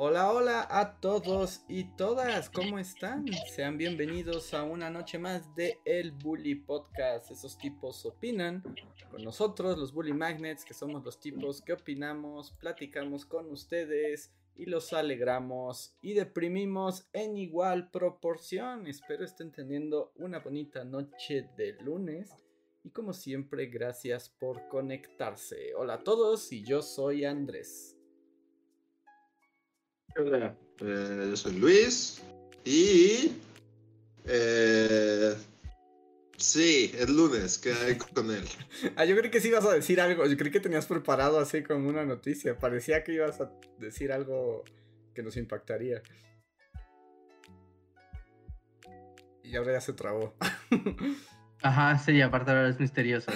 Hola, hola a todos y todas, ¿cómo están? Sean bienvenidos a una noche más de El Bully Podcast. Esos tipos opinan con nosotros, los Bully Magnets, que somos los tipos que opinamos, platicamos con ustedes y los alegramos y deprimimos en igual proporción. Espero estén teniendo una bonita noche de lunes. Y como siempre, gracias por conectarse. Hola a todos y yo soy Andrés. Hola, eh, yo soy Luis y... Eh, sí, es lunes, ¿qué hay con él? ah, yo creí que sí ibas a decir algo, yo creí que tenías preparado así como una noticia, parecía que ibas a decir algo que nos impactaría. Y ahora ya se trabó. Ajá, sí, aparte ahora es misterioso.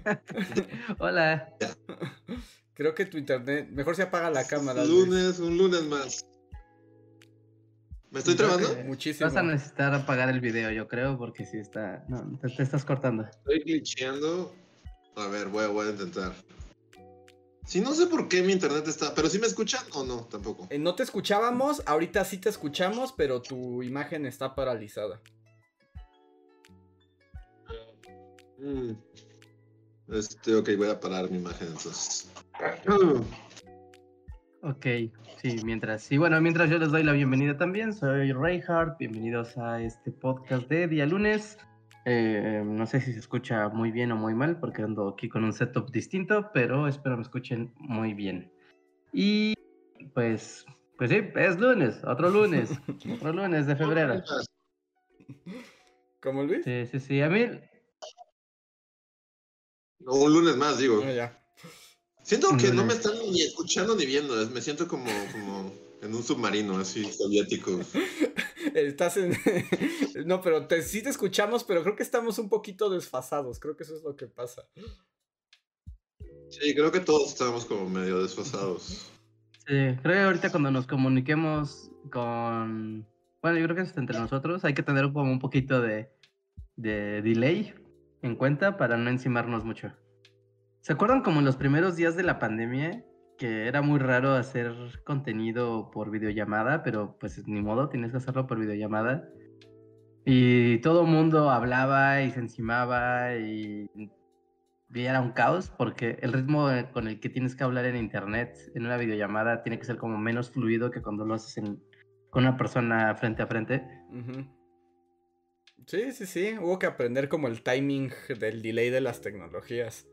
Hola. Creo que tu internet. Mejor se apaga la cámara. Lunes, un lunes más. ¿Me estoy trabando? Muchísimo. Vas a necesitar apagar el video, yo creo, porque si está. No, te, estás cortando. Estoy glitcheando. A ver, voy, voy a intentar. Sí, no sé por qué mi internet está. Pero si me escuchan o no, tampoco. Eh, no te escuchábamos, ahorita sí te escuchamos, pero tu imagen está paralizada. Mm. Este, ok, voy a parar mi imagen entonces. Ok, sí, mientras. Sí, bueno, mientras yo les doy la bienvenida también, soy Reinhardt, bienvenidos a este podcast de día lunes. Eh, no sé si se escucha muy bien o muy mal, porque ando aquí con un setup distinto, pero espero me escuchen muy bien. Y pues, pues sí, es lunes, otro lunes, otro lunes de febrero. ¿Cómo Luis? Sí, sí, sí, a mí. No, un lunes más, digo. Ah, ya. Siento que no me están ni escuchando ni viendo, me siento como, como en un submarino así soviético. Estás en... no, pero te, sí te escuchamos, pero creo que estamos un poquito desfasados, creo que eso es lo que pasa. Sí, creo que todos estamos como medio desfasados. Sí, creo que ahorita cuando nos comuniquemos con... Bueno, yo creo que es entre nosotros, hay que tener como un poquito de, de delay en cuenta para no encimarnos mucho. ¿Se acuerdan como en los primeros días de la pandemia? Que era muy raro hacer contenido por videollamada, pero pues ni modo, tienes que hacerlo por videollamada. Y todo el mundo hablaba y se encimaba y, era un caos porque el ritmo con el que tienes que hablar en internet, en una videollamada, tiene que ser como menos fluido que cuando lo haces con una persona frente a frente. Ujú. Sí, sí, sí. Hubo que aprender como el timing del delay de las tecnologías.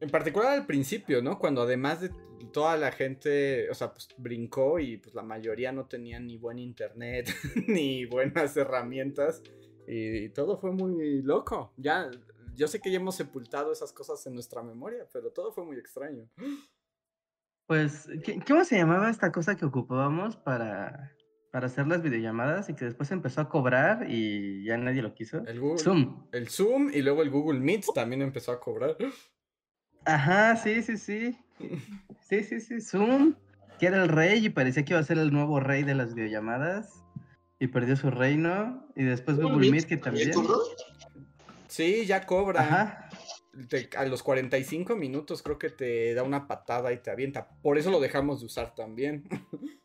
En particular al principio, ¿no? Cuando además de toda la gente, o sea, pues brincó y pues la mayoría no tenía ni buen internet, ni buenas herramientas. Y, todo fue muy loco. Ya, yo sé que ya hemos sepultado esas cosas en nuestra memoria, pero todo fue muy extraño. Pues, ¿qué- ¿cómo se llamaba esta cosa que ocupábamos para, para hacer las videollamadas y que después empezó a cobrar y ya nadie lo quiso? El Google. Zoom. El Zoom y luego el Google Meet también empezó a cobrar. Ajá, sí, sí, sí. Sí, sí, sí. Zoom, que era el rey y parecía que iba a ser el nuevo rey de las videollamadas. Y perdió su reino. Y después Google Meet, que también. cobró? Sí, ya cobra. Ajá. Te- a los 45 minutos creo que te da una patada y te avienta. Por eso lo dejamos de usar también.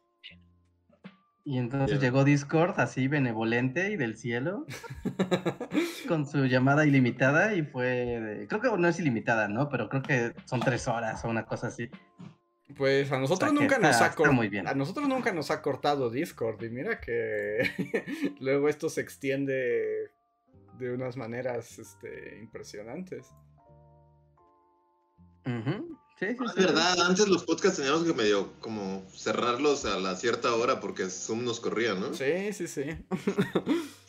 Y entonces llegó Discord así benevolente y del cielo con su llamada ilimitada y fue de- creo que no es ilimitada, ¿no? Pero creo que son tres horas o una cosa así. Pues a nosotros O sea, que nunca nos ha cortado. muy bien. A nosotros nunca nos ha cortado Discord. Y mira que luego esto se extiende de unas maneras este, impresionantes. Ujú. Sí, sí, Es sí. verdad, antes los podcasts teníamos que medio como cerrarlos a la cierta hora porque Zoom nos corría, ¿no? Sí, sí, sí.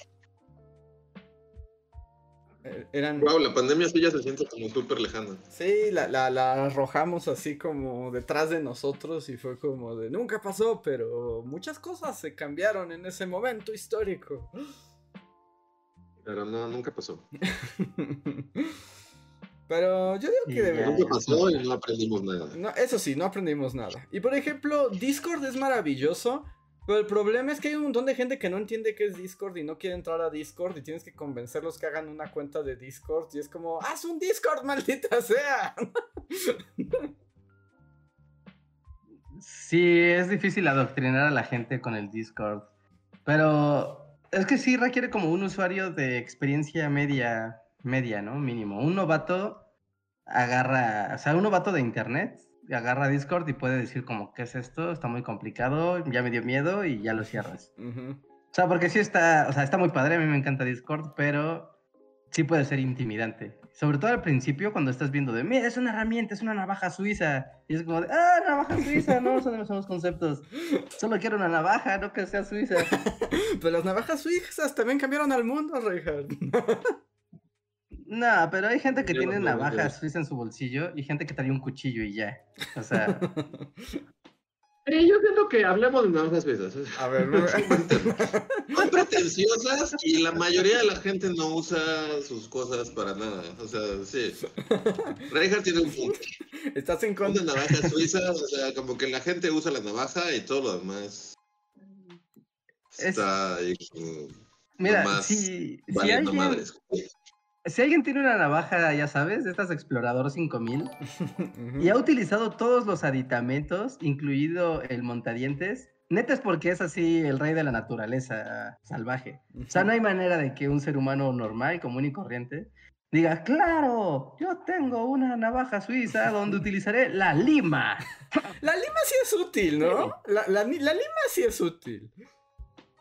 Eh, Eran. Wow, la pandemia sí ya se siente como súper lejana. Sí, la, la, la arrojamos así como detrás de nosotros y fue como de nunca pasó, pero muchas cosas se cambiaron en ese momento histórico. Pero no, nunca pasó. Pero yo digo que debería. ya. Nunca pasó y no aprendimos nada. No, eso sí, no aprendimos nada. Y por ejemplo, Discord es maravilloso, pero el problema es que hay un montón de gente que no entiende qué es Discord y no quiere entrar a Discord y tienes que convencerlos que hagan una cuenta de Discord y es como, haz un Discord, maldita sea. Sí, es difícil adoctrinar a la gente con el Discord. Pero es que sí requiere como un usuario de experiencia media, media, ¿no? Mínimo. Un novato agarra, o sea, un novato de internet agarra Discord y puede decir como, ¿qué es esto? Está muy complicado, ya me dio miedo y ya lo cierras. O sea, porque sí está, o sea, está muy padre, a mí me encanta Discord, pero sí puede ser intimidante. Sobre todo al principio cuando estás viendo de, mira, es una herramienta, es una navaja suiza. Y es como de, ah, navaja suiza, no, son los conceptos. Solo quiero una navaja, no que sea suiza. Pero las navajas suizas también cambiaron al mundo, Reinhardt. No, pero hay gente que Yo tiene no, no, navaja yo- suiza en su bolsillo y gente que trae un cuchillo y ya. O sea, Eh, yo siento que hablemos de navajas suizas. A ver, Son pretenciosas y la mayoría de la gente no usa sus cosas para nada. O sea, sí. Reinhardt tiene un punto. estás en Una contra. navaja suiza, o sea, como que la gente usa la navaja y todo lo demás está ahí como mira, si, si, valiendo alguien, madres. Si alguien tiene una navaja, ya sabes, de estas Explorador 5000, Ujú. y ha utilizado todos los aditamentos, incluido el montadientes, neta es porque es así el rey de la naturaleza salvaje. O sea, no hay manera de que un ser humano normal, común y corriente, diga, claro, yo tengo una navaja suiza donde utilizaré la lima. La lima sí es útil, ¿no? La, la lima sí es útil.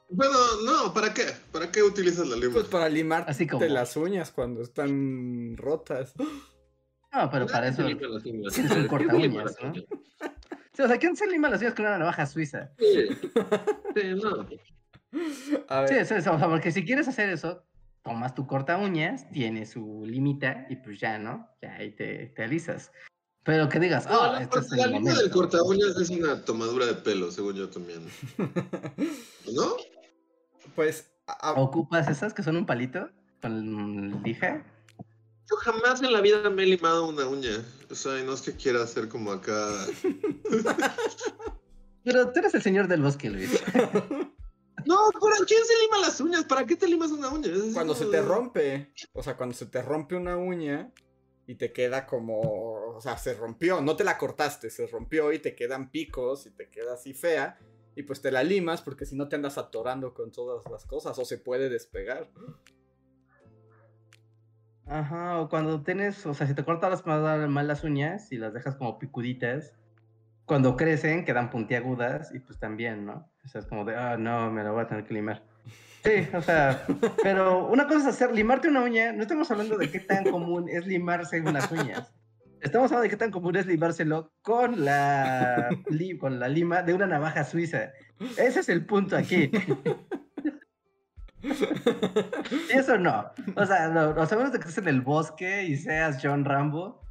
Bueno, no, ¿para qué? ¿Para qué utilizas la lima? Pues para limarte Así como- las uñas cuando están rotas. No, pero para eso... Sí, tienes un ¿Quién corta uñas, o sea, ¿quién se lima las uñas con una navaja suiza? Sí. Sí, no. A ver, Sí, sí, sí, o sea, porque si quieres hacer eso, tomas tu corta uñas, tiene su limita y pues ya, ¿no? Ya ahí te, te alisas. Pero que digas, No, ah, la, este es la el momento. del corta uñas es una tomadura de pelo, según yo también. ¿No? Pues a- ¿Ocupas esas que son un palito con lija? Yo jamás en la vida me he limado una uña. O sea, y no es que quiera hacer como acá. Pero tú eres el señor del bosque, Luis. No, ¿para quién se lima las uñas? ¿Para qué te limas una uña? Es- cuando se te rompe, o sea, cuando se te rompe una uña y te queda como, o sea, se rompió, no te la cortaste, se rompió y te quedan picos y te queda así fea. Y pues te la limas porque si no te andas atorando con todas las cosas o se puede despegar. Ajá, o cuando tienes, o sea, si te cortas las mal, mal las uñas y las dejas como picuditas, cuando crecen quedan puntiagudas y pues también, ¿no? O sea, es como de, ah, no, me la voy a tener que limar. Sí, o sea, pero una cosa es hacer, limarte una uña, no estamos hablando de qué tan común es limarse unas uñas. Estamos hablando de qué tan común es limárselo con la, li- con la lima de una navaja suiza. Ese es el punto aquí. Y eso no. O sea, no, o sea, menos de que estés en el bosque y seas John Rambo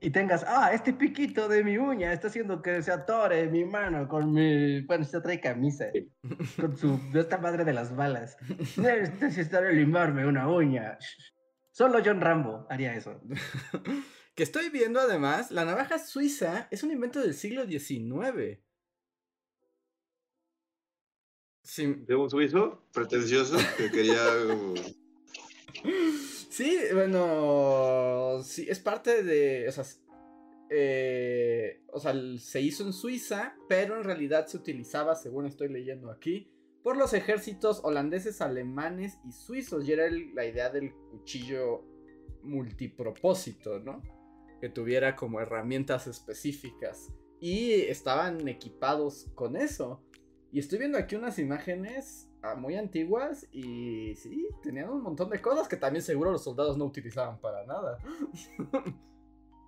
y tengas, ah, este piquito de mi uña está haciendo que se atore mi mano con mi. Bueno, se trae camisa. Con su. esta madre de las balas. Necesitaré limarme una uña. Solo John Rambo haría eso. Que estoy viendo además, la navaja suiza es un invento del siglo XIX. Sí, De un suizo pretencioso que quería. Sí, bueno, sí, es parte de, o sea, eh, o sea, se hizo en Suiza, pero en realidad se utilizaba, según estoy leyendo aquí, por los ejércitos holandeses, alemanes y suizos, y era el- la idea del cuchillo multipropósito, ¿no? Que tuviera como herramientas específicas, y estaban equipados con eso. Y estoy viendo aquí unas imágenes ah, muy antiguas y sí, tenían un montón de cosas que también seguro los soldados no utilizaban para nada.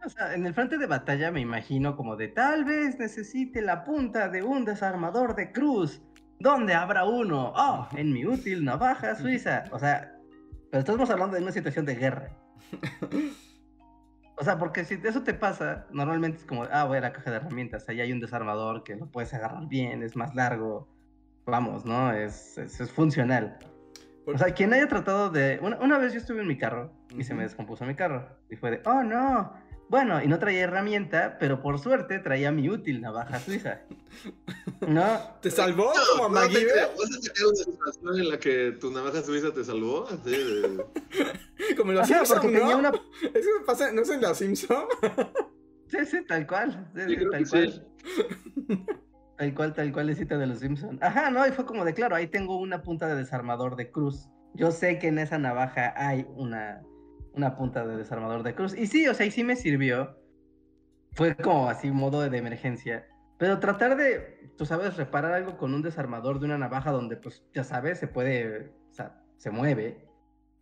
O sea, en el frente de batalla me imagino como de tal vez necesite la punta de un desarmador de cruz. ¿Dónde habrá uno? Oh, en mi útil navaja suiza. O sea, pero estamos hablando de una situación de guerra. O sea, porque si eso te pasa, normalmente es como, ah, voy a la caja de herramientas, ahí hay un desarmador que lo puedes agarrar bien, es más largo. Vamos, ¿no? Es, es, es funcional. O sea, quien haya tratado de... Una, una vez yo estuve en mi carro y se me descompuso mi carro. Y fue de, oh no. Bueno, y no traía herramienta, pero por suerte traía mi útil navaja suiza. ¿No? ¿Te salvó No, como no te MacGyver? creo. ¿Vas a sacar una situación en la que tu navaja suiza te salvó? Así de... Como en los Ajá, Simpson, porque ¿no? tenía una... Eso pasa, ¿no es en los Simpson? Sí, sí, tal cual. Sí, sí, tal cual. sí. Tal cual, tal cual es cita de los Simpsons. Ajá, no, y fue como de claro, ahí tengo una punta de desarmador de cruz. Yo sé que en esa navaja hay una, una punta de desarmador de cruz. Y sí, o sea, y sí me sirvió. Fue como así, modo de emergencia. Pero tratar de, tú sabes, reparar algo con un desarmador de una navaja donde, pues, ya sabes, se puede, o sea, se mueve.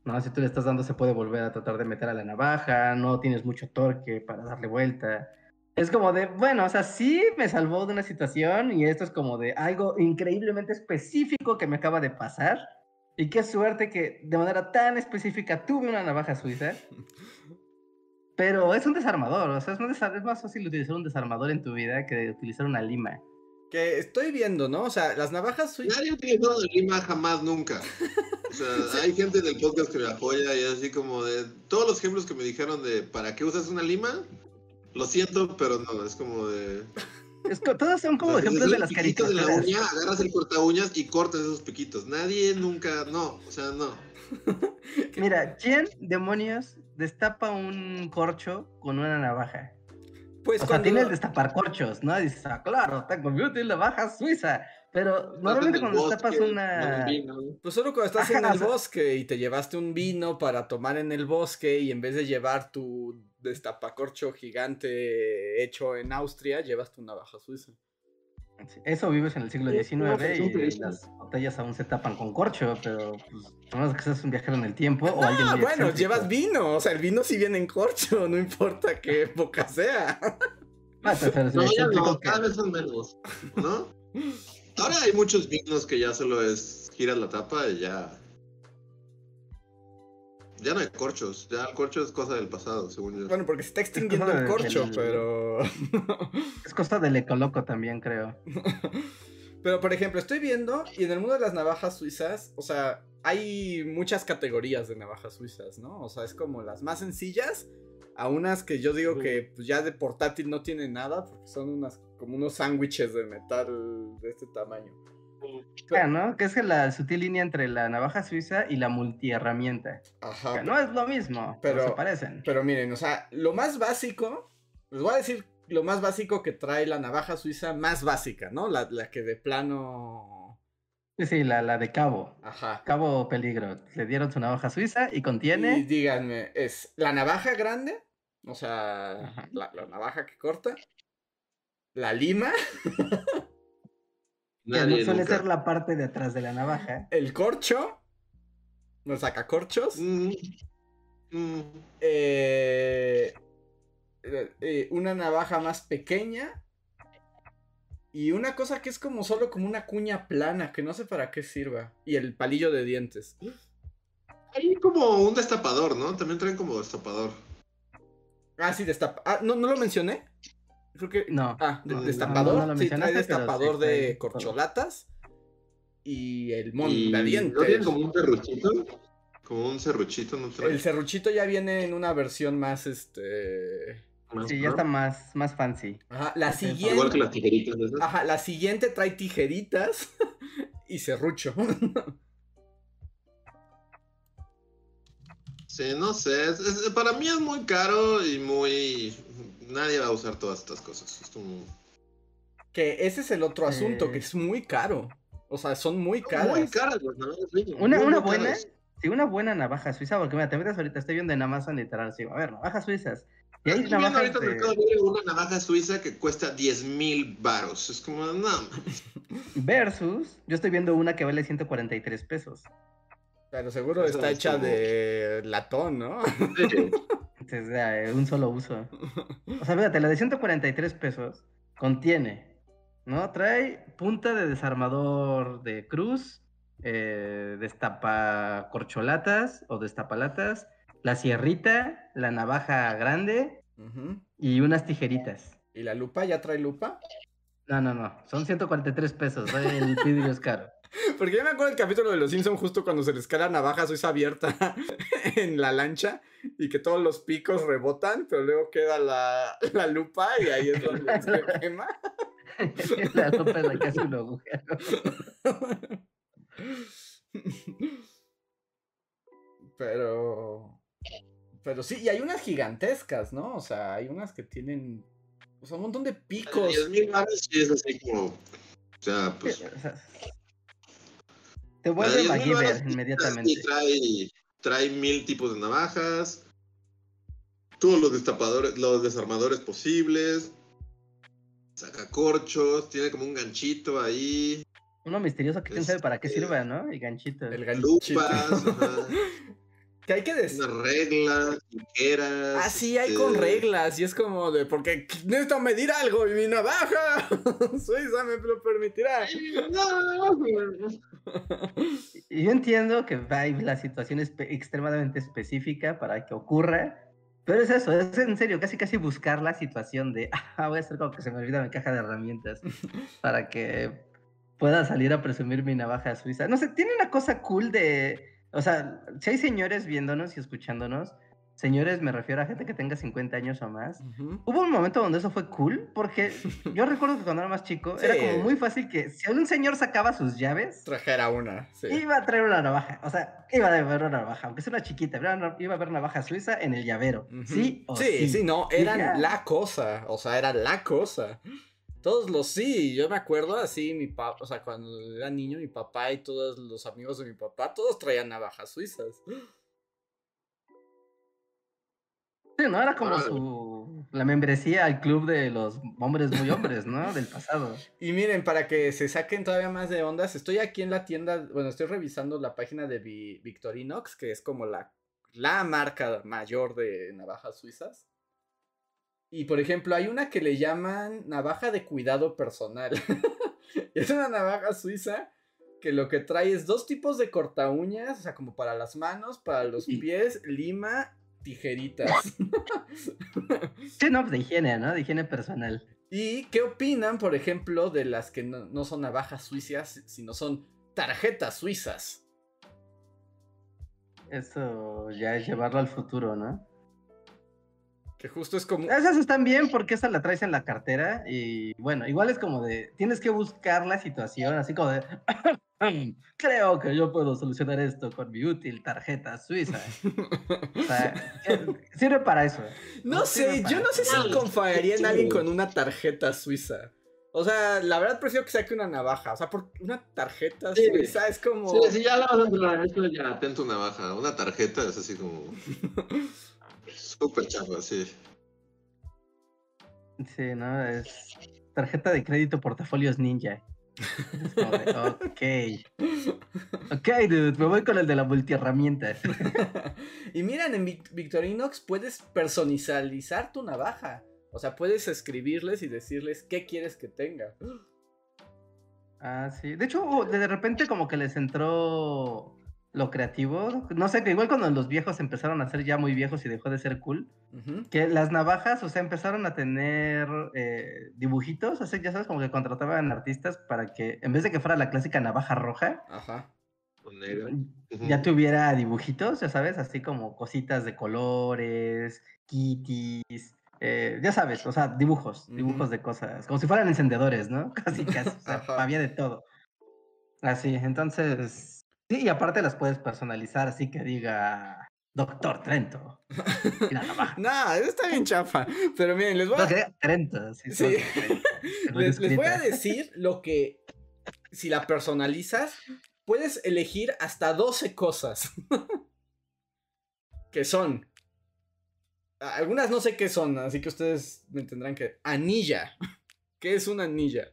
¿no? Si tú le estás dando, se puede volver a tratar de meter a la navaja, no tienes mucho torque para darle vuelta. Es como de, bueno, o sea, sí me salvó de una situación y esto es como de algo increíblemente específico que me acaba de pasar. Y qué suerte que de manera tan específica tuve una navaja suiza. Pero es un desarmador, o sea, es, es más fácil utilizar un desarmador en tu vida que utilizar una lima. Que estoy viendo, ¿no? O sea, las navajas suizas. Nadie ha utilizado Lima jamás, nunca. O sea, hay gente del podcast que me apoya y así como de... Todos los ejemplos que me dijeron de ¿para qué usas una lima? Lo siento, pero no, es como de... Es co- todos son como sea, ejemplos de las piquito de la uña, agarras el corta uñas y cortas esos piquitos. Nadie nunca, no, o sea, no. Mira, ¿quién demonios destapa un corcho con una navaja? Pues O sea, cuando. tiene el destapar corchos, ¿no? Dices, ah, claro, tengo mi útil navaja suiza. Pero normalmente cuando bosque, destapas una... un. Pues solo cuando estás Ajá, en el o sea- bosque y te llevaste un vino para tomar en el bosque y en vez de llevar tu destapacorcho gigante hecho en Austria, llevas tu navaja suiza. Eso vives en el siglo XIX no, pues, y es- las botellas aún se tapan con corcho, pero pues, a menos que seas un viajero en el tiempo o alguien Ah, muy bueno, excéntrico. llevas vino. O sea, el vino sí viene en corcho, no importa qué época sea. Ah, pero No, ya no, que- cada vez son menos, ¿no? Ahora hay muchos vinos que ya solo es giras la tapa y ya. Ya no hay corchos, ya el corcho es cosa del pasado, según yo. Bueno, porque se está extinguiendo el corcho, del- pero. Es cosa del ecoloco también, creo. Pero, por ejemplo, estoy viendo y en el mundo de las navajas suizas, o sea, hay muchas categorías de navajas suizas, ¿no? O sea, es como las más sencillas a unas que yo digo que pues, ya de portátil no tienen nada porque son unas como unos sándwiches de metal de este tamaño. ¿No? Que es la sutil línea entre la navaja suiza y la multiherramienta. Ajá. No es lo mismo, pero, se parecen. Pero miren, o sea, lo más básico, les voy a decir lo más básico que trae la navaja suiza más básica, ¿no? La, la que de plano... Sí, sí, la, la de cabo. Ajá. Cabo peligro. Le dieron su navaja suiza y Y contiene. díganme, ¿es la navaja grande? O sea, la, la navaja que corta. La lima, Que no suele nunca. ser la parte de atrás de la navaja. el corcho, los sacacorchos, Mm, mm, eh, eh, eh, una navaja más pequeña y una cosa que es como solo como una cuña plana, que no sé para qué sirva. Y el palillo de dientes. Hay como un destapador, ¿no? También traen como destapador. Ah, sí, destapa. Ah, ¿no, ¿no lo mencioné? Creo que... No. Ah, de- No, no, destapador. no lo sí, trae destapador sí, de corcholatas. Y el mon Y de ¿No tienen como un serruchito? Como un serruchito, ¿no? El serruchito ya viene en una versión más, este... Más, Sí, ¿no? ya está más, más fancy. Ajá, la Sí, siguiente... Igual que las tijeritas esas. Ajá, la siguiente trae tijeritas y serrucho. Sí, no sé. es- es- para mí es muy caro y muy. Nadie va a usar todas estas cosas. Es como. que ese es el otro asunto, Eh. que es muy caro. O sea, son muy caras. Muy caras las navajas suizas, Una, muy, una muy buena, caras. sí, una buena navaja suiza, porque mira, te metes ahorita, estoy viendo en Amazon literal, así, a ver, navajas suizas. Y hay Estoy viendo navajas ahorita en de... Mercado Libre una navaja suiza que cuesta 10 mil baros. Es como, no. Versus, yo estoy viendo una que vale 143 pesos. Pero seguro está es hecha de latón, ¿no? Entonces, ya, eh, un solo uso. O sea, fíjate, la de 143 pesos contiene, ¿no? Trae punta de desarmador de cruz, eh, destapa corcholatas o destapalatas, la sierrita, la navaja grande y unas tijeritas. ¿Y la lupa? ¿Ya trae lupa? No, no, no, son 143 pesos, el vidrio es caro. Porque yo me acuerdo del capítulo de Los Simpsons justo cuando se les cae la navaja suiza abierta en la lancha y que todos los picos rebotan, pero luego queda la, la lupa y ahí es donde se quema. la lupa es la que hace un agujero. Pero. Pero sí, y hay unas gigantescas, ¿no? O sea, hay unas que tienen. O sea, un montón de picos. 10.000 baros sí es así como. O sea, pues. Te vuelve a 10,000 MacGyver inmediatamente. trae, trae mil tipos de navajas. Todos los destapadores, los desarmadores posibles. Saca corchos, tiene como un ganchito ahí. Uno misterioso que quién sabe para qué Este- sirva, ¿no? El ganchito. El ganchito. Lupas, ajá, Que hay que decir. una regla, tijeras. Ah, sí, hay este, con reglas. Y es como de. Porque necesito medir algo y mi navaja. Suiza me lo permitirá. Yo entiendo que la situación es extremadamente específica para que ocurra, pero es eso, es en serio, casi casi buscar la situación de, ah, voy a hacer como que se me olvida mi caja de herramientas para que pueda salir a presumir mi navaja suiza. No sé, tiene una cosa cool de, o sea, si hay señores viéndonos y escuchándonos, señores me refiero a gente que tenga 50 años o más, Ujú. Hubo un momento donde eso fue cool, porque yo recuerdo que cuando era más chico, era Sí. como muy fácil que si un señor sacaba sus llaves, Trajera una. Sí. iba a traer una navaja. O sea, iba a haber una navaja, aunque sea una chiquita, iba a- iba a haber navaja suiza en el llavero. Ujú. ¿Sí o sí, sí? sí, no, eran ya. la cosa, o sea, era la cosa. Todos los sí, yo me acuerdo así, mi papá, o sea, cuando era niño, mi papá y todos los amigos de mi papá, todos traían navajas suizas. Sí, ¿no? Era como Ah. su... la membresía al club de los hombres muy hombres, ¿no? Del pasado. Y miren, para que se saquen todavía más de ondas, estoy aquí en la tienda, bueno, estoy revisando la página de Vi- Victorinox, que es como la, la marca mayor de navajas suizas. Y por ejemplo, hay una que le llaman navaja de cuidado personal. Es una navaja suiza que lo que trae es dos tipos de corta uñas, o sea, como para las manos, para los pies, lima, tijeritas. Sí, no, pues de higiene, ¿no? De higiene personal. ¿Y qué opinan, por ejemplo, de las que no, no son navajas suizas, sino son tarjetas suizas? Eso ya es llevarlo al futuro, ¿no? Que justo es como... Esas están bien porque esa la traes en la cartera y bueno, igual es como de, tienes que buscar la situación, así como de, creo que yo puedo solucionar esto con mi útil tarjeta suiza. O sea, que- sirve para eso. No sé, yo no sé si confiaría en Sí. alguien con una tarjeta suiza. O sea, la verdad prefiero que saque una navaja. O sea, porque una tarjeta Sí. suiza es como... Sí, si ya la vas a entrar, ya ten tu navaja. Una tarjeta es así como. Súper chafa, sí. Sí, ¿no? Es tarjeta de crédito portafolios ninja. Es como de, ok. Ok, dude, me voy con el de la multiherramienta. y miren, en Vic- Victorinox puedes personalizar tu navaja. O sea, puedes escribirles y decirles qué quieres que tenga. Ah, sí. De hecho, de repente como que les entró lo creativo. No sé, que igual cuando los viejos empezaron a ser ya muy viejos y dejó de ser cool, que las navajas, o sea, empezaron a tener eh, dibujitos, o sea, ya sabes, como que contrataban artistas para que, en vez de que fuera la clásica navaja roja, Ajá. Negro. Ya tuviera dibujitos, ya sabes, así como cositas de colores, kitties, eh, ya sabes, o sea, dibujos, dibujos de cosas, como si fueran encendedores, ¿no? Casi, casi, o sea, había de todo. Así, entonces, sí, y aparte las puedes personalizar, así que diga Doctor Trento. No, eso está bien chafa. Pero miren, les voy a... Trento, sí, Trento, Les, les voy a decir lo que, si la personalizas, puedes elegir hasta 12 cosas. que son. Algunas no sé qué son, así que ustedes me tendrán que. Anilla. ¿Qué es una anilla?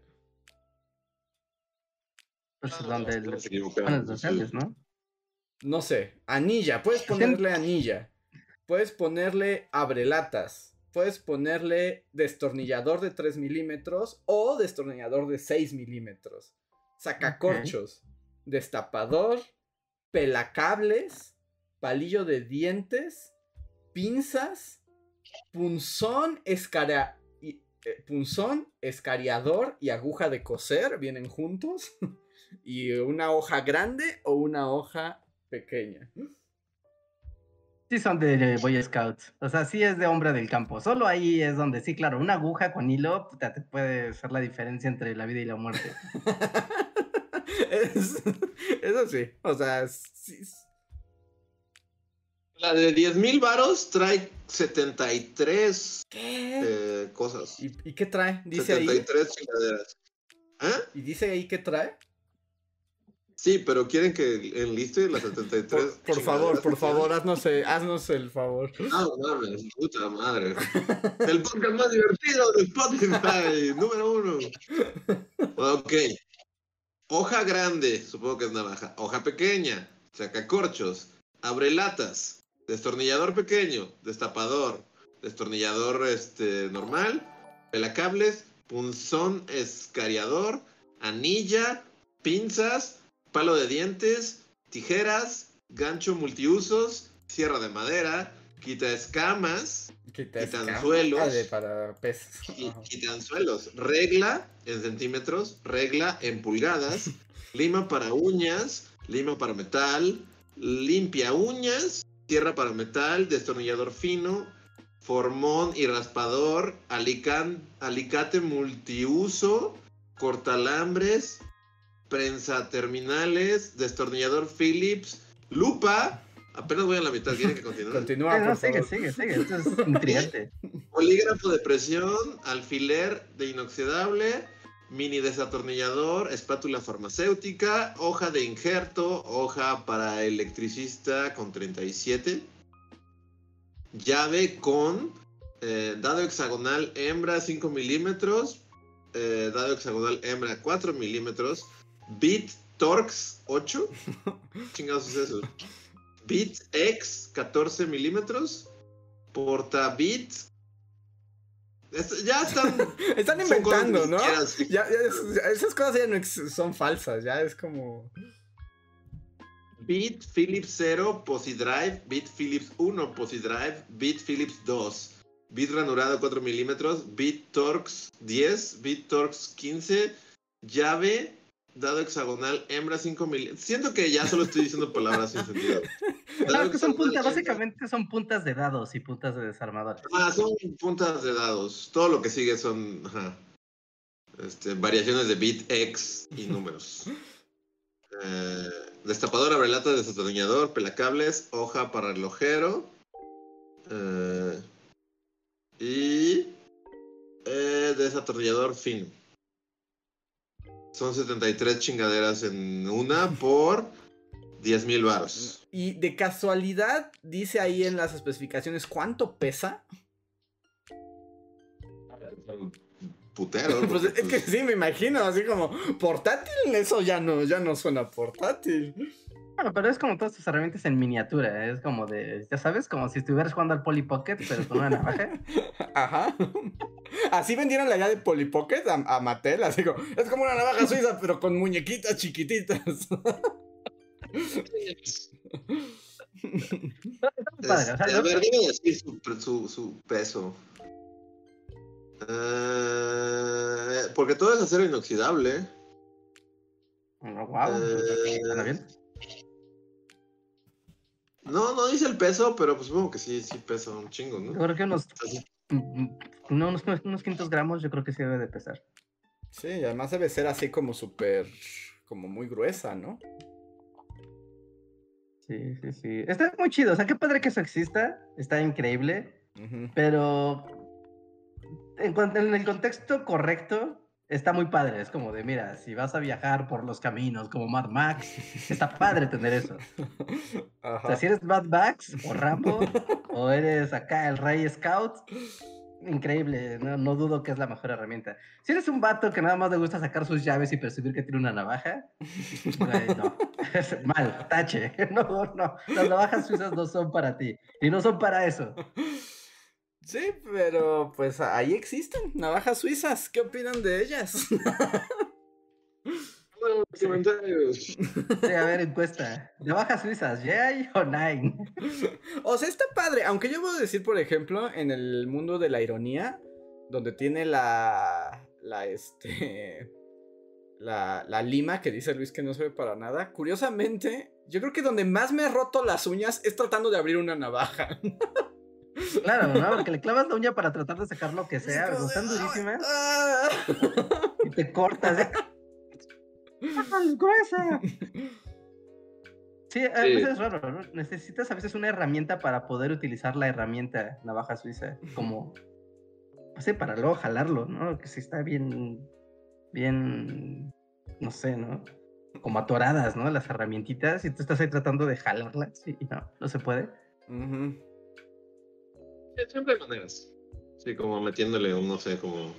Pues donde No sé. Anilla. Puedes ponerle anilla. Puedes ponerle abrelatas. Puedes ponerle destornillador de 3 milímetros o destornillador de 6 milímetros. Sacacorchos. Destapador. Pelacables. Palillo de dientes. Pinzas. Punzón escara... eh, punzón, escariador y aguja de coser vienen juntos. ¿Y una hoja grande o una hoja pequeña? Sí son de Boy Scouts. O sea, sí es de hombre del campo. Solo ahí es donde sí, claro, una aguja con hilo puta, te puede hacer la diferencia entre la vida y la muerte. Es- eso sí, o sea, sí, La de 10 mil varos trae 73 ¿qué? eh, cosas. ¿Y, y qué trae? Dice ahí. 73 chingaderas. ¿Ah? ¿Y dice ahí qué trae? Sí, pero quieren que enliste las 73. Por, por favor, por favor, haznos, el- haznos el favor. Ah, mames, puta madre. El podcast más divertido de Spotify, número uno. Ok. Hoja grande, supongo que es navaja. Hoja pequeña, sacacorchos, abrelatas, destornillador pequeño, destapador, destornillador este, normal, pelacables, punzón escariador, anilla, pinzas, palo de dientes, tijeras, gancho multiusos, sierra de madera, quita escamas, Quita escamas. Ah, para peces. regla en centímetros, regla en pulgadas, lima para uñas, lima para metal, limpia uñas, tierra para metal, destornillador fino, formón y raspador, alican- alicate multiuso, cortalambres, prensa terminales, destornillador Phillips, lupa. Apenas voy a la mitad, ¿quieren que continúe? Continúa, no, por sigue, favor. sigue, sigue. Esto es intrigante. Polígrafo de presión, alfiler de inoxidable, mini desatornillador, espátula farmacéutica, hoja de injerto, hoja para electricista con 37, llave con eh, dado hexagonal hembra 5 milímetros, eh, dado hexagonal hembra 4 milímetros, bit Torx 8, chingados es eso, bit X 14 milímetros, portabit. Es- ya están Están inventando, ¿no? Ya, ya es- ya esas cosas ya no son falsas, ya es como... Beat Philips 0 Posidrive, Beat Philips 1 Posidrive, Beat Philips 2, Beat ranurado 4 milímetros, Beat Torx 10, Beat Torx 15, llave, dado hexagonal, hembra 5 milímetros. Siento que ya solo estoy diciendo palabras sin sentido. Claro, Dado que son puntas, básicamente son puntas de dados y puntas de desarmadores. Ah, son puntas de dados. Todo lo que sigue son ajá, este, variaciones de bit X y números. Eh, destapador, abrelata, desatornillador, pelacables, hoja para relojero. eh, y eh, desatornillador fino. Son 73 chingaderas en una por 10 mil baros. Y de casualidad dice ahí en las especificaciones cuánto pesa. Putero. Pues es que pues, sí, me imagino, así como portátil, eso ya no, ya no suena portátil. Bueno, pero es como todas tus herramientas en miniatura. Es como de, ya sabes, como si estuvieras jugando al Polly Pocket, pero con una navaja. Ajá. Así vendieron la idea de Polly Pocket a, a Mattel, así como, es como una navaja suiza, pero con muñequitas chiquititas. Este, a ver, dime decir su, su, su peso. Eh, porque todo es acero inoxidable. Oh, wow, Eh, ¿suena bien? No, no dice el peso, pero pues supongo que sí, sí pesa un chingo, Yo ¿no? creo que unos, Así. mm, no, unos, unos 500 gramos yo creo que sí debe de pesar. Sí, y además debe ser así como súper, como muy gruesa, ¿no? Sí, sí, sí. Está muy chido. O sea, qué padre que eso exista. Está increíble. Pero en, cuanto- en el contexto correcto, está muy padre. Es como de, mira, si vas a viajar por los caminos como Mad Max, está padre tener eso. O Ajá. sea, si eres Mad Max o Rambo o eres acá el Rey Scout, increíble. No, no dudo que es la mejor herramienta. Si eres un vato que nada más le gusta sacar sus llaves y presumir que tiene una navaja, no. Mal, tache. No, no. Las navajas suizas no son para ti. Y no son para eso. Sí, pero pues ahí existen navajas suizas. ¿Qué opinan de ellas? Bueno, comentarios. Sí, a ver, encuesta. ¿Navajas suizas, yay o nine? O sea, está padre. Aunque yo puedo decir, por ejemplo, en el mundo de la ironía, donde tiene la. La este. la, la lima que dice Luis que no se ve para nada. Curiosamente, yo creo que donde más me he roto las uñas es tratando de abrir una navaja. Claro, ¿no? Porque le clavas la uña para tratar de sacar lo que sea, Es como están de, durísimas "Ah". y te cortas. ¿eh? ¡Ah, es gruesa! Sí, a Sí. veces es raro, ¿no? Necesitas a veces una herramienta para poder utilizar la herramienta navaja suiza, como, no sé, para luego jalarlo, ¿no? Que si está bien, bien, no sé, ¿no? Como atoradas, ¿no? Las herramientitas y tú estás ahí tratando de jalarlas y no, no se puede. Sí, Siempre hay maneras. Sí, como metiéndole un, no sé, como.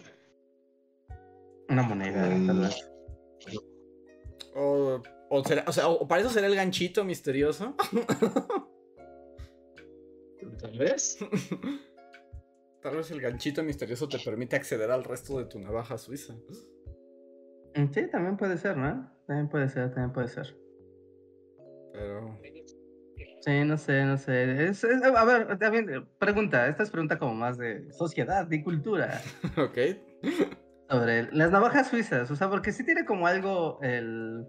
Una moneda, tal vez. O, o, será- o sea, o para eso será el ganchito misterioso. Tal vez. Tal vez el ganchito misterioso te permite acceder al resto de tu navaja suiza. Mm, Sí, también puede ser, ¿no? También puede ser, también puede ser. Pero. Sí, no sé, no sé. Es, es- a ver, también, pregunta, esta es pregunta como más de sociedad, de cultura, Ok. sobre las navajas suizas, o sea, porque sí tiene como algo, el...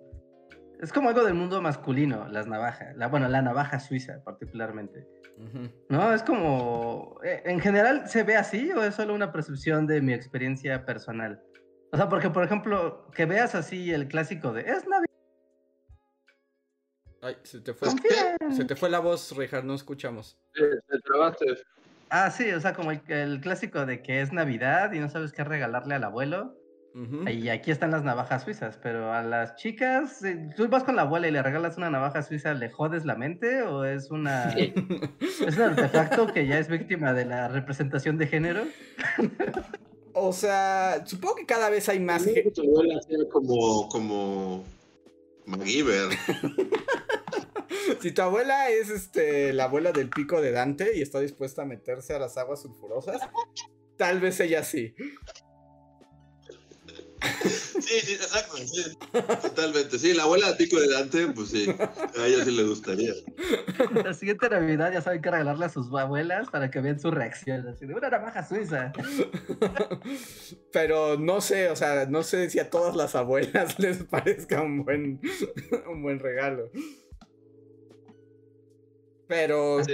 Es como algo del mundo masculino, las navajas, la, bueno, la navaja suiza particularmente, Ujú. ¿no? Es como, eh, ¿en general se ve así o es solo una percepción de mi experiencia personal? O sea, porque, por ejemplo, que veas así el clásico de, es Navidad, Ay, se te fue. Se te fue la voz, Richard, no escuchamos. Te trabaste. Ah, sí, o sea, como el, el clásico de que es Navidad y no sabes qué regalarle al abuelo. Ujú. Y aquí están las navajas suizas, pero a las chicas, eh, tú vas con la abuela y le regalas una navaja suiza, ¿le jodes la mente o es una es un artefacto que ya es víctima de la representación de género? o sea, supongo que cada vez hay más. Que tu abuela sea como. como. MacGyver. Si tu abuela es este la abuela del pico de Dante y está dispuesta a meterse a las aguas sulfurosas, tal vez ella sí. Sí, sí, exacto. sí, totalmente. Sí, la abuela de Pico de Dante, pues sí. A ella sí le gustaría. La siguiente Navidad ya saben qué regalarle a sus abuelas para que vean su reacción, así de una navaja suiza. Pero no sé, o sea, no sé si a todas las abuelas les parezca un buen, un buen regalo. Pero, Sí.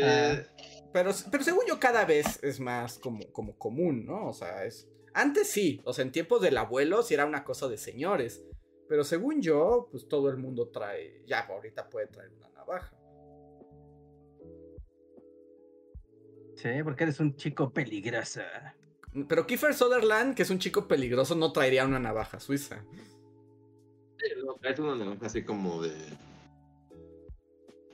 pero, pero según yo cada vez es más como, como común, ¿no? O sea, es... Antes sí, o sea, en tiempos del abuelo sí era una cosa de señores. Pero según yo, pues todo el mundo trae, ya ahorita puede traer una navaja. Sí, porque eres un chico peligroso. Pero Kiefer Sutherland, que es un chico peligroso, no traería una navaja suiza. Sí, no, Es una navaja así como de.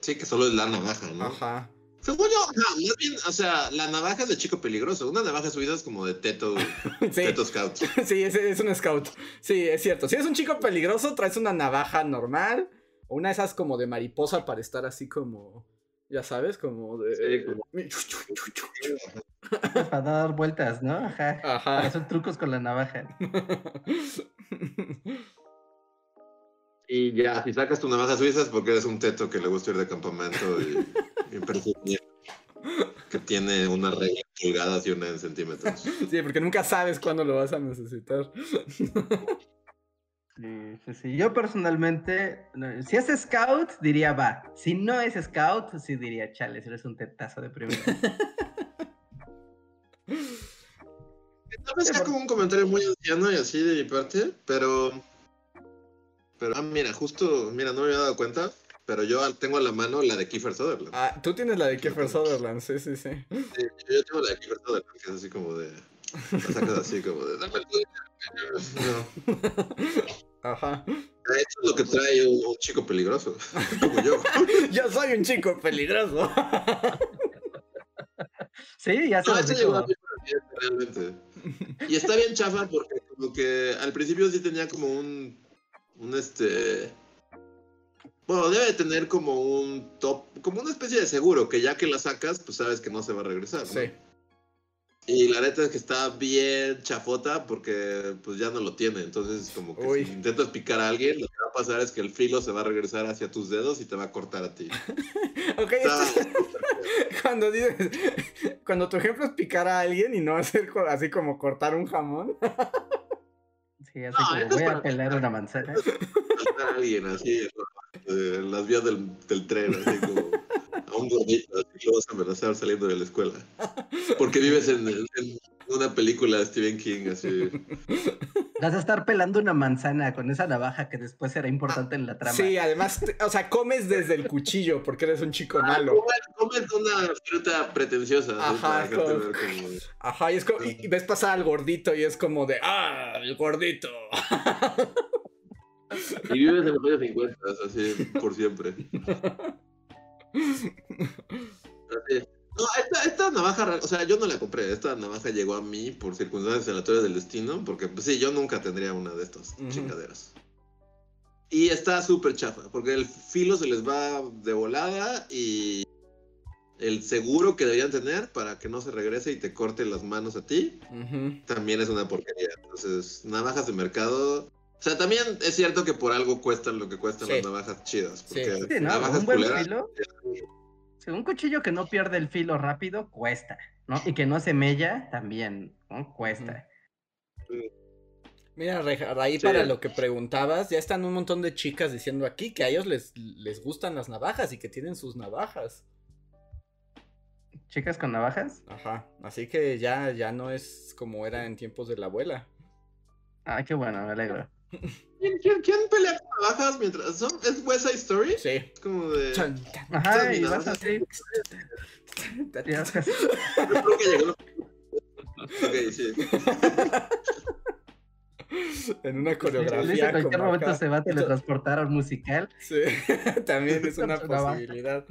Sí, que solo es la navaja, ¿no? Ajá. Según yo, ajá, más bien, o sea, la navaja es de chico peligroso. Una navaja suiza es como de teto, Sí. teto scout. Sí, es, es un scout. Sí, es cierto. Si eres un chico peligroso, traes una navaja normal. O una de esas como de mariposa para estar así como. Ya sabes, como de. Sí, como- Para dar vueltas, ¿no? Ajá. Para Ajá. hacer trucos con la navaja. Y ya, si sacas tu navaja suiza es porque eres un teto que le gusta ir de campamento y, que tiene una regla en pulgadas y una en centímetros. Sí, porque nunca sabes cuándo lo vas a necesitar. Sí, sí, sí. Yo personalmente, no, si es scout, diría va. Si no es scout, sí diría chale, eres un tetazo de primera. Tal vez sea como un comentario muy anciano y así de mi parte, pero. Pero, ah, mira, justo, mira, no me había dado cuenta, pero yo tengo a la mano la de Kiefer Sutherland. Ah, tú tienes la de Kiefer Sutherland, sí, sí, sí. Sí, yo tengo la de Kiefer Sutherland, que es así como de. La sacas así como de. Dame el No. Ajá. Esto es lo que trae un, un chico peligroso, como yo. Yo soy un chico peligroso. Sí, ya se No, los eso dijo. llegó a mí realmente. Y está bien chafa porque como que al principio sí tenía como un, un este, bueno, debe de tener como un top, como una especie de seguro que ya que la sacas, pues sabes que no se va a regresar. ¿no? Sí. Y la neta es que está bien chafota porque pues ya no lo tiene. Entonces como que Uy. si intentas picar a alguien, lo que va a pasar es que el filo se va a regresar hacia tus dedos y te va a cortar a ti. Ok, Está- esto es- cuando dices, cuando tu ejemplo es picar a alguien y no hacer así como cortar un jamón. Sí, así No, como voy a para- pelar una manzana. Alguien así en, en las vías del, del tren, así como a un gordito, así lo vas a amenazar saliendo de la escuela. Porque vives en, en una película de Stephen King, así. Vas a estar pelando una manzana con esa navaja que después será importante en la trama. Sí, además, o sea, comes desde el cuchillo porque eres un chico malo. Comes una fruta pretenciosa. Ajá, como- y, es como- y- y ves pasar al gordito y es como de, ah, el gordito. Y vives en los años 50, así, por siempre. No, esta, esta navaja, o sea, yo no la compré. Esta navaja llegó a mí por circunstancias aleatorias del destino, porque, pues sí, yo nunca tendría una de estas Ujú. chingaderas. Y está súper chafa, porque el filo se les va de volada y el seguro que deberían tener para que no se regrese y te corte las manos a ti, también es una porquería. Entonces, navajas de mercado. O sea, también es cierto que por algo cuestan lo que cuestan Sí. las navajas chidas. Sí. Porque Sí, ¿no? navajas Un buen culeras. filo. Sí, un cuchillo que no pierde el filo rápido cuesta, ¿no? Y que no se mella también, ¿no? Cuesta. Mira, ahí Sí. para lo que preguntabas, ya están un montón de chicas diciendo aquí que a ellos les, les gustan las navajas y que tienen sus navajas. Chicas con navajas. Ajá, así que ya, ya no es como era en tiempos de la abuela. Ah, qué bueno, me alegro. ¿Quién, quién, quién pelea con navajas mientras son? ¿Es West Side Story? Sí. Es como de. Chan, chan, Ajá, y vas así. Yo creo que llegó. Ok, sí. En una coreografía. en cualquier como momento acá. se va a teletransportar a un musical. Sí, también es una posibilidad.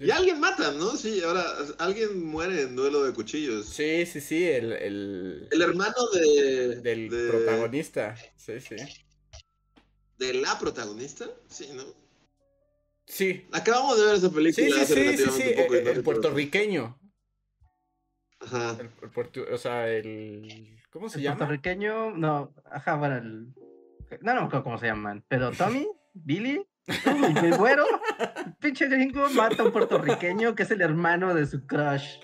Y alguien mata, ¿no? Sí, ahora alguien muere en duelo de cuchillos. Sí, sí, sí, el, el, El hermano de. del de- protagonista. Sí, sí. De la protagonista. Sí, ¿no? Sí, Acabamos de ver esa película sí, sí, hace sí, relativamente sí, poco. el, no el puertorriqueño. Ajá. El, el o sea, el... ¿Cómo se El llama? puertorriqueño, no, ajá, bueno, el... No, no me acuerdo cómo se llaman, pero Tommy, Billy, y el güero, el pinche gringo mata a un puertorriqueño que es el hermano de su crush.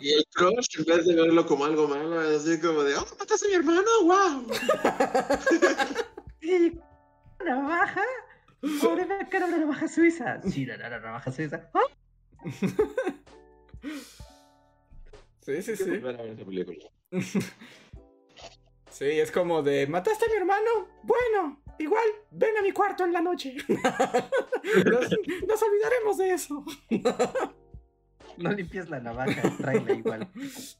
Y el crush, en vez de verlo como algo malo, es así como de, oh, mataste a mi hermano, wow. Y navaja, pobre me cara una navaja suiza. Sí, la, la, la navaja suiza. ¡Ah! Sí, sí, sí. Volver a ver esa película. Sí, es como de, ¿mataste a mi hermano? Bueno, igual, ven a mi cuarto en la noche. nos, nos olvidaremos de eso. No limpies la navaja, tráela igual.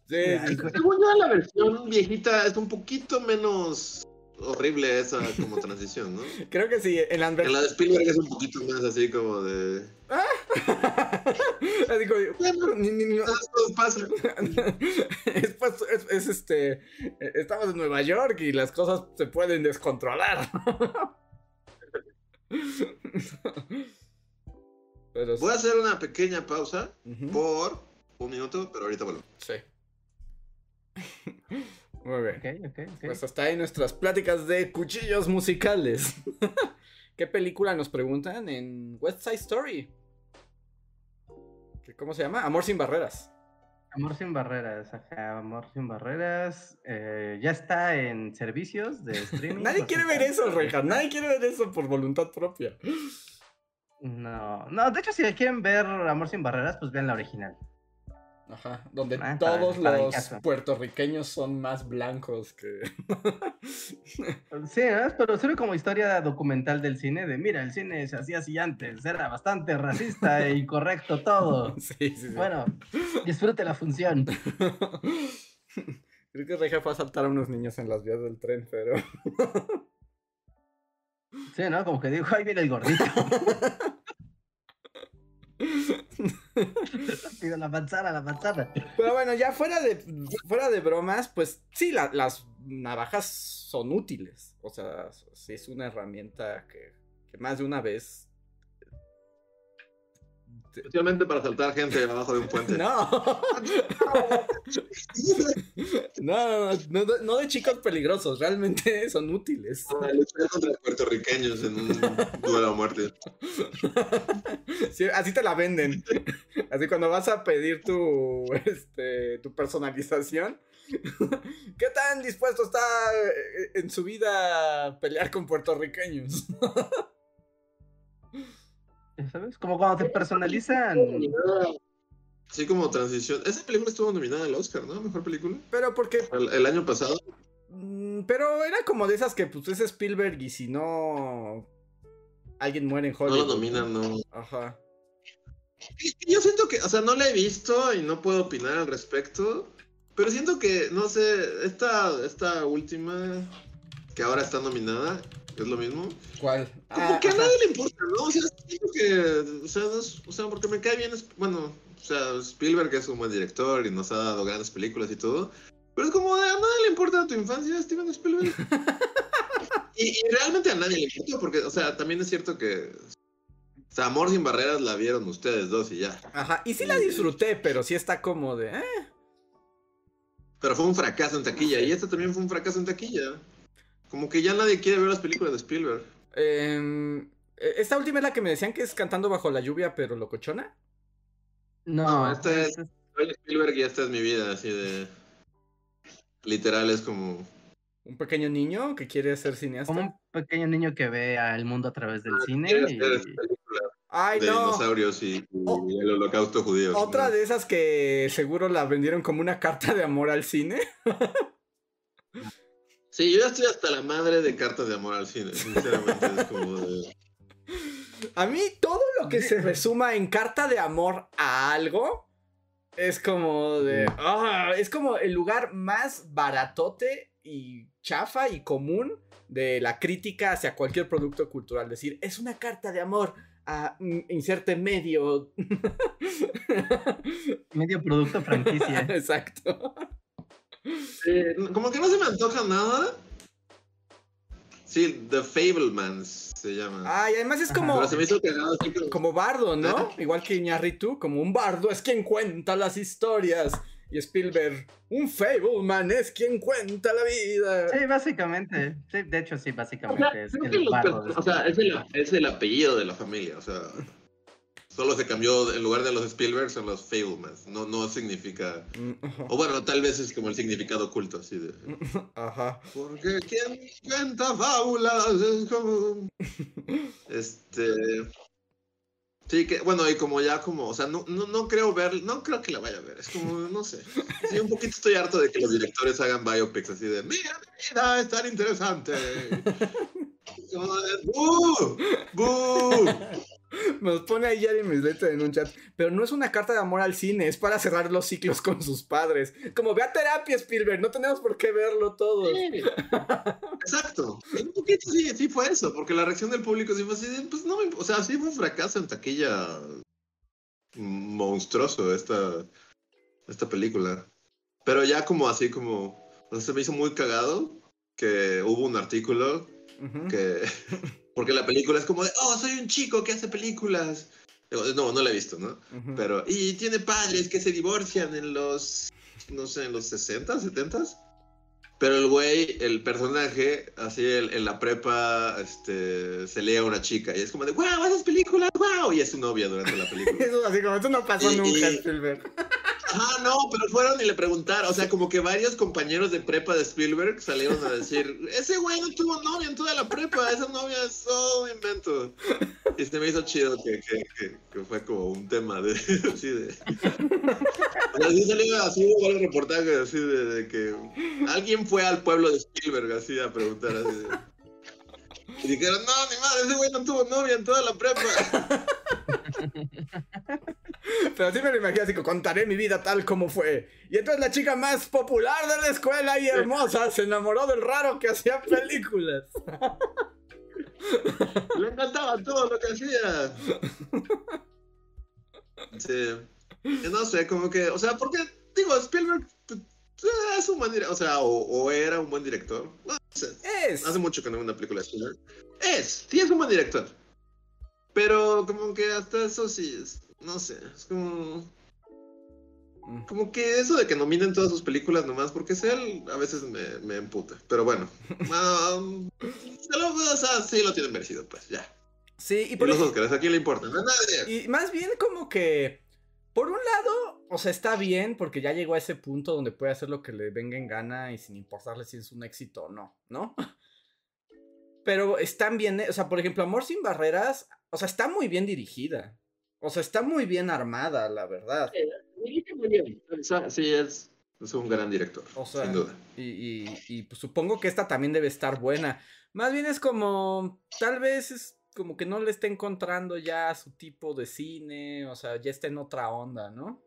Sí, Ay, sí. Según yo, la versión viejita es un poquito menos horrible esa como transición, ¿no? creo que sí, en la En la de Spielberg es un poquito más así como de... Digo, Bueno, ni- ni- no- pasa. es, es- es, este. Estamos en Nueva York y las cosas se pueden descontrolar. Pero Voy a hacer una pequeña pausa por un minuto, pero ahorita vuelvo. sí. Muy bien. Pues hasta ahí nuestras pláticas de cuchillos musicales. ¿Qué película nos preguntan en West Side Story? ¿Qué- ¿Cómo se llama? Amor sin barreras. Amor sin barreras, ajá, amor sin barreras. eh, ya está en servicios de streaming. Nadie quiere ver eso, Reja. Nadie quiere ver eso por voluntad propia. No, no, de hecho, si quieren ver Amor sin barreras, pues vean la original. Ajá, donde Ah, todos para los puertorriqueños son más blancos que... Sí, ¿no? pero sirve como historia documental del cine, de mira, el cine se hacía así antes, era bastante racista e incorrecto todo. sí, sí, sí. Bueno, disfrute la función. Creo que Reja fue a saltar a unos niños en las vías del tren, pero... Sí, ¿no? Como que dijo, ahí viene el gordito. La manzana, la manzana. Pero bueno, ya fuera de, fuera de bromas, pues sí, la- las navajas son útiles. O sea, sí es una herramienta que, que más de una vez Especialmente para saltar gente abajo de un puente. No. no, no, no, no de chicos peligrosos, realmente son útiles. Para luchar contra puertorriqueños en un duelo a muerte. Sí, así te la venden. Así cuando vas a pedir tu, este, tu personalización. ¿Qué tan dispuesto está eh, en su vida a pelear con puertorriqueños? ¿Sabes? Como cuando te personalizan. Sí, como transición. Esa película estuvo nominada al Oscar, ¿no? Mejor película. Pero porque. El, el año pasado. mm, Pero era como de esas que pues es Spielberg y si no. Alguien muere en No Hollywood. lo nominan, no. Ajá. Yo siento que, o sea, no la he visto y no puedo opinar al respecto. Pero siento que, no sé, esta, esta última que ahora está nominada, es lo mismo. ¿Cuál? Como Ah, que a nadie le importa, ¿no? O sea, siento que, o sea, no es- o sea, porque me cae bien, es- bueno, o sea, Spielberg es un buen director y nos ha dado grandes películas y todo. Pero es como de, a nadie le importa tu infancia, Steven Spielberg. y, y realmente a nadie le importa, porque, o sea, también es cierto que, o sea, Amor sin barreras la vieron ustedes dos y ya. Ajá. Y sí la disfruté, pero sí está como de. eh. Pero fue un fracaso en taquilla. Y esta también fue un fracaso en taquilla. Como que ya nadie quiere ver las películas de Spielberg. Em, eh, esta última es la que me decían que es cantando bajo la lluvia, pero locochona. No, No, esta es- Soy Spielberg y esta es mi vida, así de. Literal es como. Un pequeño niño que quiere ser cineasta. como un pequeño niño que ve al mundo a través del cine. Quiere y- Ay, de no. dinosaurios y, y el holocausto judío. Otra ¿no? de esas que seguro la vendieron como una carta de amor al cine. Sí, yo ya estoy hasta la madre de cartas de amor al cine. Sinceramente, es como de. A mí todo lo que se resuma en carta de amor a algo es como de... ah, es como el lugar más baratote y chafa y común de la crítica hacia cualquier producto cultural. Decir, es una carta de amor a mm, inserte medio. Medio producto franquicia. Exacto. Eh, como que no se me antoja nada. Sí, The Fablemans se llama. Ah, y además es como... Pero se me hizo cagado así como- como bardo, ¿no? Igual que Iñárritu, como un bardo es quien cuenta las historias. Y Spielberg, un Fableman es quien cuenta la vida. Sí, básicamente. Sí, de hecho, sí, O sea, básicamente es el los bardo. o sea, es el, es el apellido de la familia, o sea, solo se cambió, en lugar de los Spielberg son los Fablemans, no, no significa, Mm, o bueno, tal vez es como el significado oculto, así de, Ajá. porque quien cuenta fábulas es como, este, sí, que, bueno, y como ya como, o sea, no, no, no creo ver, no creo que la vaya a ver, es como, no sé, sí, un poquito estoy harto de que los directores hagan biopics así de, mira, mi vida es tan interesante. Como de. Nos pone ahí Jeremy Slater en un chat. Pero no es una carta de amor al cine, es para cerrar los ciclos con sus padres. Como ve a terapia, Spielberg, no tenemos por qué verlo todos. Exacto. Un poquito sí, sí fue eso, porque la reacción del público sí fue así, pues no me, o sea, sí fue un fracaso en taquilla monstruoso esta, esta película. Pero ya como así como, o sea, se me hizo muy cagado que hubo un artículo que, porque la película es como de, oh, soy un chico que hace películas. No, no la he visto, ¿no? Ujú. Pero, y tiene padres que se divorcian en los, no sé, en los 60, 70. Pero el güey, el personaje, así el- en la prepa, este, se lee a una chica y es como de, wow, esas películas, wow, y es su novia durante la película. Eso así como, eso no pasó Y- nunca, y- Spielberg. Ajá, no, pero fueron y le preguntaron, o sea, como que varios compañeros de prepa de Spielberg salieron a decir, ese güey no tuvo novia en toda la prepa, esa novia es todo un invento. Y se me hizo chido que, que, que, fue como un tema de, así de... O sea, sí salió así, hubo varios reportajes así de, de que alguien fue al pueblo de Spielberg así a preguntar así de... Y dijeron, no, ni madre, ese güey no tuvo novia en toda la prepa. Pero sí me lo imagino así, que contaré mi vida tal como fue. Y entonces la chica más popular de la escuela y hermosa se enamoró del raro que hacía películas. Le encantaba todo lo que hacía. Sí. No sé, como que, o sea, porque, digo, Spielberg pues, es un buen director, o sea, o, o era un buen director. No Es. hace mucho que no veo una película de Spielberg. Es, sí es un buen director. Pero como que hasta eso sí es. No sé, es como. Como que eso de que nominen todas sus películas nomás porque es él, a veces me, me emputa. Pero bueno. um, se lo, o sea, sí lo tienen merecido, pues, ya. Sí, y Y por los ej- Oscars, ¿a quién le importan? A nadie. Y más bien como que, por un lado, o sea, está bien porque ya llegó a ese punto donde puede hacer lo que le venga en gana y sin importarle si es un éxito o no, ¿no? Pero están bien, o sea, por ejemplo, Amor sin Barreras, o sea, está muy bien dirigida. O sea, está muy bien armada, la verdad. Sí, es, es un gran director, O sea, sin duda. Y, y- y, pues, supongo que esta también debe estar buena. Más bien es como, tal vez es como que no le está encontrando ya su tipo de cine, o sea, ya está en otra onda, ¿no?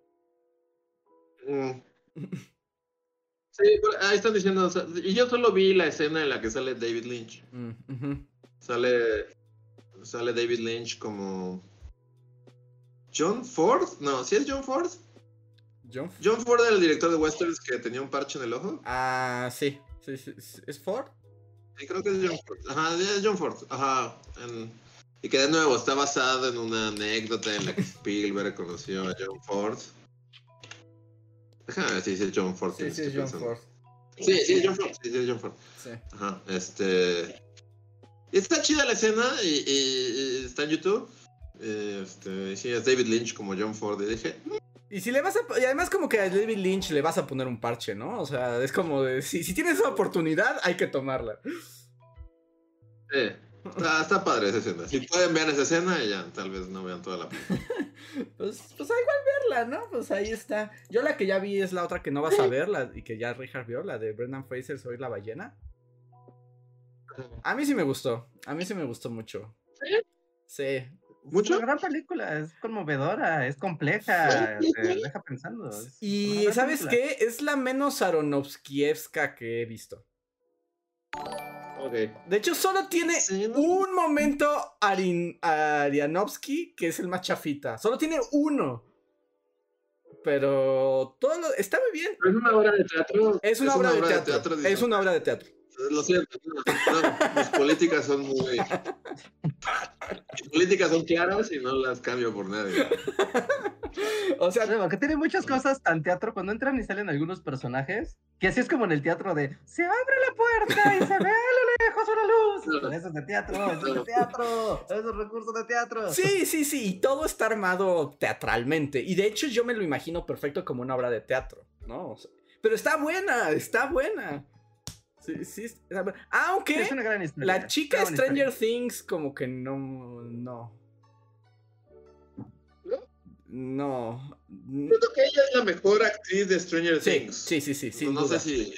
Mm. Sí, ahí están diciendo, o sea, y yo solo vi la escena en la que sale David Lynch. Mm. Sale, sale David Lynch como John Ford. No, ¿sí es John Ford? John John Ford era el director de westerns que tenía un parche en el ojo. Ah, sí, sí, sí, sí. ¿Es Ford? Sí, creo que es John Ford. Ajá, es John Ford. Ajá. en- Y que de nuevo está basado en una anécdota en la que Spielberg conoció a John Ford. Déjame ver si es John Ford. Sí, sí, es John. Ford. Sí, sí, es John Ford. Sí, sí, es John Ford. Sí. Ajá, este. Está chida la escena y, y- y está en YouTube. Este, sí, es David Lynch como John Ford. Y dije, Y si le vas a. Y además, como que a David Lynch le vas a poner un parche, ¿no? O sea, es como de. Si, si tienes esa oportunidad, hay que tomarla. eh, está, está padre esa escena. Si pueden ver esa escena, ya tal vez no vean toda la película. Pues, pues igual verla, ¿no? Pues ahí está. Yo la que ya vi es la otra que no vas a ver, la, y que ya Richard vio, la de Brendan Fraser, Soy la ballena. A mí sí me gustó. A mí sí me gustó mucho. Sí. Es ¿Mucho? una gran película, es conmovedora, es compleja, te deja pensando. es Y ¿sabes película. qué? Es la menos Aronofskievska que he visto. De hecho, solo tiene Sí, ¿no? un momento Arin, Arianovsky, que es el más chafita. Solo tiene uno. Pero todo lo, está muy bien. ¿Es una obra de teatro? Es una, obra, de teatro. es una obra de teatro. Lo siento, no, no, mis políticas son muy. Mis políticas son claras y no las cambio por nadie. O sea, Luego, que tiene muchas cosas tan teatro cuando entran y salen algunos personajes, que así es como en el teatro de se abre la puerta y se ve a lo lejos una luz. Eso es de teatro, eso es de teatro, eso es recurso de teatro. sí, sí, sí. Y todo está armado teatralmente. Y de hecho, yo me lo imagino perfecto como una obra de teatro, ¿no? O sea, pero está buena, está buena. Sí, sí. está. Aunque. Es una gran historia. La chica Stranger historia. Things como que no, no. No. Siento que ella es la mejor actriz de Stranger Sí, Things. sí, sí, sí, sin no duda. sé si.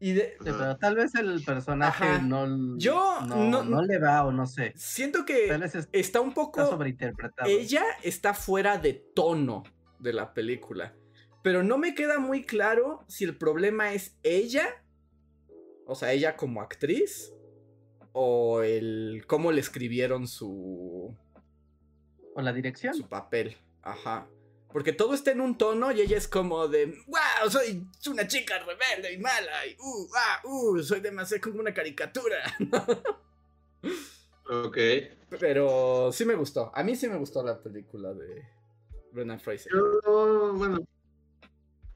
Y de- Sí, pero tal vez el personaje Ajá. no, Yo no, no- no le va o no sé. siento Tal que vez está está un poco... sobreinterpretado. Ella está fuera de tono de la película. Pero no me queda muy claro si el problema es ella, o sea, ella como actriz, o el cómo le escribieron su, O la dirección. su papel. Ajá. Porque todo está en un tono y ella es como de, wow, soy una chica rebelde y mala, y uh, ah, uh, soy demasiado como una caricatura. Ok. Pero sí me gustó, a mí sí me gustó la película de Brendan Fraser. Yo, bueno.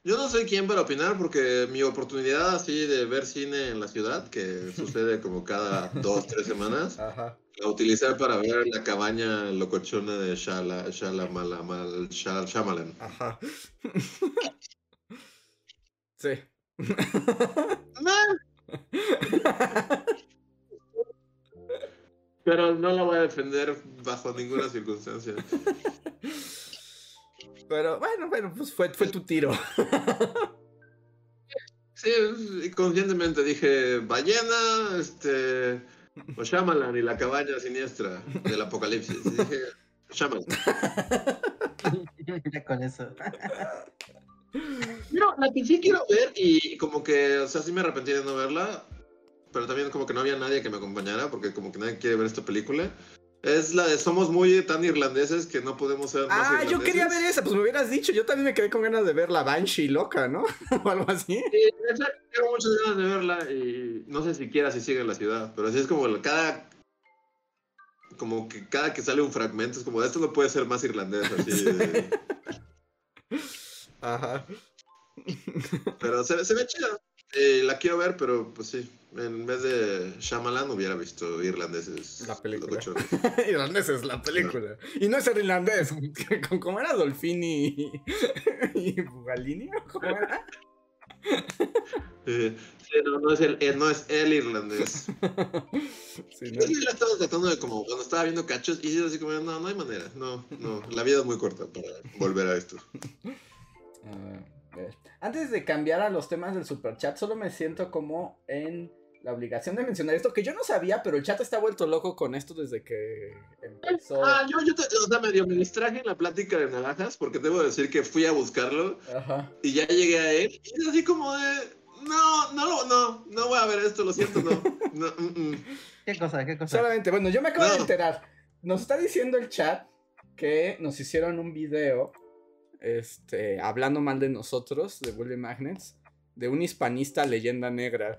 Yo no soy quien para opinar porque mi oportunidad así de ver cine en la ciudad, que sucede como cada dos, tres semanas, Ajá. la utilicé para ver la cabaña locochona de Shala, Shala, Shyamalan. Ajá. sí. Pero no la voy a defender bajo ninguna circunstancia. Pero bueno, bueno, pues fue, fue tu tiro. Sí, y conscientemente dije ballena, este, o Shyamalan y la cabaña siniestra del apocalipsis. Y dije Shyamalan. Ya con eso. No, la que sí quiero ver y como que, o sea, sí me arrepentí de no verla, pero también como que no había nadie que me acompañara porque como que nadie quiere ver esta película. Es la de Somos muy tan irlandeses que no podemos ser más Ah, yo quería ver esa, pues me hubieras dicho. Yo también me quedé con ganas de ver la Banshee loca, ¿no? o algo así. Sí, esa tengo muchas ganas de verla y no sé siquiera si sigue en la ciudad, pero así es como cada como que cada que sale un fragmento es como, esto no puede ser más irlandés, así. de- Ajá. Pero se, se ve chida. Eh, la quiero ver, pero pues sí. En vez de Shyamalan hubiera visto irlandeses. La película. locochones. irlandés es la película. Y no es el irlandés. ¿Cómo era Dolfini y Bugalini? ¿Cómo era? Sí, no, no es el, no es el irlandés. Sí, ¿no? Yo la estaba tratando de como cuando estaba viendo cachos y yo así como, no, no hay manera. No, no. La vida es muy corta para volver a esto. Antes de cambiar a los temas del superchat, solo me siento como en la obligación de mencionar esto que yo no sabía, pero el chat está vuelto loco con esto desde que empezó. Ah, yo, yo te, o sea, medio me distraje en la plática de navajas porque debo decir que fui a buscarlo Ajá. y ya llegué a él y es así como de, no, no, lo- no, no voy a ver esto, lo siento, no. no mm, mm. ¿Qué cosa? ¿Qué cosa? Solamente, bueno, yo me acabo de enterar. Nos está diciendo el chat que nos hicieron un video este, hablando mal de nosotros, de Bully Magnets, de un hispanista leyenda negra.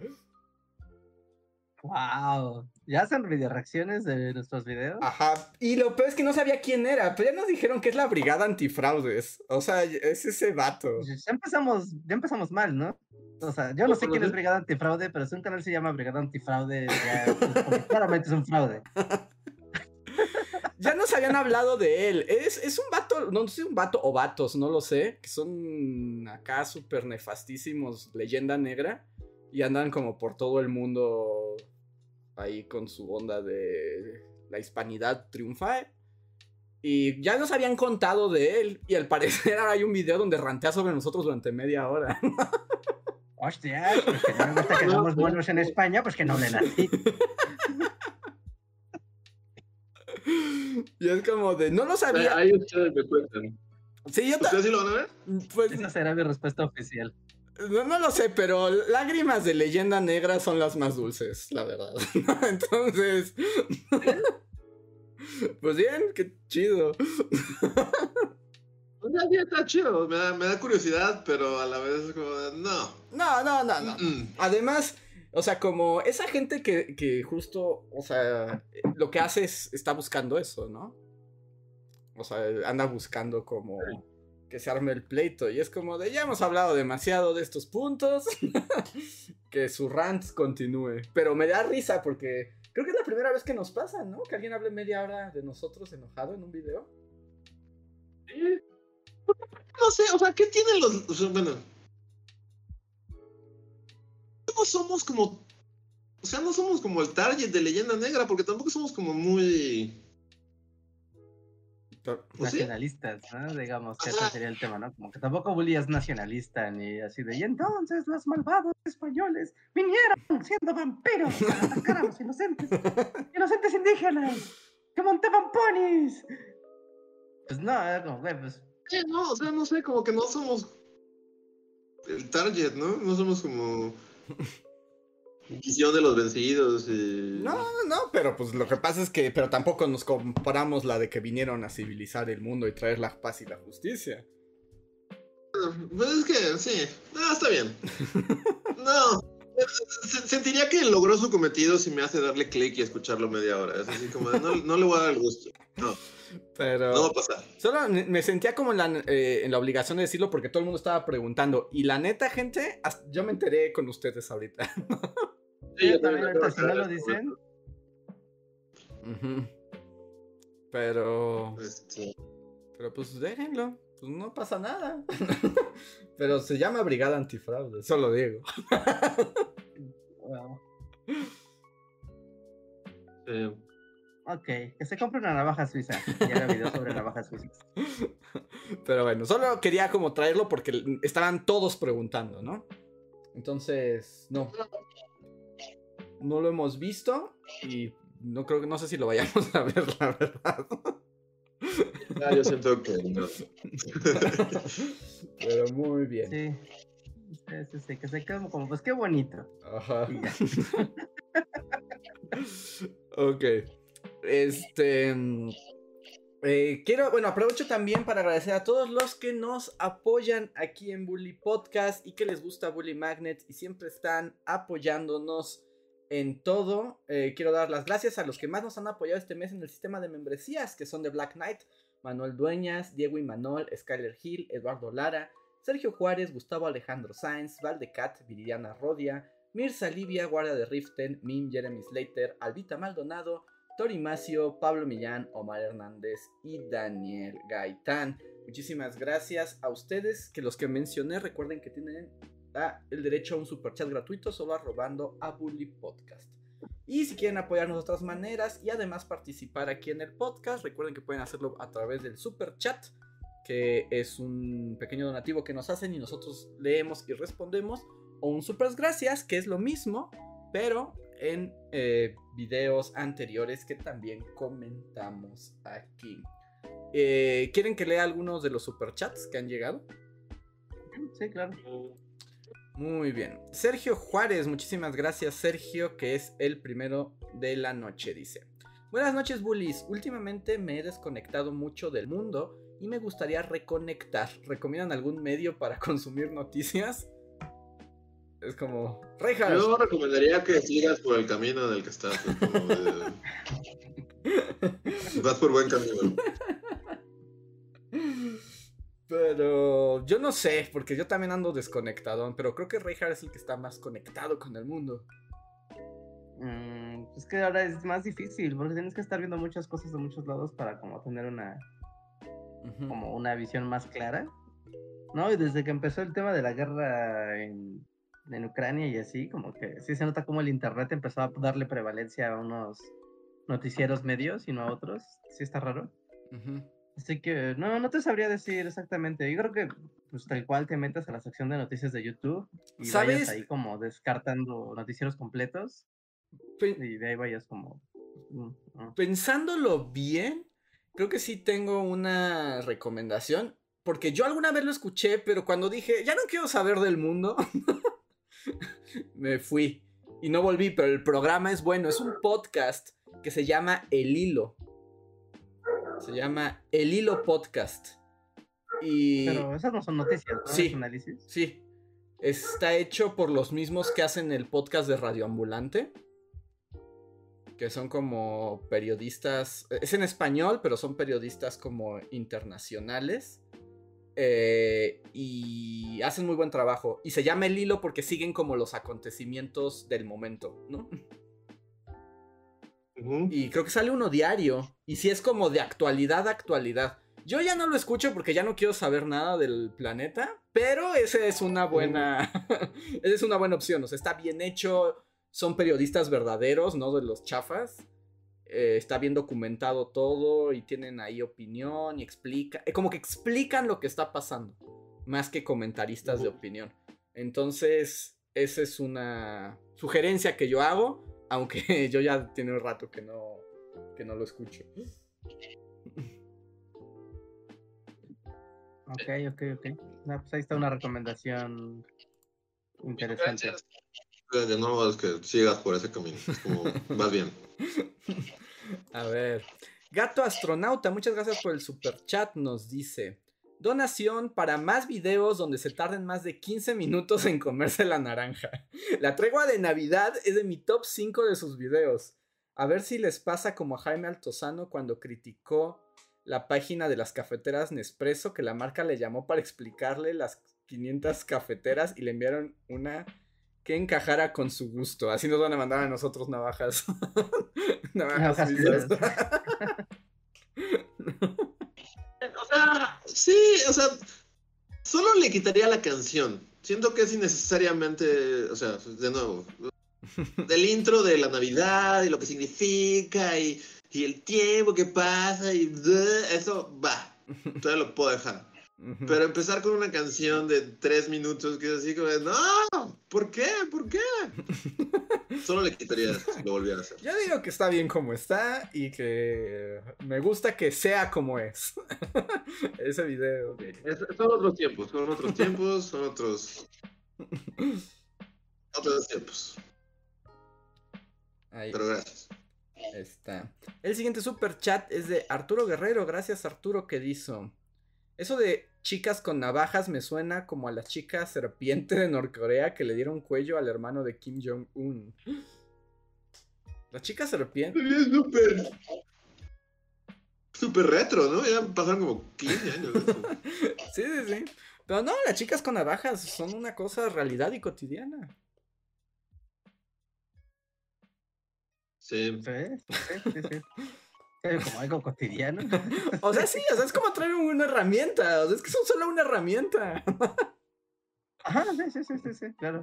Wow. ¿Ya hacen video reacciones de nuestros videos? Ajá. Y lo peor es que no sabía quién era, pero ya nos dijeron que es la Brigada Antifraudes. O sea, es ese vato. Ya empezamos, ya empezamos mal, ¿no? O sea, yo no sé ¿Cómo quién es sé? Brigada Antifraude, pero si un canal se llama Brigada Antifraude, ya, pues, claramente es un fraude. Ya nos habían hablado de él. Es, es un vato, no sé un vato o vatos, no lo sé, que son acá súper nefastísimos, leyenda negra, y andan como por todo el mundo ahí con su onda de la hispanidad triunfa. Y ya nos habían contado de él, y al parecer ahora hay un video donde rantea sobre nosotros durante media hora. Hostia, pues que no me gusta que somos buenos en España, pues que no hablen así. y es como de, no lo sabía. Ahí ustedes me cuentan. Sí, yo ¿Ustedes sí lo van a ver? pues, Esa será mi respuesta oficial. No, no lo sé, pero lágrimas de leyenda negra son las más dulces, la verdad. Entonces. Pues bien, qué chido. O sea, sí, está chido, me da, me da curiosidad, pero a la vez es como, no. No, no, no, no. Mm, Además, o sea, como esa gente que, que justo, o sea, lo que hace es, está buscando eso, ¿no? O sea, anda buscando como que se arme el pleito. Y es como de, ya hemos hablado demasiado de estos puntos. que su rant continúe. Pero me da risa porque creo que es la primera vez que nos pasa, ¿no? Que alguien hable media hora de nosotros enojado en un video. No sé, o sea, ¿qué tienen los. bueno. No somos como. O sea, no somos como el target de leyenda negra, porque tampoco somos como muy. Pues sí. Nacionalistas, ¿no? Digamos que ese sería el tema, ¿no? Como que tampoco Bully es nacionalista ni así de. Y entonces los malvados españoles vinieron siendo vampiros a atacar a los inocentes, inocentes indígenas que montaban ponis. Pues no, era como, güey, pues. Sí, no, o sea, no sé, como que no somos el target, ¿no? No somos como visión de los vencidos y... No, no, no, pero pues lo que pasa es que, pero tampoco nos comparamos la de que vinieron a civilizar el mundo y traer la paz y la justicia. Pues es que, sí, no, está bien. No, sentiría que logró su cometido si me hace darle clic y escucharlo media hora. Es así como, no, no le voy a dar el gusto. No, Pero no va a pasar. solo me sentía como en la, eh, en la obligación de decirlo porque todo el mundo estaba preguntando. Y la neta, gente, hasta- yo me enteré con ustedes ahorita. Sí, yo también ahorita, si no lo dicen. Pero, este, pero pues déjenlo, pues no pasa nada. pero se llama Brigada Antifraude, solo digo. wow. eh, Ok, que se compre una navaja suiza. Ya era video sobre navajas suizas. Pero bueno, solo quería como traerlo porque estaban todos preguntando, ¿no? Entonces, no. No lo hemos visto y no creo que no sé si lo vayamos a ver, la verdad. Ah, yo siento que no. Pero muy bien. Sí. Sí, sí, sí, que se quede como, pues qué bonito. Ajá. Ok. Este. mm, eh, quiero, bueno, aprovecho también para agradecer a todos los que nos apoyan aquí en Bully Podcast y que les gusta Bully Magnet y siempre están apoyándonos en todo, eh, quiero dar las gracias a los que más nos han apoyado este mes en el sistema de membresías, que son de Black Knight, Manuel Dueñas, Diego y Manuel, Skyler Hill, Eduardo Lara, Sergio Juárez, Gustavo Alejandro Sáenz, Valdecat, Viridiana Rodia, Mirza Livia, Guardia de Riften, Mim, Jeremy Slater, Albita Maldonado, Tori Macio, Pablo Millán, Omar Hernández y Daniel Gaitán. Muchísimas gracias a ustedes, que los que mencioné recuerden que tienen el derecho a un super chat gratuito solo arrobando a Bully Podcast. Y si quieren apoyarnos de otras maneras y además participar aquí en el podcast, recuerden que pueden hacerlo a través del super chat, que es un pequeño donativo que nos hacen y nosotros leemos y respondemos, o un super gracias, que es lo mismo, pero en eh, videos anteriores que también comentamos aquí. Eh, ¿Quieren que lea algunos de los superchats que han llegado? Sí, claro. Muy bien. Sergio Juárez, muchísimas gracias Sergio, que es el primero de la noche, dice. Buenas noches, bullies. Últimamente me he desconectado mucho del mundo y me gustaría reconectar. ¿Recomiendan algún medio para consumir noticias? Es como, Rejas. Yo recomendaría que sigas por el camino del que estás. Vas por buen camino. Pero yo no sé, porque yo también ando desconectado, pero creo que Reinhardt es el que está más conectado con el mundo. Mm, es que ahora es más difícil, porque tienes que estar viendo muchas cosas de muchos lados para como tener una como una visión más clara. ¿No? Y desde que empezó el tema de la guerra en, Ucrania y así, como que sí se nota como el internet empezó a darle prevalencia a unos noticieros medios y no a otros. Sí está raro. Así que no, no te sabría decir exactamente. Yo creo que pues tal cual te metas a la sección de noticias de YouTube y ¿Sabes? vayas ahí como descartando noticieros completos. y de ahí vayas como. Mm, ah. Pensándolo bien, creo que sí tengo una recomendación. Porque yo alguna vez lo escuché, pero cuando dije, ya no quiero saber del mundo, me fui. Y no volví, pero el programa es bueno. Es un podcast que se llama El Hilo. Se llama El Hilo Podcast. Y... Pero esas no son noticias, ¿no? Sí, sí. Está hecho por los mismos que hacen el podcast de Radioambulante. Que son como periodistas. Es en español, pero son periodistas como internacionales. Eh, y hacen muy buen trabajo. Y se llama El Hilo porque siguen como los acontecimientos del momento, ¿no? Y creo que sale uno diario. Y si es como de actualidad actualidad. Yo ya no lo escucho porque ya no quiero saber nada del planeta. Pero esa es una buena. esa es una buena opción. O sea, está bien hecho. Son periodistas verdaderos, no de los chafas. Eh, está bien documentado todo. Y tienen ahí opinión. Y explica. Eh, como que explican lo que está pasando. Más que comentaristas de opinión. Entonces, esa es una sugerencia que yo hago aunque yo ya tiene un rato que no, que no lo escucho. Ok, ok, ok. pues ahí está una recomendación interesante. De nuevo es que sigas por ese camino. más bien. A ver. Gato Astronauta, muchas gracias por el super chat. Nos dice: Donación para más videos donde se tarden más de 15 minutos en comerse la naranja. La tregua de Navidad es de mi top 5 de sus videos. A ver si les pasa como a Jaime Altozano cuando criticó la página de las cafeteras Nespresso que la marca le llamó para explicarle las 500 cafeteras y le enviaron una que encajara con su gusto. Así nos van a mandar a nosotros navajas. navajas. O sea, sí, o sea, solo le quitaría la canción. Siento que es innecesariamente, o sea, de nuevo, del intro de la Navidad y lo que significa y, y el tiempo que pasa y eso va, todavía lo puedo dejar. Pero empezar con una canción de tres minutos que es así como, no, ¿por qué? ¿Por qué? Solo le quitaría si lo volviera a hacer. Yo digo que está bien como está y que me gusta que sea como es. Ese video. son otros tiempos, son otros tiempos, son otros. otros tiempos. Pero gracias. Está. El siguiente super chat es de Arturo Guerrero. Gracias, Arturo, que hizo. Eso de chicas con navajas me suena como a la chica serpiente de Norcorea que le dieron cuello al hermano de Kim Jong-un. La chica serpiente. Es súper. Súper retro, ¿no? Ya pasaron como 15 años. Sí, sí, sí. Pero no, las chicas con navajas son una cosa realidad y cotidiana. Sí. Sí, sí, sí, sí. Sí, Como algo cotidiano. O sea, sí, o sea, es como traer una herramienta. O sea, es que son solo una herramienta. Ajá, sí, sí, sí, sí, claro.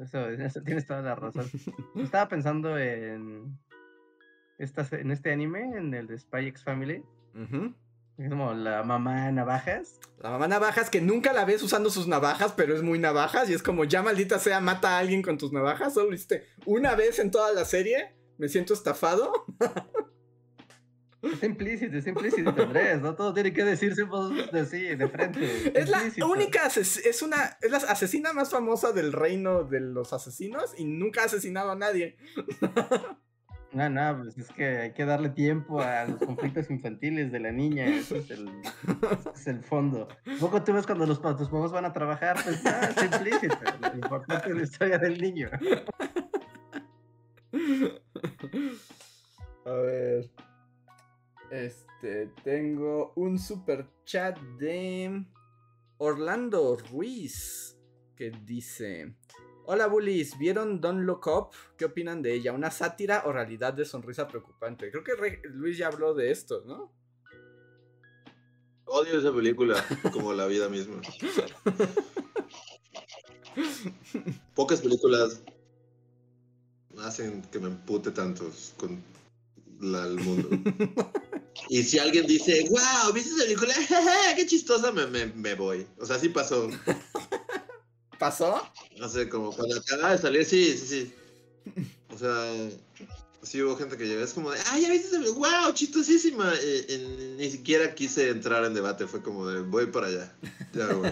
Eso, eso tienes toda la razón. Estaba pensando en, esta, en este anime, en el de Spy X Family. Ujú. Es como la mamá navajas. La mamá navajas que nunca la ves usando sus navajas, pero es muy navajas y es como ya maldita sea, mata a alguien con tus navajas. Solo lo hiciste una vez en toda la serie. Me siento estafado. Está implícito, es implícito, Andrés. No todo tiene que decirse pues, de frente. Es la implícito. única es una es la asesina más famosa del reino de los asesinos y nunca ha asesinado a nadie. No, no, pues es que hay que darle tiempo a los conflictos infantiles de la niña. Ese es el, ese es el fondo. Poco tú ves cuando los, tus papás van a trabajar, pues no, está implícito. Lo importante es la historia del niño. A ver. Este, tengo un super chat de Orlando Ruiz que dice: Hola bullies, ¿vieron Don't Look Up? ¿Qué opinan de ella? ¿Una sátira o realidad de sonrisa preocupante? Creo que Re- Luis ya habló de esto, ¿no? Odio esa película como la vida misma. Pocas películas hacen que me empute tanto con la- el mundo. Y si alguien dice, wow, ¿viste esa película? ¡Qué chistosa! Me, me, me voy. O sea, sí pasó. ¿Pasó? No sé, como cuando acaba de salir, sí, sí, sí. O sea, sí hubo gente que llegó, es como de, ¡ay, ya viste! ¡Wow, chistosísima! Eh, eh, ni siquiera quise entrar en debate, fue como de, voy para allá. Ya voy.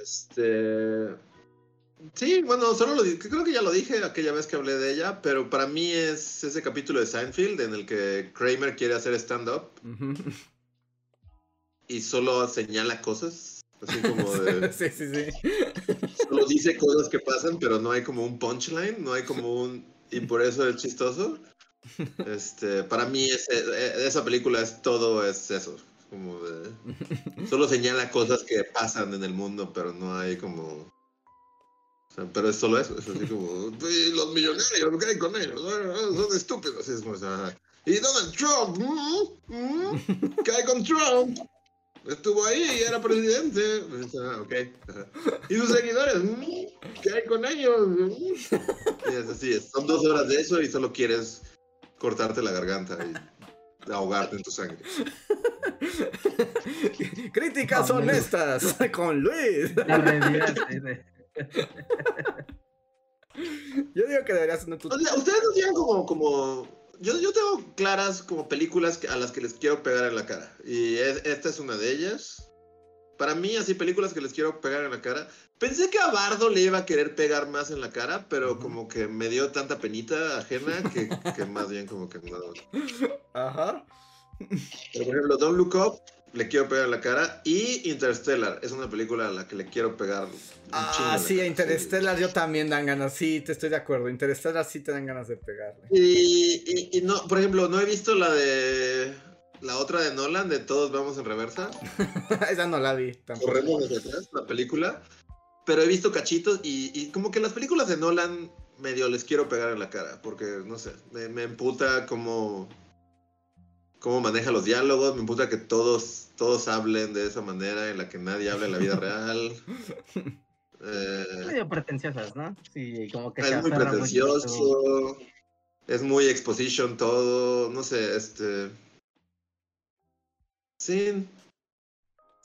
Este. Sí, bueno, solo lo creo que ya lo dije aquella vez que hablé de ella, pero para mí es ese capítulo de Seinfeld en el que Kramer quiere hacer stand-up y solo señala cosas, así como de... sí, sí, sí. solo dice cosas que pasan, pero no hay como un punchline, no hay como un... y por eso es chistoso. Este, para mí eh, esa película es todo, es eso, como de... Solo señala cosas que pasan en el mundo, pero no hay como... sea, pero es solo eso, es así como, "Y los millonarios, ¿qué hay con ellos? Ah, Son estúpidos. Es como, o sea, y Donald Trump, mm, mm, ¿qué hay con Trump? Estuvo ahí y era presidente. O sea, ok. ajá. Y sus seguidores, mm, ¿qué hay con ellos? Mm. Y es así, es- son dos horas de eso y solo quieres cortarte la garganta y ahogarte en tu sangre. Críticas honestas con Luis. La Yo digo que deberías tener tu... O sea, ustedes no tienen como, como, yo, yo tengo claras como películas a las que les quiero pegar en la cara. Y es- esta es una de ellas. Para mí, así películas que les quiero pegar en la cara. Pensé que a Bardo le iba a querer pegar más en la cara, pero como que me dio tanta penita ajena que, que más bien como que no. Ajá. Pero por ejemplo, Don't Look Up, le quiero pegar en la cara. Y Interstellar, es una película a la que le quiero pegar. un Ah, sí, a Interstellar yo también dan ganas. Sí, te estoy de acuerdo. Interstellar sí te dan ganas de pegarle. Y, y- y no, por ejemplo, no he visto la de. La otra de Nolan, de Todos Vamos en Reversa. Esa no la vi tampoco. Corremos desde atrás, la película. Pero he visto cachitos y, y como que las películas de Nolan medio les quiero pegar en la cara. Porque, no sé, me, me emputa cómo. Cómo maneja los diálogos. Me emputa que todos, todos hablen de esa manera en la que nadie habla en la vida real. Eh, medio pretenciosas, ¿no? Sí, como que es muy mucho pretencioso. Es muy exposition todo. No sé, este. Sí.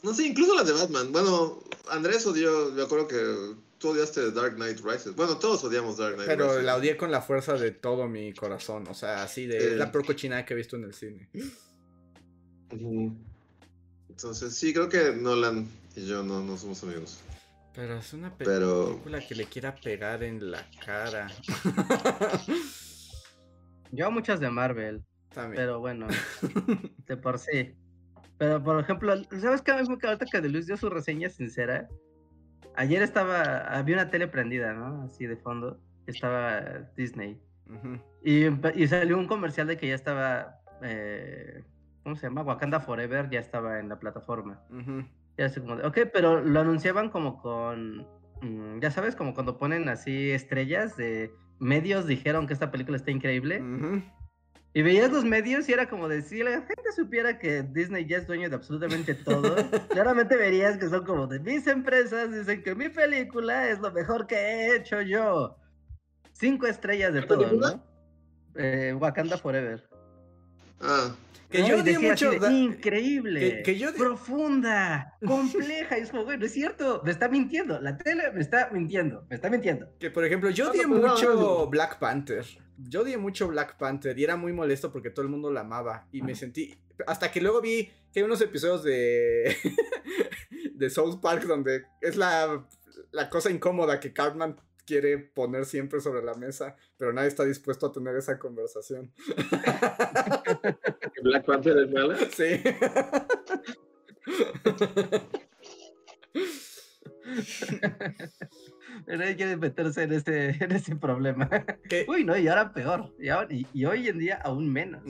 No sé, incluso las de Batman. Bueno, Andrés odió. Me acuerdo que tú odiaste Dark Knight Rises. Bueno, todos odiamos Dark Knight Pero Rises. la odié con la fuerza de todo mi corazón. O sea, así de Sí. la peor cochinada que he visto en el cine. Entonces, sí, creo que Nolan y yo no, no somos amigos. Pero es una pe- Pero- película que le quiera pegar en la cara. Yo muchas de Marvel, También. pero bueno, de por sí. Pero por ejemplo, ¿sabes qué? A mí me encanta que de Luis dio su reseña sincera. Ayer estaba, había una tele prendida, ¿no? Así de fondo, estaba Disney. Y, salió un comercial de que ya estaba, eh, ¿cómo se llama? Wakanda Forever ya estaba en la plataforma. Ya así como de, ok, pero lo anunciaban como con, mm, ya sabes, como cuando ponen así estrellas de medios dijeron que esta película está increíble. Ujú. Y veías los medios y era como de, si la gente supiera que Disney ya es dueño de absolutamente todo, claramente verías que son como de mis empresas, dicen que mi película es lo mejor que he hecho yo. Cinco estrellas de ¿Qué todo, película? ¿no? Eh, Wakanda Forever. Ah, Que ¿no? yo odié mucho. de, increíble, que- que yo di- profunda, compleja. Y es como, güey, no es cierto, me está mintiendo. La tele me está mintiendo, me está mintiendo. Que por ejemplo, yo odié no, no, mucho no. Black Panther. Yo odié mucho Black Panther y era muy molesto porque todo el mundo la amaba. Y me sentí. Hasta que luego vi que hay unos episodios de. de South Park donde es la, la cosa incómoda que Cartman quiere poner siempre sobre la mesa, pero nadie está dispuesto a tener esa conversación. que Black Panther es mala. Sí. Pero nadie quiere meterse en ese, en ese problema. Que- Uy, no, y ahora peor. Y, ahora- y- y hoy en día aún menos.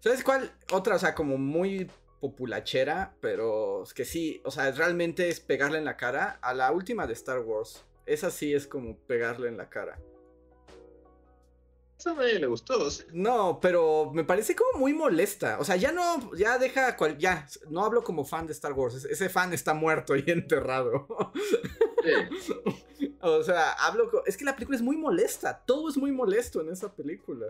¿Sabes cuál? Otra, o sea, como muy populachera, pero es que sí, o sea, realmente es pegarle en la cara a la última de Star Wars. Esa sí es como pegarle en la cara. Eso a nadie le gustó. ¿sí? No, pero me parece como muy molesta. O sea, ya no, ya deja, cual, ya, no hablo como fan de Star Wars. ese- Ese fan está muerto y enterrado. Sí. o sea, hablo, es que la película es muy molesta. Todo es muy molesto en esa película.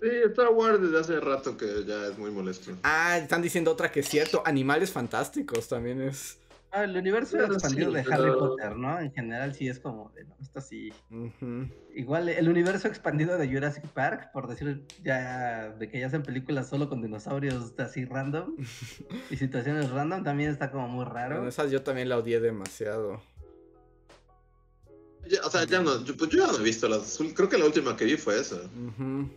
Sí, Star Wars desde hace rato que ya es muy molesto. Ah, están diciendo otra que es cierto. Animales fantásticos también es. Ah, el universo Pero expandido sí, de pero- Harry Potter, ¿no? En general sí es como de, no, esto sí. Igual el universo expandido de Jurassic Park, por decir ya de que ya hacen películas solo con dinosaurios así random y situaciones random, también está como muy raro. Bueno, esa yo también la odié demasiado. Ya, o sea, ya no, yo, pues yo ya no he visto las. Creo que la última que vi fue esa. Ujú.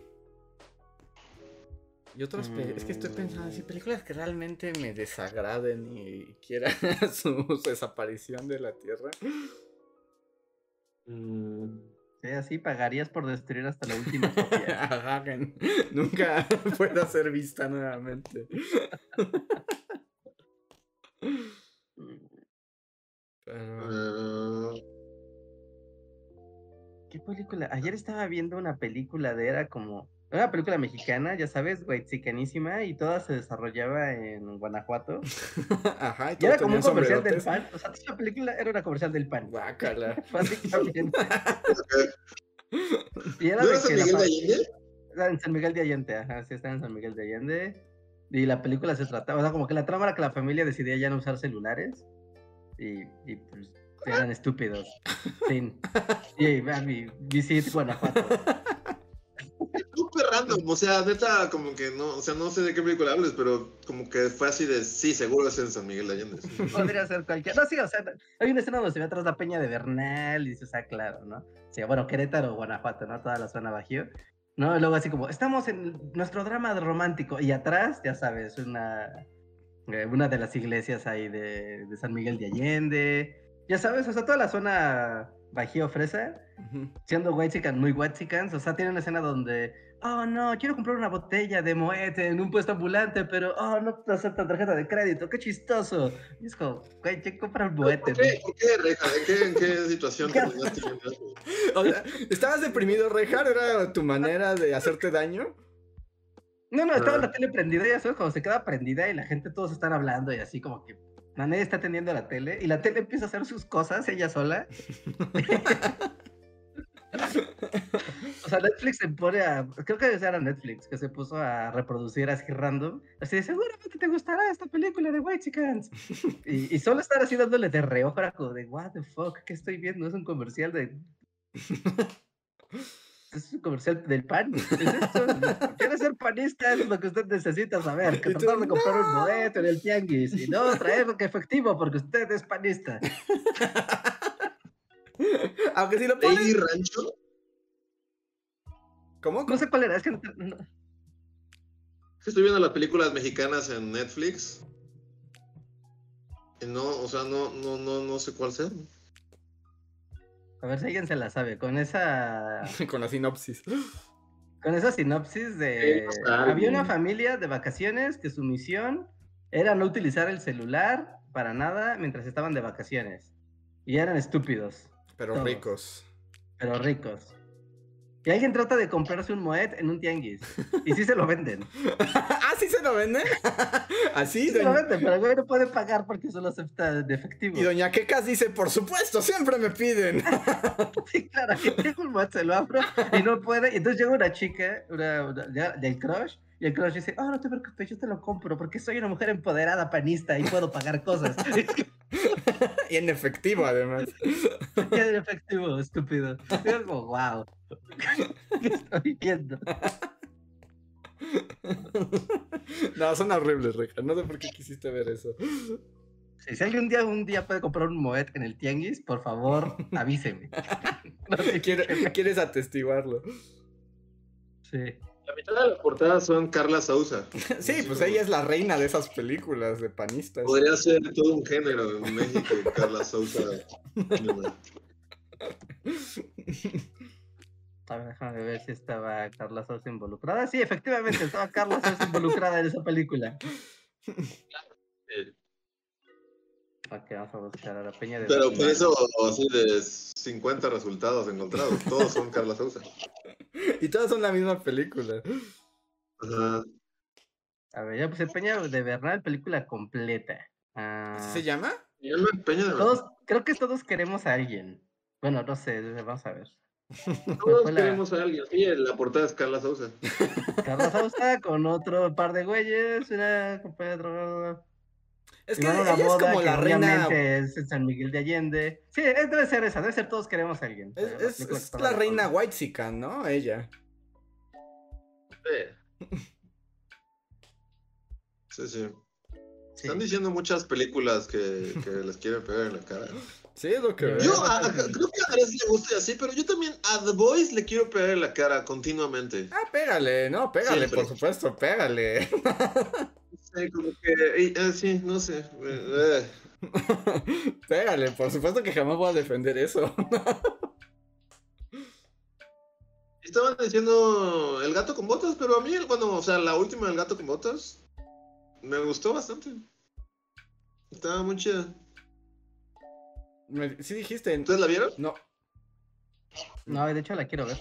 Y otras pe- es que estoy pensando así, películas que realmente me desagraden y quiera su desaparición de la Tierra. Mm, Sí, así pagarías por destruir hasta la última copia. Ajá, nunca pueda ser vista nuevamente. Pero... ah, ¿Qué película? Ayer estaba viendo una película de era como una película mexicana, ya sabes, guayxicanísima, y toda se desarrollaba en Guanajuato. Ajá, y Y era como un comercial del pan. O sea, toda la película era una comercial del pan. Guácala. Básicamente. Y era ¿No de era San la Miguel fa- de Allende? Era en San Miguel de Allende, ajá, sí, estaba en San Miguel de Allende. Y la película se trataba, o sea, como que la trama era que la familia decidía ya no usar celulares. Y, y pues eran estúpidos. Fin. Y vean mi visit Guanajuato. Súper random, o sea, neta, como que no, o sea, no sé de qué película hables, pero como que fue así de, sí, seguro es en San Miguel de Allende. sí. Podría ser cualquier. No, sí, o sea, hay una escena donde se ve atrás la peña de Bernal y dices, ah, claro, ¿no? Sí, bueno, Querétaro, Guanajuato, ¿no? Toda la zona bajío. ¿No? Y luego así como, estamos en nuestro drama romántico. Y atrás, ya sabes, una, eh, una de las iglesias ahí de, de San Miguel de Allende. Ya sabes, o sea, toda la zona bajío fresa, siendo whitexicans, muy whitexicans. O sea, tiene una escena donde, oh no, quiero comprar una botella de moete en un puesto ambulante, pero, oh, no te aceptan tarjeta de crédito, qué chistoso. Y es como, güey, ¿quién compra un moete? ¿Por qué, ¿Por qué, Reja? ¿En qué, en qué situación ¿Qué? eso? O sea, ¿estabas deprimido, Rejar? ¿Era tu manera de hacerte daño? No, no, estaba Ah. la tele prendida, ya sabes, cuando se queda prendida y la gente todos están hablando y así como que nadie está atendiendo la tele y la tele empieza a hacer sus cosas ella sola. o sea, Netflix se pone a. Creo que era Netflix que se puso a reproducir así random. Así de seguramente te gustará esta película de White Chickens. Y, y solo estar así dándole de reojo era como de, ¿What the fuck? ¿Qué estoy viendo? Es un comercial de. Es un comercial del pan. ¿Es esto? ¿Quieres ser panista? Es lo que usted necesita saber. Que tratar de comprar un "No". boleto en el tianguis y no traer efectivo porque usted es panista. Aunque si lo Lady pones... Rancho. ¿Cómo? No sé cuál era, es que no- no- Estoy viendo las películas mexicanas en Netflix. No, o sea, no, no, no, no sé cuál sea. A ver si alguien se la sabe. Con esa. Con la sinopsis. Con esa sinopsis de. Sí. Había una familia de vacaciones que su misión era no utilizar el celular para nada mientras estaban de vacaciones. Y eran estúpidos, Pero Todos. ricos. pero ricos. Y alguien trata de comprarse un Moet en un tianguis. Y sí se lo venden. ¿Ah, sí se lo vende? Así, Sí se lo doña- venden, pero el güey no puede pagar porque solo acepta de efectivo. Y doña Quecas dice, por supuesto, siempre me piden. Sí, claro, aquí tengo un Moet, se lo abro y no puede. Y entonces llega una chica una, una- ya- del crush. Y el crush dice, oh, no te preocupes, yo te lo compro porque soy una mujer empoderada panista y puedo pagar cosas. y en efectivo, además. Qué de efectivo, estúpido. Y es como, wow. ¿Qué estoy viendo? no, son horribles, Reja. No sé por qué quisiste ver eso. Sí, si alguien día, un día puede comprar un Moet en el tianguis, por favor, avíseme. No sé qué- quieres atestiguarlo. Sí. La mitad de las portadas son Carla Sousa. Sí, pues ella es la reina de esas películas de panistas. Podría ser todo un género en México, Carla Sousa. A ver, déjame ver si estaba Carla Sousa involucrada. Sí, efectivamente, estaba Carla Sousa involucrada en esa película. Eh, Ok, vamos a buscar a la Peña de Pero por eso, así de 50 resultados encontrados, todos son Carla Sousa. Y todas son la misma película. A ver, ya puse Peña de Bernal, película completa. Ah, ¿Así se llama? ¿Y Alma Peña de todos, creo que todos queremos a alguien. Bueno, no sé, vamos a ver. Todos la- queremos a alguien. Sí, la portada es Carla Sousa. Carla Sousa con otro par de güeyes, una compañía drogada. Es Y que a ella es como la reina. es en San Miguel de Allende. Sí, es- debe ser esa, debe ser todos queremos a alguien. Es, la es- la reina. White ¿no? Ella. Sí, sí. Sí. Están diciendo muchas películas que, que les quieren pegar en la cara. Sí, es lo que Yo- veo. Yo a- a- creo que a Andrés le gusta así, pero yo también a The Voice le quiero pegar en la cara continuamente. Ah, pégale, no, pégale, Siempre. por supuesto, pégale. Sí, como que, eh, sí, no sé. eh, eh. pégale, por supuesto que jamás voy a defender eso. Estaban diciendo el gato con botas, pero a mí, bueno, o sea, la última del gato con botas me gustó bastante. Estaba muy chida. Sí dijiste. ¿Ustedes la vieron? No, No, de hecho la quiero ver.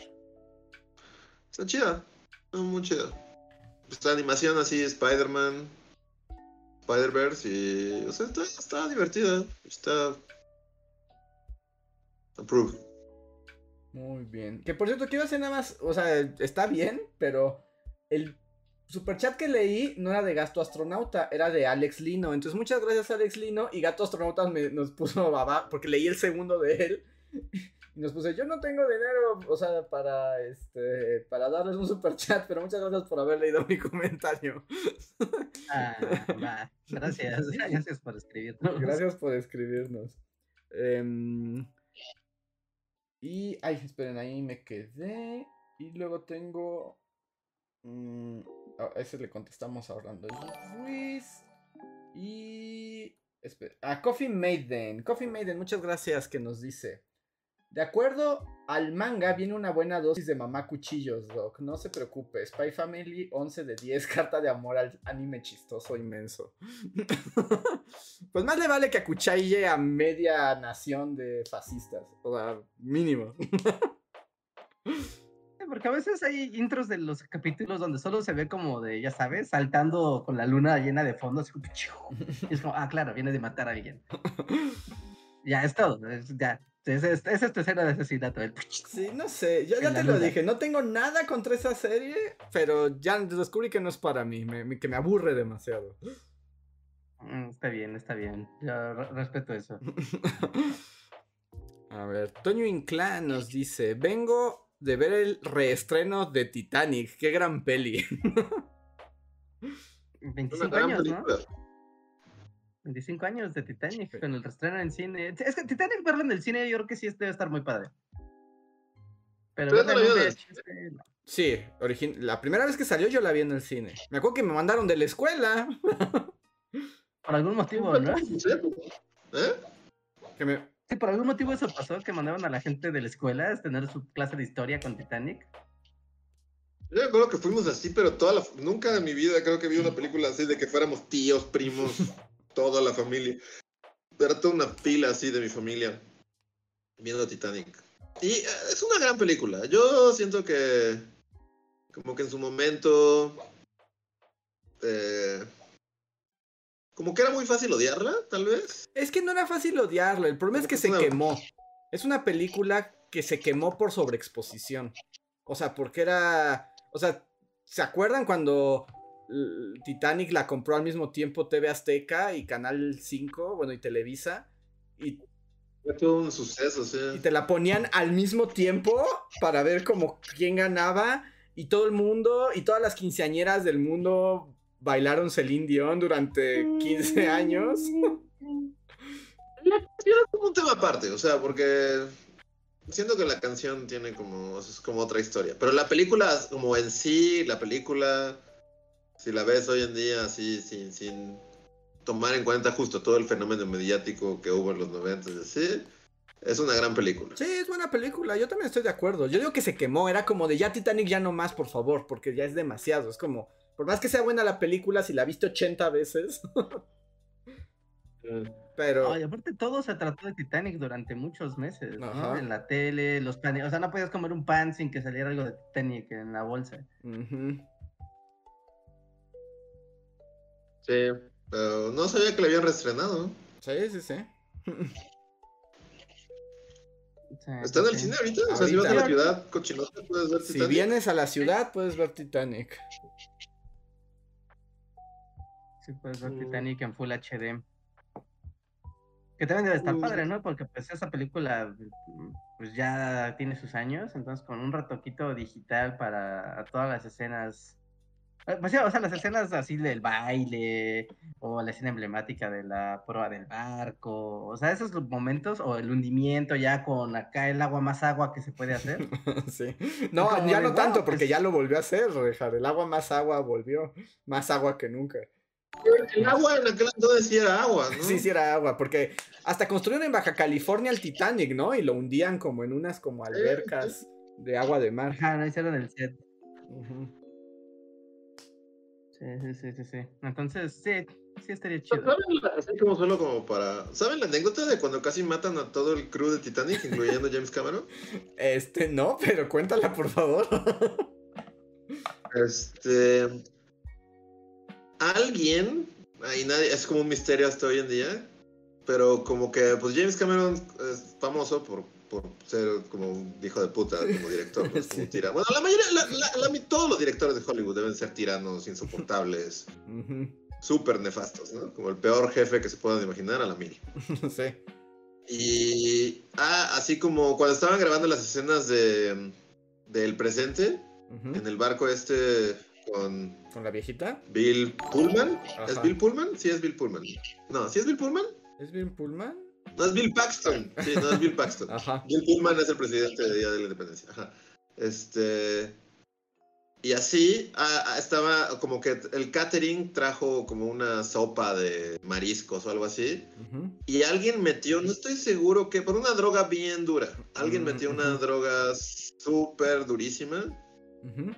Está chida. Está muy chida. Esta animación así, Spider-Man, Spider-Verse y... O sea, está, está divertida. Está... Approved. Muy bien. Que por cierto, quiero hacer nada más. O sea, está bien, pero el superchat que leí no era de Gasto Astronauta, era de Alex Lino. Entonces, muchas gracias, Alex Lino. Y Gato Astronauta me, nos puso babá, porque leí el segundo de él. Y nos puse, yo no tengo dinero, o sea, para este, para darles un superchat, pero muchas gracias por haber leído mi comentario. Ah, va. Gracias, gracias por escribir. Gracias por escribirnos. Em, y, ay, esperen, ahí me quedé. Y luego tengo... mm, a ese le contestamos a Orlando Ruiz. Y... espera, a Coffee Maiden. Coffee Maiden, muchas gracias que nos dice. De acuerdo al manga, viene una buena dosis de mamá cuchillos, Doc. No se preocupe. Spy Family 11 de 10, carta de amor al anime chistoso inmenso. pues más le vale que acuchille a media nación de fascistas. O sea, mínimo. Porque a veces hay intros de los capítulos donde solo se ve como de, ya sabes, saltando con la luna llena de fondo. así como, y es como, ah, claro, viene de matar a alguien. Ya, es todo. ya. Esa es, esa es tu escena de asesinato. el Sí, no sé. Yo ya te lo luna. dije. No tengo nada contra esa serie. Pero ya descubrí que no es para mí. me- me- que me aburre demasiado. Mm, Está bien, está bien. Yo re- respeto eso. A ver, Toño Inclán nos dice: Vengo de ver el reestreno de Titanic. Qué gran peli. 25 Una gran años, ¿no? Película. 25 años de Titanic Sí. con el reestreno en cine. Es que Titanic verlo en el cine yo creo que sí debe estar muy padre. Pero no VHS. Sí, la primera vez que salió yo la vi en el cine. Me acuerdo que me mandaron de la escuela. Por algún motivo, ¿no? ¿Eh? Que me- Sí, por algún motivo eso pasó, que mandaban a la gente de la escuela a tener su clase de historia con Titanic. Yo me acuerdo que fuimos así, pero toda la... Nunca en mi vida creo que vi una película así de que fuéramos tíos, primos, toda la familia. Era toda una pila así de mi familia viendo Titanic. Y eh, es una gran película. Yo siento que como que en su momento... eh, como que era muy fácil odiarla, tal vez. Es que no era fácil odiarla, el problema es que se Una- quemó. Es una película que se quemó por sobreexposición. O sea, porque era... O sea, ¿se acuerdan cuando Titanic la compró al mismo tiempo TV Azteca y Canal 5, bueno, y Televisa? Y, Fue todo un suceso, sí. y te la ponían al mismo tiempo para ver como quién ganaba. Y todo el mundo, y todas las quinceañeras del mundo bailaron Celine Dion durante 15 años. Es como un tema aparte, o sea, porque siento que la canción tiene como, es como otra historia. Pero la película, como en sí, la película, si la ves hoy en día así, sin, sin tomar en cuenta justo todo el fenómeno mediático que hubo en los 90 y así, es una gran película. Sí, es buena película, yo también estoy de acuerdo. Yo digo que se quemó, era como de ya Titanic ya no más, por favor, porque ya es demasiado. Es como, por más que sea buena la película, si la viste 80 veces. Pero... Ay, aparte todo se trató de Titanic durante muchos meses. En la tele, los panes, o sea, no podías comer un pan sin que saliera algo de Titanic en la bolsa. ujú. Sí, pero no sabía que la habían reestrenado. Sí, sí, sí. Sí, ¿Está en el sí. cine ahorita? O sea, si vas a la ciudad cochinota, puedes ver Si Titanic. vienes a la ciudad, puedes ver Titanic. Sí, puedes ver Mm. Titanic en Full HD. Que también debe estar Mm. padre, ¿no? Porque pues esa película pues ya tiene sus años, entonces con un retoquito digital para todas las escenas. Eh, Pues o sea, las escenas así del baile, o la escena emblemática de la prueba del barco, o sea, esos momentos, o el hundimiento ya con acá el agua más agua que se puede hacer. sí. No, como ya de, no wow, tanto, porque pues- ya lo volvió a hacer, Rejar. El agua más agua volvió. Más agua que nunca. El agua en aquel entonces sí era agua, ¿no? Sí, sí era agua, porque hasta construyeron en Baja California el Titanic, ¿no? Y lo hundían como en unas como albercas de agua de mar. Ajá, no hicieron el set. Ujú. Sí, sí, sí, sí, sí. Entonces, sí, sí estaría chido. ¿Saben la- así como solo como para... ¿Saben la anécdota de cuando casi matan a todo el crew de Titanic, incluyendo James Cameron? Este, no, pero cuéntala, por favor. Este... Alguien, ahí nadie, es como un misterio hasta hoy en día, pero como que pues James Cameron es famoso por, por ser como un hijo de puta como director, ¿no? Como Sí. Bueno, la mayoría, la- la- la- todos los directores de Hollywood deben ser tiranos, insoportables, Ujú. súper nefastos, ¿no? Como el peor jefe que se puedan imaginar a la mil. sí. Y ah, así como cuando estaban grabando las escenas de del presente en el barco este con ¿Con la viejita? Bill Pullman. ¿Es. Bill Pullman? Sí, es Bill Pullman. No, ¿sí es Bill Pullman? ¿Es Bill Pullman? No, es Bill Paxton. Sí, no, es Bill Paxton. Ajá. Bill Pullman es el presidente de Día de la Independencia. Ajá. Este. Y así ah, ah, estaba como que el catering trajo como una sopa de mariscos o algo así. Y alguien metió, no estoy seguro que, por una droga bien dura. Alguien Mm, metió una droga súper durísima. Ujú.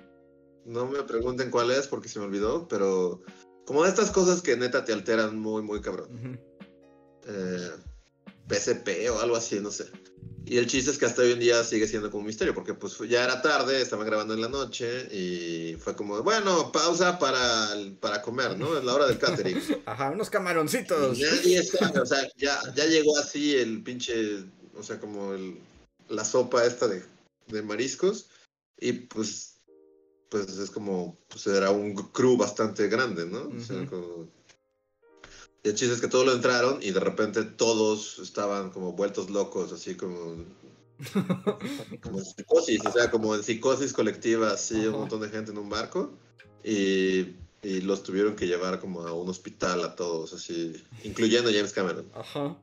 No me pregunten cuál es porque se me olvidó, pero como de estas cosas que neta te alteran muy, muy cabrón. Eh, PSP o algo así, no sé. Y el chiste es que hasta hoy en día sigue siendo como un misterio, porque pues ya era tarde, estaban grabando en la noche y fue como, bueno, pausa para, para comer, ¿no? Es la hora del catering. Ajá, unos camaroncitos. Y Nadie sabe, o sea, ya, ya llegó así el pinche, o sea, como el, la sopa esta de, de mariscos y pues, pues es como, pues era un crew bastante grande, ¿no? O sea, Ujú. como... Y el chiste es que todos lo entraron y de repente todos estaban como vueltos locos, así como, como en psicosis, o sea, como en psicosis colectiva, así, Ajá. un montón de gente en un barco. Y, y los tuvieron que llevar como a un hospital a todos, así, incluyendo James Cameron. Ajá.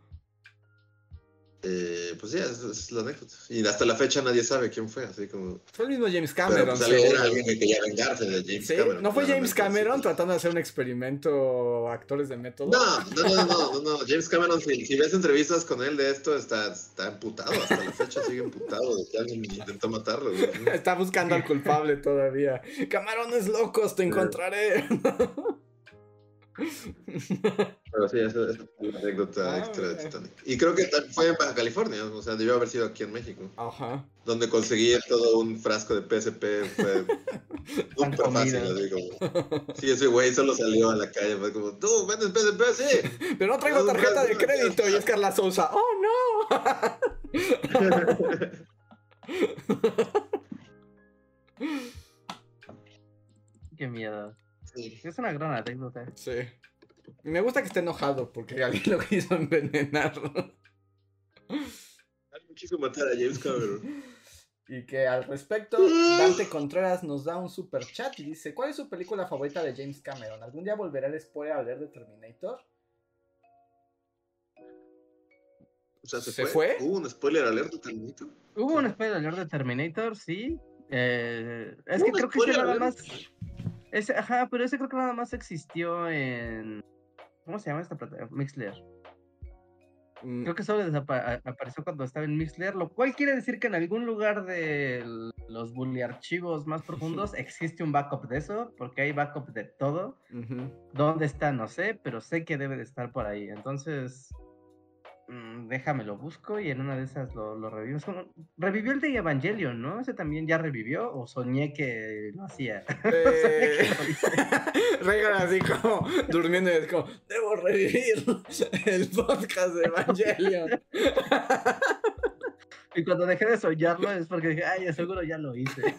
Eh, pues sí, es, es la anécdota. Y hasta la fecha nadie sabe quién fue, así como. Fue el mismo James Pero Cameron. pues alguien, seguro. era alguien que quería vengarse de James ¿Sí? Cameron. ¿No fue James Cameron sí. tratando de hacer un experimento actores de método? No, no, no, no, no, no. James Cameron, si, si ves entrevistas con él de esto, está, está emputado. Hasta la fecha sigue emputado de que alguien intentó matarlo. güey. Está buscando al culpable todavía. Camarones locos, te encontraré. Pero sí, esa esa fue una anécdota Ah, extra de. Titanic. Y creo que fue en Baja California, o sea, debió haber sido aquí en México. Ajá. Donde conseguir todo un frasco de PSP fue súper fácil. comida. así como- Sí, ese güey solo salió a la calle, fue como, tú vendes PSP, sí. Pero no traigo No, tarjeta no, de crédito no. y es Carla Sousa. ¡Oh, no! Qué miedo. Sí. Es una gran anécdota. Sí. Y me gusta que esté enojado porque alguien lo quiso envenenar. Alguien quiso matar a James Cameron. Y que al respecto, Dante Contreras nos da un super chat y dice: ¿Cuál es su película favorita de James Cameron? ¿Algún día volverá el spoiler a leer de Terminator? O sea, ¿se, ¿Se fue? fue? ¿Hubo un spoiler alerta Terminator? Hubo un spoiler alert de Terminator, sí. Eh, es que creo que spoiler nada alert. más. Ese, ajá, pero ese creo que nada más existió en. ¿Cómo se llama esta plataforma? Mixler. Mm, Creo que solo apareció cuando estaba en Mixler, lo cual quiere decir que en algún lugar de los bully archivos más profundos existe un backup de eso, porque hay backup de todo. ujú. ¿Dónde está? No sé, pero sé que debe de estar por ahí. Entonces, mm, déjame lo busco y en una de esas lo, lo como- revivió el de Evangelion, ¿no? Ese también ya revivió o soñé que lo hacía. Eh, Regan así como durmiendo y es como: Debo revivir el podcast de Evangelion. y cuando dejé de soñarlo es porque dije, ay, seguro ya lo hice.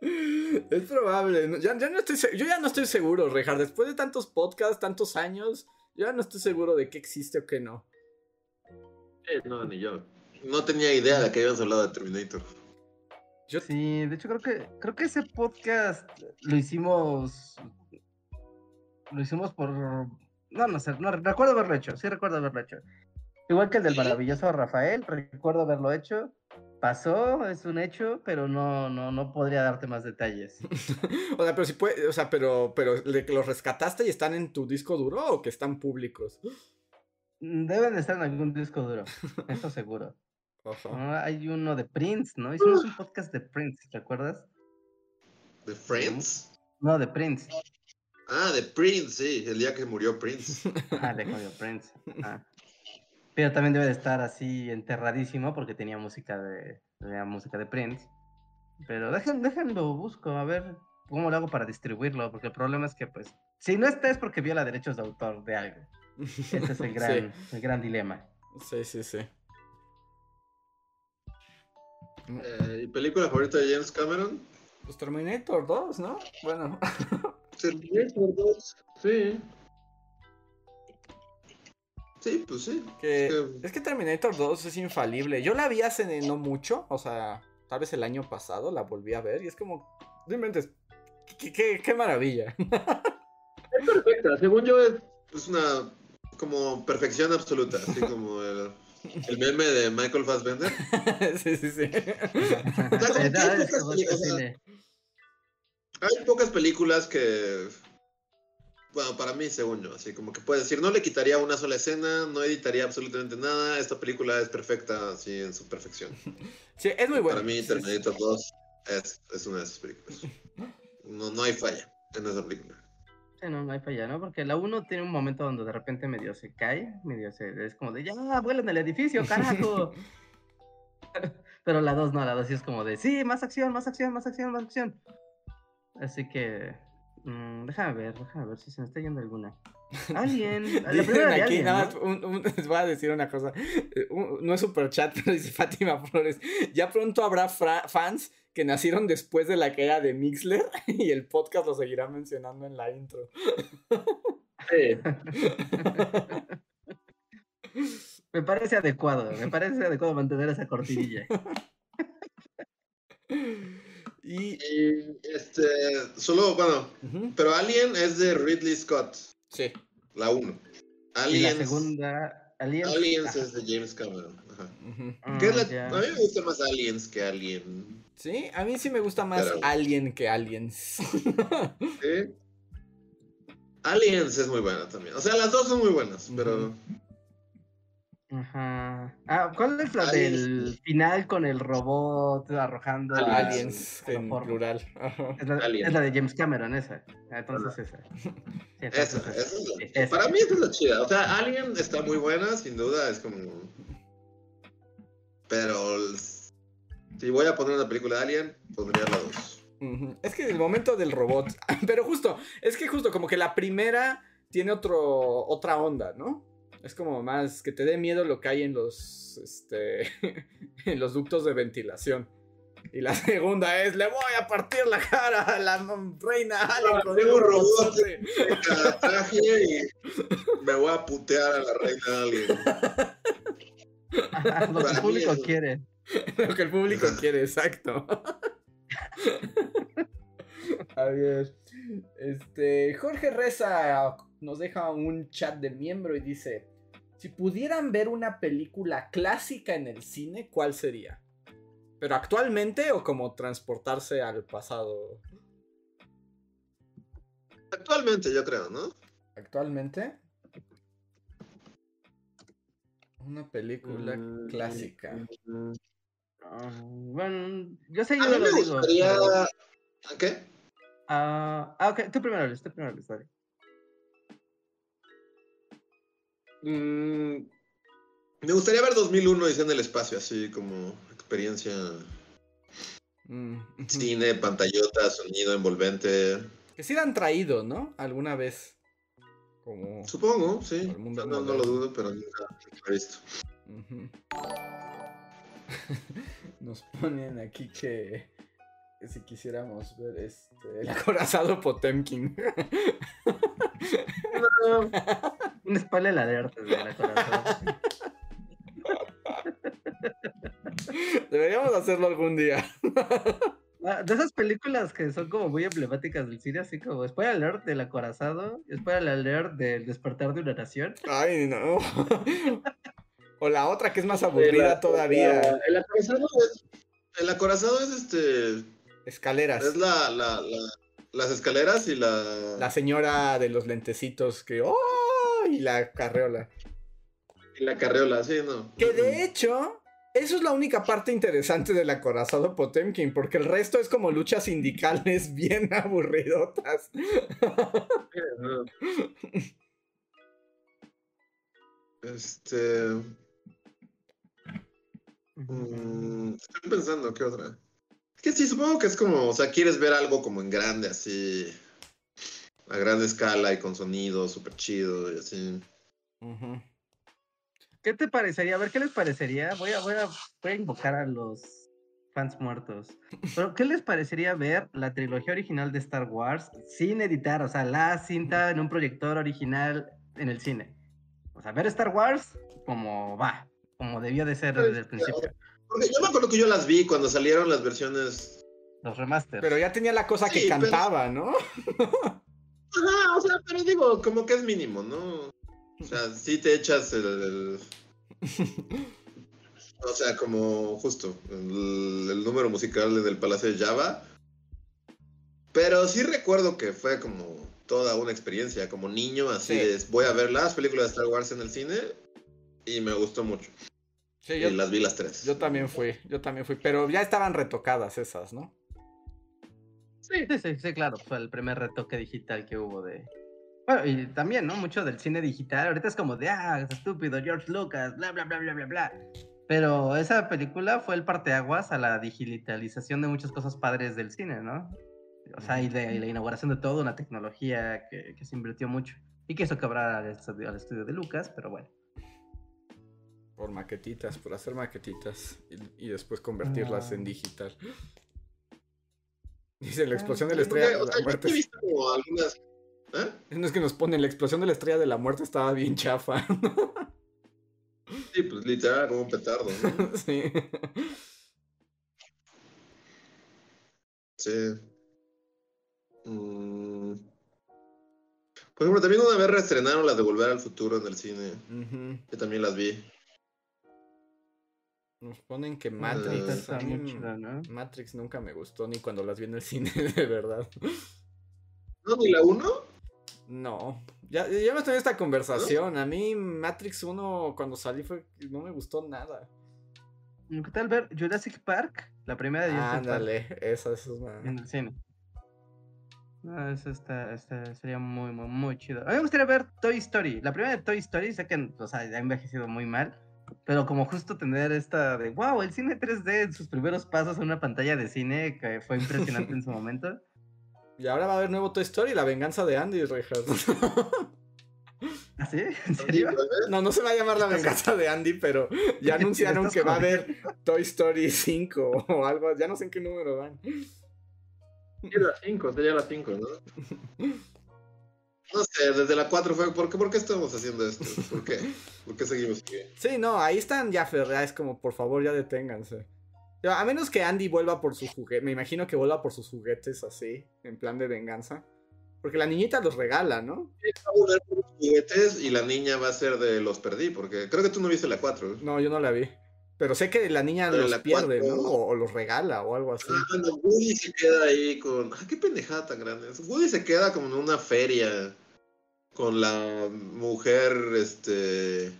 Es probable. Ya, ya no estoy, yo ya no estoy seguro, Rejar. Después de tantos podcasts, tantos años, yo no estoy seguro de qué existe o qué no. Eh, no, ni yo. No tenía idea de que habíamos hablado de Terminator. Yo, Sí, de hecho creo que creo que ese podcast lo hicimos lo hicimos por no no sé, no recuerdo haberlo hecho, sí recuerdo haberlo hecho. Igual que el del maravilloso Rafael, recuerdo haberlo hecho. Pasó, es un hecho, pero no no no podría darte más detalles. o sea, pero si puede, o sea, pero, pero los rescataste y están en tu disco duro o que están públicos. Deben de estar en algún disco duro, eso seguro. No, hay uno de Prince, ¿no? Hicimos un podcast de Prince, ¿recuerdas? ¿De Friends? No, de Prince. Ah, de Prince, sí, el día que murió Prince. Ah, de Prince. Ah. Pero también debe de estar así enterradísimo porque tenía música de, tenía música de Prince. Pero dejen, déjenlo, busco, a ver cómo lo hago para distribuirlo, porque el problema es que, pues, si no está es porque viola derechos de autor de algo. Ese es el gran, el gran dilema. Sí, sí, sí. Eh, ¿Y película favorita de James Cameron? Pues Terminator 2, ¿no? Bueno. Terminator 2. Sí. Sí, pues sí. Que, Es que- es que Terminator 2 es infalible. Yo la vi hace no mucho, o sea, tal vez el año pasado la volví a ver y es como, no inventes, qué, qué- qué maravilla. Es perfecta, según yo es, es una como perfección absoluta, así como el, el meme de Michael Fassbender. sí, sí, sí. Este cine. Hay pocas películas que, bueno, para mí, según yo, así como que puedes decir, no le quitaría una sola escena, no editaría absolutamente nada, esta película es perfecta, así en su perfección. Sí, es muy bueno. Para mí, Sí, sí. Terminator 2 es, es una de esas películas. No, no hay falla en esa película. Sí, no, no hay falla, ¿no? Porque la 1 tiene un momento donde de repente medio se cae, medio se... Es como de, ya, vuela en el edificio, carajo. Pero la 2 no, la 2 sí es como de, sí, más acción, más acción, más acción, más acción. Así que, mm, déjame ver, déjame ver si se me está yendo alguna. Alien, la Dicen primera de aquí, Alien, nada ¿no? más, un- un- les voy a decir una cosa. eh, un- no es super chat, pero dice Fátima Flores. Ya pronto habrá fans que nacieron después de la caída de Mixler y el podcast lo seguirá mencionando en la intro. Me parece adecuado, me parece adecuado mantener esa cortinilla. Y. Y este, solo, bueno, pero Alien es de Ridley Scott, Sí. la 1. Y la segunda Aliens. Aliens ah, es de James Cameron. Ajá. Ujú. ¿Qué es la- ya. A mí me gusta más Aliens que Alien. Sí, a mí sí me gusta más Pero- Alien que Aliens. ¿Sí? Aliens es muy buena también. O sea, las dos son muy buenas, pero. Ajá. Ah, ¿cuál es la Aliens. del final con el robot arrojando a- Aliens en plural. Ajá. Es la, Alien. es la de James Cameron, esa. Entonces esa. Sí, entonces Esa, esa es la- esa. Para mí esa es la chida. O sea, Alien está muy buena, sin duda, es como. Pero. Si voy a poner una película de Alien, pondría la dos. Ujú. Es que el momento del robot. Pero justo, es que justo como que la primera tiene otro, otra onda, ¿no? Es como más que te dé miedo lo que hay en los, este, en los ductos de ventilación. Y la segunda es, le voy a partir la cara a la reina Alien con tengo un robot. robotzote". Cada traje y me voy a putear a la reina Alien. Lo que el público quiere. Lo que el público quiere, exacto. A ver. Este. Jorge Reza nos deja un chat de miembro y dice: Si pudieran ver una película clásica en el cine, ¿cuál sería? ¿Pero actualmente o como transportarse al pasado? Actualmente, yo creo, ¿no? ¿Actualmente? Una película Mm, clásica. Ah, bueno, yo sé, A yo mí digo. pero- ¿Qué? Ah, ah, ok, tú primero, Luis, tú primero, Luis, dale. Mm, me gustaría ver 2001 y en el espacio, así como experiencia. Mm. Cine, pantallota, sonido envolvente. Que sí la han traído, ¿no? Alguna vez. Como. Supongo, sí. No, lo dudo, pero nunca lo he visto. Nos ponen aquí que si quisiéramos ver este el acorazado Potemkin. Un spoiler alert de la corazón. Deberíamos hacerlo algún día. Ah, De esas películas que son como muy emblemáticas del cine, así como spoiler alert del acorazado, spoiler alert del despertar de una nación. Ay, no. O la otra que es más aburrida todavía. El acorazado es. El acorazado es este. Escaleras. Es la, la, la- las escaleras y la. La señora de los lentecitos que. ¡Oh! Y la carreola. y la carreola, sí, no. Que de hecho, eso es la única parte interesante del acorazado Potemkin, porque el resto es como luchas sindicales bien aburridotas. Este. mm, estoy pensando, ¿qué otra? Es que sí, supongo que es como, o sea, quieres ver algo como en grande, así. A gran escala y con sonido súper chido y así. ¿Qué te parecería? A ver, ¿qué les parecería? Voy a, voy a, voy a invocar a los fans muertos. Pero, ¿qué les parecería ver la trilogía original de Star Wars sin editar? O sea, la cinta en un proyector original en el cine. O sea, ver Star Wars como va, como debió de ser desde el principio. Porque yo me acuerdo que yo las vi cuando salieron las versiones. Los remasters. Pero ya tenía la cosa que pero- cantaba, ¿no? Ajá, o sea, pero digo, como que es mínimo, ¿no? O sea, sí te echas el. el- O sea, como justo el, el número musical del Palacio de Java. Pero sí recuerdo que fue como toda una experiencia, como niño, así Sí. es. Voy a ver las películas de Star Wars en el cine y me gustó mucho. Sí, Y yo, las vi las tres. yo también fui, yo también fui, pero ya estaban retocadas esas, ¿no? Sí, sí, sí, sí, claro, fue el primer retoque digital que hubo de... Bueno, y también, ¿no? Mucho del cine digital, ahorita es como de, ah, es estúpido, George Lucas, bla, bla, bla, bla, bla, bla. Pero esa película fue el parteaguas a la digitalización de muchas cosas padres del cine, ¿no? O sea, y de y la inauguración de toda una tecnología que, que se invirtió mucho. Y que hizo quebrar al estudio, al estudio de Lucas, pero bueno. Por maquetitas, por hacer maquetitas y, y después convertirlas Ah. en digital. Dice la explosión de la estrella de la muerte. ¿Eh? No es que nos ponen la explosión de la estrella de la muerte estaba bien chafa. Sí, pues literal, como un petardo, ¿no? sí. Sí. Mm. Por ejemplo, también una vez reestrenaron las de Volver al Futuro en el cine. Ujú. Yo también las vi. Nos ponen que Matrix. Está a mí muy chida, ¿no? Matrix nunca me gustó ni cuando las vi en el cine, de verdad. ¿No, ni la 1? No. Ya, ya hemos tenido esta conversación. A mí Matrix 1 cuando salí fue no me gustó nada. ¿Qué tal ver Jurassic Park? La primera de Jurassic Park Ándale, esa es una. en el cine. No, eso está, está- sería muy, muy, muy chido. A mí me gustaría ver Toy Story. La primera de Toy Story, sé que o sea, ha envejecido muy mal, pero como justo tener esta de, wow, el cine 3D en sus primeros pasos en una pantalla de cine que fue impresionante en su momento. Y ahora va a haber nuevo Toy Story, la venganza de Andy, Richard. ¿Ah, sí? ¿En serio? No, no se va a llamar la venganza de Andy, pero ya anunciaron que va a haber. Toy Story 5 o algo. Ya no sé en qué número van. La 5, sería la 5, ¿no? No sé, desde la 4 fue, ¿por qué, ¿por qué estamos haciendo esto? ¿Por qué? ¿Por qué seguimos aquí? Sí, no, ahí están ya es como, por favor, ya deténganse. A menos que Andy vuelva por sus juguetes, me imagino que vuelva por sus juguetes así, en plan de venganza. Porque la niñita los regala, ¿no? Va a volver por los juguetes y la niña va a ser de los perdí, porque creo que tú no viste la 4. No, yo no la vi. Pero sé que la niña Pero los la pierde, cuatro- ¿no? O, o los regala o algo así. Ah, cuando Woody se queda ahí con. Ah, qué pendejada tan grande. Woody se queda como en una feria con la mujer, este.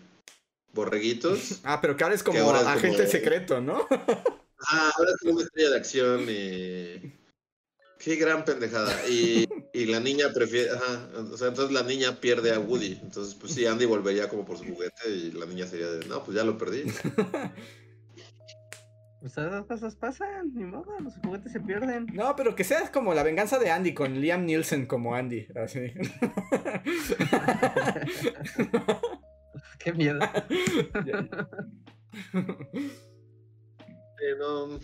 Borreguitos. Ah, pero que ahora es como ahora es agente como- secreto, ¿no? Ah, ahora es como una estrella de acción y. Qué gran pendejada. Y, y la niña prefiere. Ajá. O sea, entonces la niña pierde a Woody. Entonces, pues sí, Andy volvería como por su juguete y la niña sería de. No, pues ya lo perdí. Pues esas cosas pasan, ni modo, los juguetes se pierden. No, pero que sea como la venganza de Andy con Liam Nielsen como Andy, así. Qué miedo. Eh, no.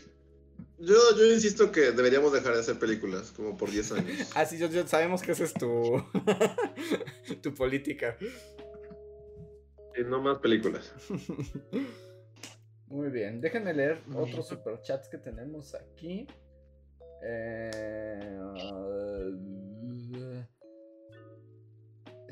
Yo, yo insisto que deberíamos dejar de hacer películas, como por 10 años. Así yo, yo- sabemos que esa es tu tu política. Y no más películas. Muy bien, déjenme leer otros superchats que tenemos aquí. Eh,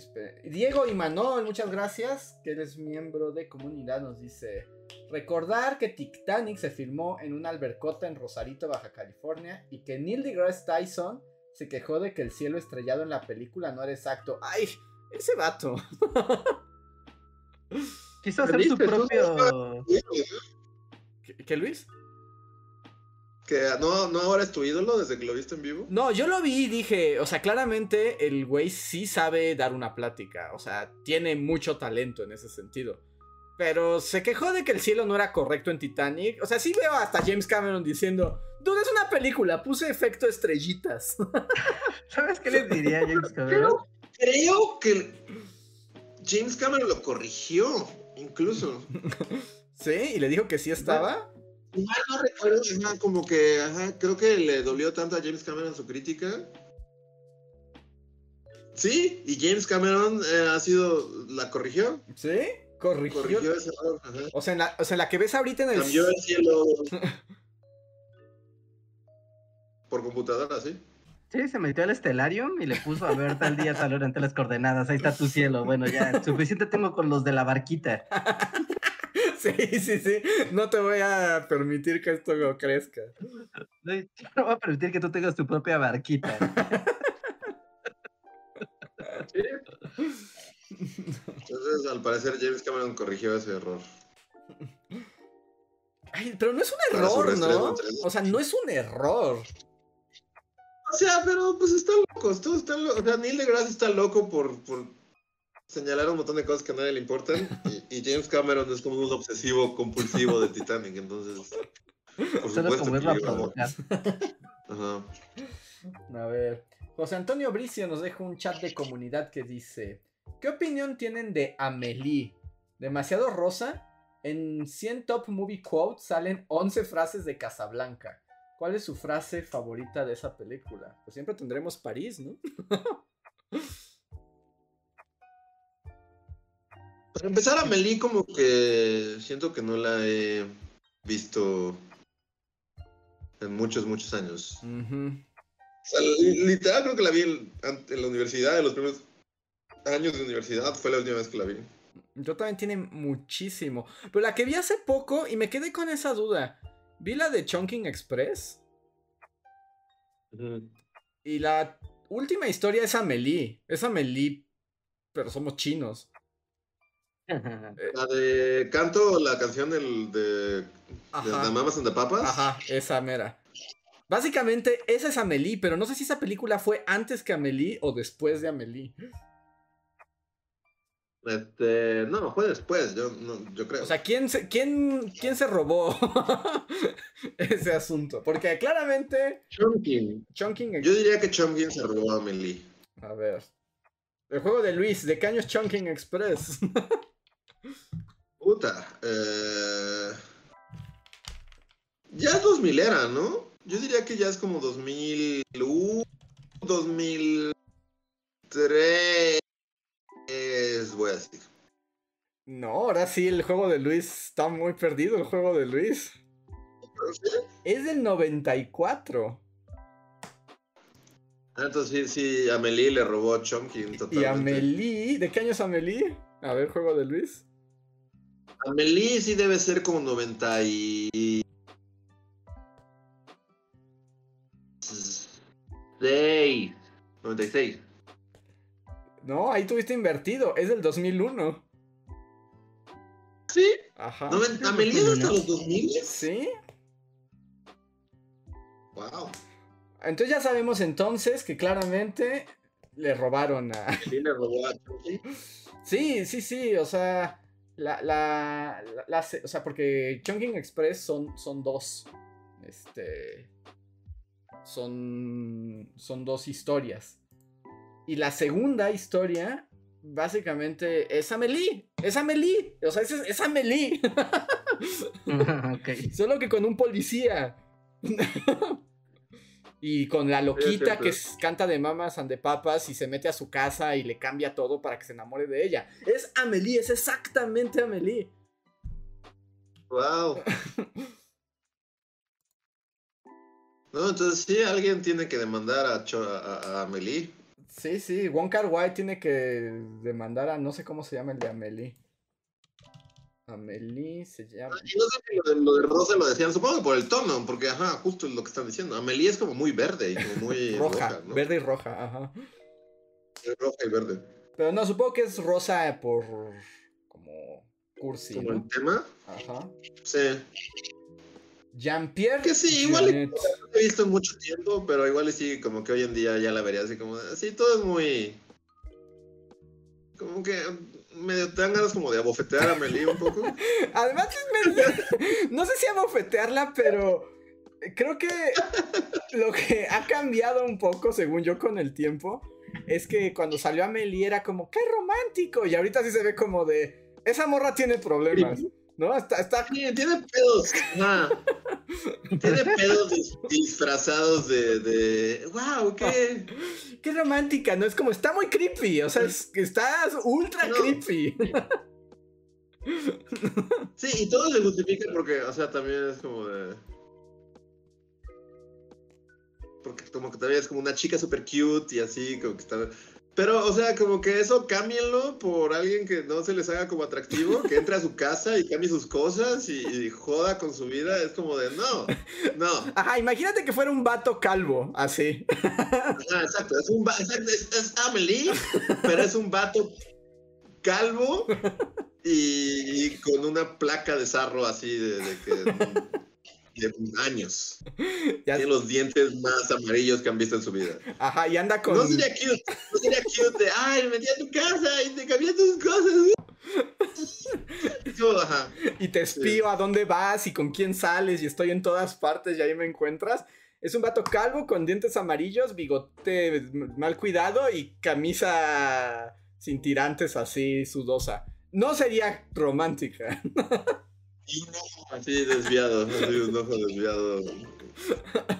espere. Diego Imanol, muchas gracias, que eres miembro de comunidad, nos dice, recordar que Titanic se filmó en una albercota en Rosarito, Baja California, y que Neil deGrasse Tyson se quejó de que el cielo estrellado en la película no era exacto. ¡Ay! Ese vato. Quiso hacer su propio. ¿Qué, qué, Luis? Que no, no ahora es tu ídolo desde que lo viste en vivo. No, yo lo vi y dije, o sea, claramente el güey sí sabe dar una plática, o sea, tiene mucho talento en ese sentido. Pero se quejó de que el cielo no era correcto en Titanic. O sea, sí veo hasta James Cameron diciendo, dude, es una película, puse efecto estrellitas. ¿Sabes qué les diría James Cameron? Creo que James Cameron lo corrigió, incluso. ¿Sí? Y le dijo que sí estaba. Mal no recuerdo, ajá, como que, ajá, creo que le dolió tanto a James Cameron su crítica. Sí, y James Cameron eh, ha sido, la corrigió, ¿Sí? Corrigió. corrigió ese error, ajá. O, sea, en la, o sea, en la que ves ahorita en el... Cambió el cielo por computadora, ¿sí? Sí, se metió al Stellarium y le puso a ver tal día, tal hora entre las coordenadas. Ahí está tu cielo. Bueno, ya, suficiente tengo con los de la barquita. Sí, sí, sí. No te voy a permitir que esto crezca. No, yo no voy a permitir que tú tengas tu propia barquita. Entonces, al parecer, James Cameron corrigió ese error. Ay, pero no es un error, ¿no? en 3D. O sea, no es un error. O sea, pero pues están locos, todos están locos. O sea, Neil deGrasse está loco por, por señalar un montón de cosas que a nadie le importan. Y, y James Cameron es como un obsesivo compulsivo de Titanic, entonces. Por supuesto como que irlo a iba- provocar. Ajá. A ver. José Antonio Bricio nos deja un chat de comunidad que dice: ¿Qué opinión tienen de Amelie? ¿Demasiado rosa? En 100 Top Movie Quotes salen 11 frases de Casablanca. ¿Cuál es su frase favorita de esa película? Pues siempre tendremos París, ¿no? Para empezar, a Meli como que siento que no la he visto en muchos, muchos años. O sea, literal creo que la vi en, en la universidad en los primeros años de universidad fue la última vez que la vi. Yo también tiene muchísimo. Pero la que vi hace poco y me quedé con esa duda. Vi la de Chunking Express. Y la última historia es Amelie. Es Amelie, pero somos chinos. La de canto, la canción del, de, de Ajá. The Mamas and the Papas. Ajá, esa mera. Básicamente, esa es Amelie, pero no sé si esa película fue antes que Amelie o después de Amelie. Este, no, fue después, yo, no, yo creo. O sea, ¿quién se, quién, quién se robó ese asunto? Porque claramente Chomkin. Chunking... Yo diría que Chomkin se robó a Amelie. A ver. El juego de Luis, ¿de qué año es Chunking Express? Puta. Eh... Ya es 2000 era, ¿no? Yo diría que ya es como 2001, 2003. Voy a decir. no, ahora sí, el juego de Luis está muy perdido, el juego de Luis. Es del 94. Ah, Entonces sí, sí, Amelie le robó a Chomkin totalmente. Y Amelie, ¿de qué año es Amelie? A ver, juego de Luis. Amelie sí debe ser como 90 y... 6. 96. No, ahí tuviste invertido, es del 2001. ¿Sí? Ajá. ¿Noven- ¿Amelie es hasta los 2000? ¿Sí? Wow. Entonces ya sabemos entonces que claramente le robaron a... Amelie le robó a Chomkin. Sí, sí, sí, o sea, la, la, la- o sea, porque Chunking Express son, son dos, este, son, son dos historias. Y la segunda historia, básicamente, es Amelie, es Amelie, o sea, es, es Amelie, ok. solo que con un policía. Y con la loquita que canta de mamas and de papas y se mete a su casa y le cambia todo para que se enamore de ella. Es Amelie, es exactamente Amelie. Wow. No, entonces sí, alguien tiene que demandar a, Cho- a, a Amelie. Sí, sí, Wong Kar Wai tiene que demandar a no sé cómo se llama el de Amelie. Amelie se llama. Y no sé si lo de, lo de rosa lo decían, supongo que por el tono, porque ajá, justo es lo que están diciendo. Amelie es como muy verde y como muy Roja, roja, ¿no? verde y roja, ajá. Es roja y verde. Pero no, supongo que es rosa por como cursi, Como ¿no? el tema. Ajá. Sí. Jean-Pierre. Que sí, igual- lo he visto en mucho tiempo, pero igual sí, como que hoy en día ya la vería así como, de- sí, todo es muy... Como que medio te dan ganas como de abofetear a Amelie un poco. Además, no sé si abofetearla, pero creo que lo que ha cambiado un poco, según yo, con el tiempo, es que cuando salió Amelie era como, ¡qué romántico! Y ahorita sí se ve como de, esa morra tiene problemas, ¿no? Está, está... Sí, tiene pedos. Tiene pedos dis- disfrazados de, de... ¡Wow! ¿Qué? ¡Qué romántica! No es como, está muy creepy, o sea, es, está ultra No. creepy. Sí, y todo se justifica porque, o sea, también es como de... Porque como que todavía es como una chica super cute y así, como que está... Pero, o sea, como que eso cámbienlo por alguien que no se les haga como atractivo, que entre a su casa y cambie sus cosas y, y joda con su vida. Es como de, no, no. Ajá, imagínate que fuera un vato calvo, así. Ajá, exacto, es un exacto, es, es Amelie, pero es un vato calvo y, y con una placa de sarro así de, de que de años. Ya- Tiene los dientes más amarillos que han visto en su vida. ajá, y anda con... No sería cute, no sería cute de, ay, me metí a tu casa y te cambié tus cosas. Ajá. y te espío a dónde vas y con quién sales y estoy en todas partes y ahí me encuentras. Es un vato calvo con dientes amarillos, bigote mal cuidado y camisa sin tirantes así sudosa. No sería romántica. Y un ojo así desviado, así un ojo desviado.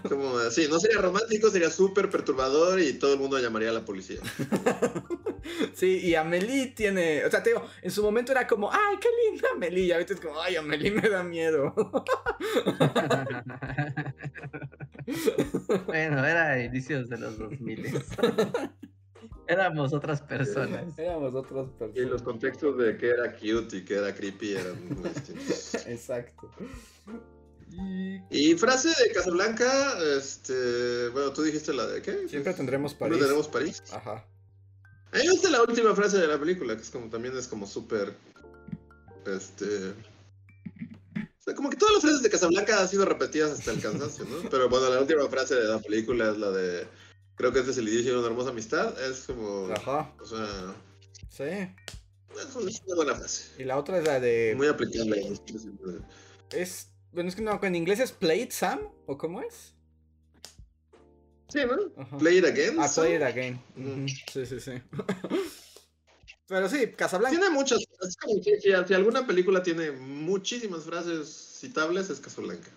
Como así, no sería romántico, sería súper perturbador y todo el mundo llamaría a la policía. Sí, y Amelie tiene, o sea, te digo, en su momento era como, ay, qué linda Amelie, y ahorita es como, ay, Amelie me da miedo. bueno, era inicios de los 2000. Éramos otras personas. Éramos otras personas. Y los contextos de que era cute y que era creepy eran muy distintos. Exacto. Y Y frase de Casablanca, este, bueno, tú dijiste la de qué? siempre tendremos Siempre París. tenemos París. Ajá. A mí me gusta la última frase de la película, que es como también es como súper, este, o sea, como que todas las frases de Casablanca han sido repetidas hasta el cansancio, ¿no? Pero bueno, la última frase de la película es la de, creo que este es el inicio de una hermosa amistad, es como, Ajá. o sea, Sí. es una- buena frase, Y la otra es la de. muy aplicable. Es. Bueno, es que no, en inglés es Play It Sam, ¿o cómo es? Sí, ¿no? Ajá. Play it again. Ah, ¿so? Play It Again. Mm. Sí, sí, sí. Pero sí, Casablanca. Tiene muchas, es como que si, si alguna película tiene muchísimas frases citables, es Casablanca.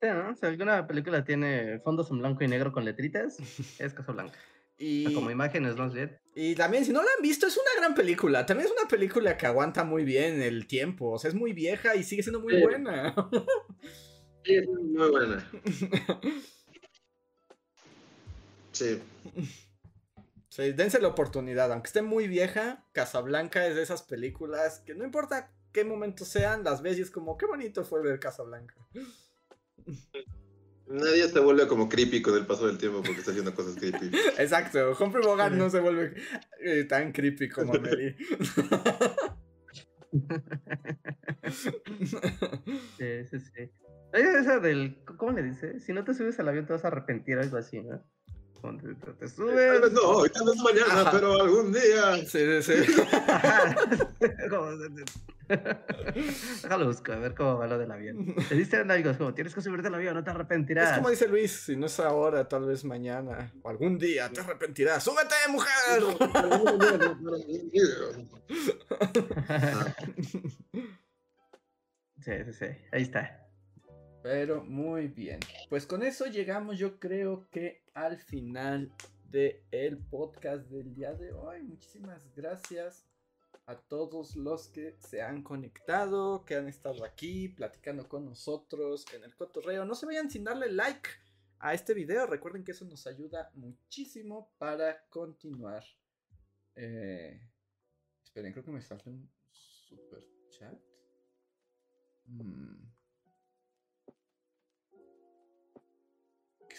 Sí, ¿no? Si alguna película tiene fondos en blanco y negro con letritas, es Casablanca. Y, Como imágenes, más bien. y también, si no la han visto, es una gran película. También es una película que aguanta muy bien el tiempo. O sea, es muy vieja y sigue siendo muy Sí. buena. Sí, es muy buena. Sí. Sí, dense la oportunidad. Aunque esté muy vieja, Casablanca es de esas películas que no importa qué momentos sean, las ves y es como, qué bonito fue ver Casablanca. Nadie se vuelve como creepy con el paso del tiempo porque está haciendo cosas creepy. Exacto, Humphrey Bogart no se vuelve eh, tan creepy como Amelie. Sí, sí, sí. Es esa del. ¿Cómo le dice? Si no te subes al avión te vas a arrepentir, algo así, ¿no? Cuando te, Tal subes. vez no hoy, tal vez mañana, Ajá. pero algún día. Sí, sí, sí. Déjalo busco, a ver cómo va lo del avión. Te algo, es como tienes que subirte al avión, no te arrepentirás. Es como dice Luis, si no es ahora, tal vez mañana o algún día te arrepentirás. ¡Súbete, mujer! Sí, sí, sí. Ahí está. Pero muy bien. Pues con eso llegamos, yo creo que al final del podcast del día de hoy. Muchísimas gracias a todos los que se han conectado, que han estado aquí platicando con nosotros en el cotorreo. No se vayan sin darle like a este video. Recuerden que eso nos ayuda muchísimo para continuar. Eh, esperen, creo que me sale un super chat. Mm.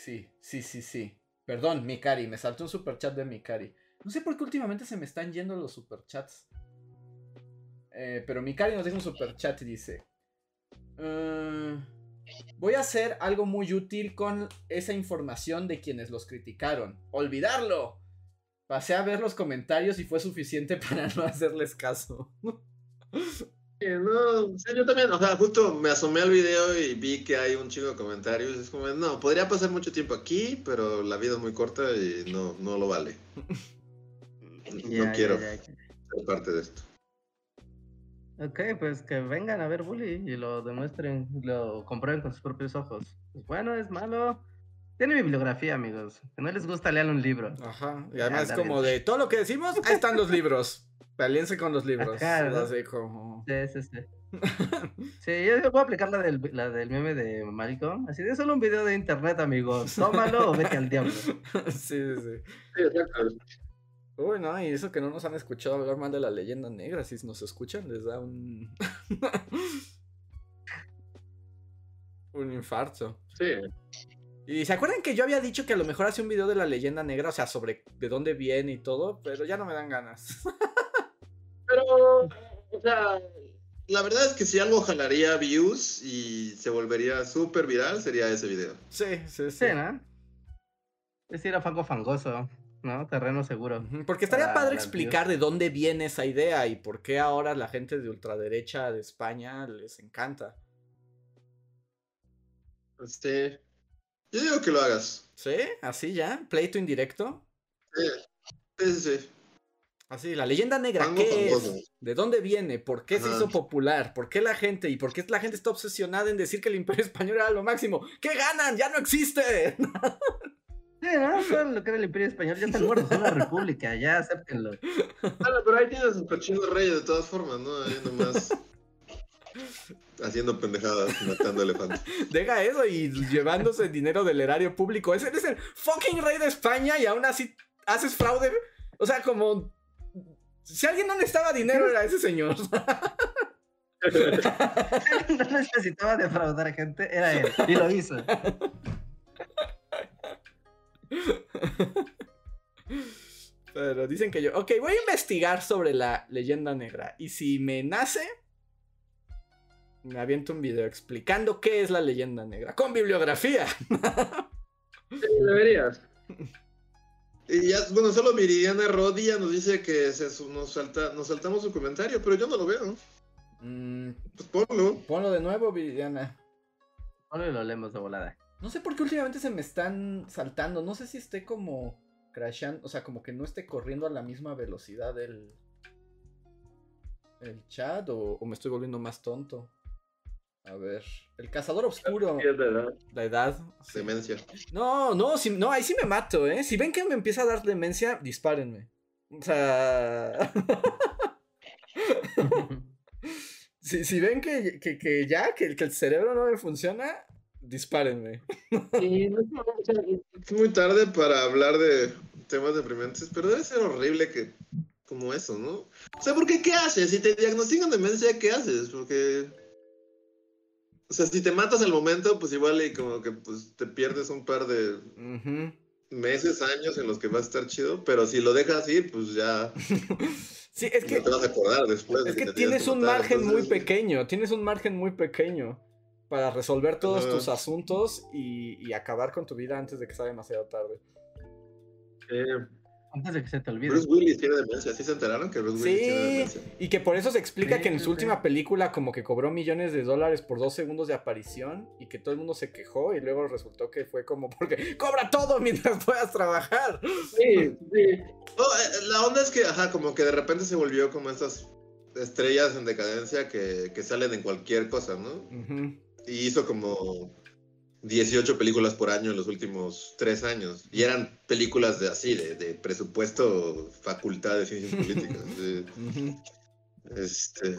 Sí, sí, sí, sí. Perdón, Mikari, me saltó un superchat de Mikari. No sé por qué últimamente se me están yendo los superchats. Eh, pero Mikari nos deja un superchat y dice: "Eh, Voy a hacer algo muy útil con esa información de quienes los criticaron. ¡Olvidarlo! Pasé a ver los comentarios y fue suficiente para no hacerles caso. No, sí, yo también, o sea, justo me asomé al video y vi que hay un chingo de comentarios. Es como, no, podría pasar mucho tiempo aquí, pero la vida es muy corta y no, no lo vale. No Ya, quiero ya, ya. ser parte de esto. Ok, pues que vengan a ver Bully y lo demuestren, lo comprueben con sus propios ojos. Es bueno, es malo. Tiene bibliografía, amigos. Si no les gusta, lean un libro. Ajá. Y además, Ándale. como de todo lo que decimos, ahí están los libros. Peleense con los libros. Ajá, ¿no? Así como. Sí, sí, sí. Sí, yo voy a aplicar la del, la del meme de Malcolm. Así de solo un video de internet, amigos. Tómalo o vete al diablo. sí, sí, sí. Sí, exacto. Uy, no, y eso que no nos han escuchado hablar mal de la leyenda negra, si nos escuchan les da un... un infarto. Sí. Y se acuerdan que yo había dicho que a lo mejor hacía un video de la leyenda negra, o sea, sobre de dónde viene y todo, pero ya no me dan ganas. O sea, la verdad es que si algo jalaría views y se volvería súper viral, sería ese video. sí, sí, sí. Sí, ¿no? Es ir a fango fangoso, ¿no? Terreno seguro. Porque estaría padre explicar de dónde viene esa idea y por qué ahora la gente de ultraderecha de España les encanta. Este. Yo digo que lo hagas. ¿Sí? ¿Así ya? ¿Pleito indirecto? Sí, sí, sí. Sí. Así, la leyenda negra, ¿qué fangoso. es? ¿De dónde viene? ¿Por qué se hizo popular? ¿Por qué la gente? ¿Y por qué la gente está obsesionada en decir que el imperio español era lo máximo? ¿Qué ganan? ¡Ya no existe! Sí, ¿no? Lo que era el Imperio Español ya está muerto, es una república, ya acéptenlo. Bueno, pero ahí tienes un cochino rey de todas formas, ¿no? Ahí nomás. haciendo pendejadas, matando elefantes. Deja eso y llevándose dinero del erario público. Ese eres el fucking rey de España y aún así haces fraude. O sea, como. Si alguien no necesitaba dinero, era ese señor. no necesitaba defraudar a gente, era él. Y lo hizo. Pero dicen que yo. Ok, voy a investigar sobre la leyenda negra. Y si me nace, me aviento un video explicando qué es la leyenda negra. Con bibliografía. Sí, deberías. Y ya, bueno, solo Viridiana Rodia nos dice que se- nos, salta, nos saltamos su comentario, pero yo no lo veo. Mm, Pues ponlo. ponlo de nuevo, Viridiana. Solo lo leemos de volada. No sé por qué últimamente se me están saltando. No sé si esté como crashando. O sea, como que no esté corriendo a la misma velocidad el. El chat. O, o me estoy volviendo más tonto. A ver. El cazador oscuro. Sí, es verdad. La edad. sí. Demencia. No, no, si- no, ahí sí me mato, ¿eh? Si ven que me empieza a dar demencia, dispárenme. O sea. si, si ven que, que, que ya, que, que el cerebro no me funciona, dispárenme. Es muy tarde para hablar de temas deprimentes, pero debe ser horrible que como eso, ¿no? O sea, porque ¿qué haces? Si te diagnostican demencia, ¿qué haces? Porque o sea, si te matas al momento, pues igual y como que pues te pierdes un par de meses, años en los que va a estar chido, pero si lo dejas ir, pues ya Sí, es que, no te vas a acordar después. de es que tienes que un matar, margen muy pequeño, tienes un margen muy pequeño para resolver todos tus asuntos y, y acabar con tu vida antes de que sea demasiado tarde. eh, Antes de que se te olvide. Bruce Willis tiene demencia, ¿sí se enteraron que Bruce Willis tiene Sí, demencia? y que por eso se explica Sí, que en sí, su sí. última película como que cobró millones de dólares por dos segundos de aparición y que todo el mundo se quejó y luego resultó que fue como porque cobra todo mientras puedas trabajar. Sí, sí. Oh, eh, la onda es que, ajá, como que de repente se volvió como estas estrellas en decadencia que, que salen en cualquier cosa, ¿no? Y hizo como 18 películas por año en los últimos tres años. Y eran películas de así, de, de presupuesto, facultad de ciencias políticas. de- este,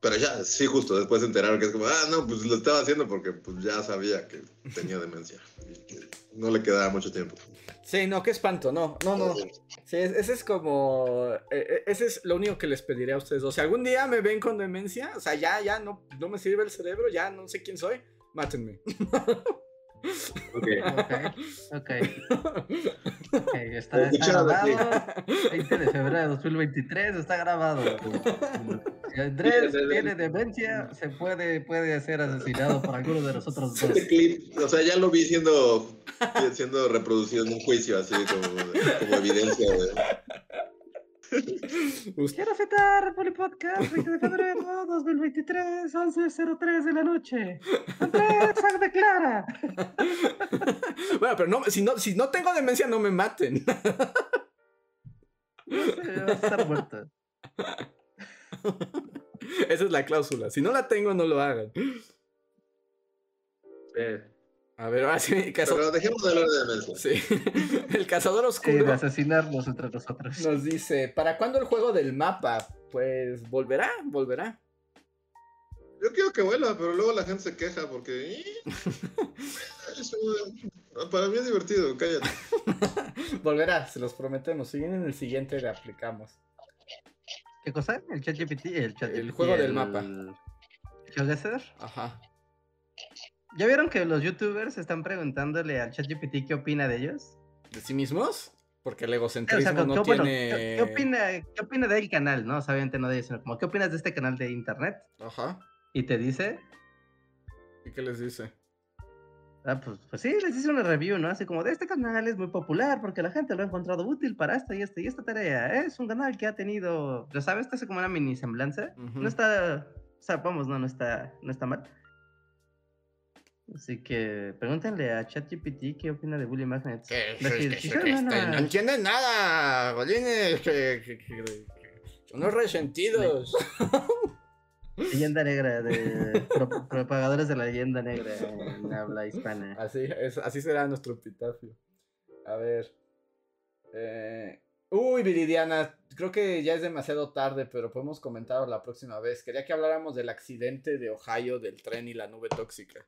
pero ya, sí, justo después se enteraron que es como, ah, no, pues lo estaba haciendo porque pues ya sabía que tenía demencia. Y que no le quedaba mucho tiempo. Sí, no, qué espanto, no, no, no. Sí, es- ese es como. eh, eh, ese es lo único que les pediré a ustedes. O sea, algún día me ven con demencia, o sea, ya, ya no, no me sirve el cerebro, ya no sé quién soy, mátenme. Ok. Ok, ok. está, grabado. 20 de febrero de 2023 está grabado. Si Andrés tiene demencia, se puede, puede ser asesinado por alguno de nosotros dos. Este clip, o sea, ya lo vi siendo, siendo reproducido en un juicio, así como, como evidencia de... Quiero citar Poli Podcast 20 de febrero 2023, 11.03 de la noche. Andrés, se declara. bueno, pero no, si, no, si no tengo demencia, no me maten. No sé, a estar muerto. Esa es la cláusula. Si no la tengo, no lo hagan. A ver, ahora sí, cazo- Pero dejemos de hablar de demencia. sí. el cazador Sí, de oscuro asesinarnos entre nosotros. nos dice: ¿Para cuándo el juego del mapa? Pues volverá, volverá. Yo quiero que vuelva, pero luego la gente se queja porque... "Ih, es un- Para mí es divertido, cállate. Volverá, se los prometemos. Si viene en el siguiente, le aplicamos. ¿Qué cosa? ¿El ChatGPT? El, chat El juego del mapa. ¿Geoguessr? Ajá. ¿Ya vieron que los youtubers están preguntándole al ChatGPT qué opina de ellos? ¿De sí mismos? Porque el O egocentrismo sea, ¿qué, no bueno, tiene. ¿qué, qué opina, ¿qué opina del canal? No, O sea, obviamente no de ellos, sino como, ¿qué opinas de este canal de internet? Ajá. Y te dice, ¿Y qué les dice? ah, pues, pues sí, les hice una review, ¿no? Así como, de este canal es muy popular porque la gente lo ha encontrado útil para esta y esta y esta tarea. Es un canal que ha tenido, ya sabes, te hace como una mini semblanza. Ujú. No está, o sea, vamos, no, no está, no está mal. Así que pregúntenle a ChatGPT qué opina de Bully Magnets. Que, Va a decir, que- "Sí, que- son que este, una- no entienden nada, bolines. Que, unos resentidos. Leyenda negra de pro- propagadores de la leyenda negra en habla hispana. Así, es, así será nuestro epitafio. A ver. Eh, Uy, Viridiana, creo que ya es demasiado tarde, pero podemos comentarlo la próxima vez. Quería que habláramos del accidente de Ohio del tren y la nube tóxica.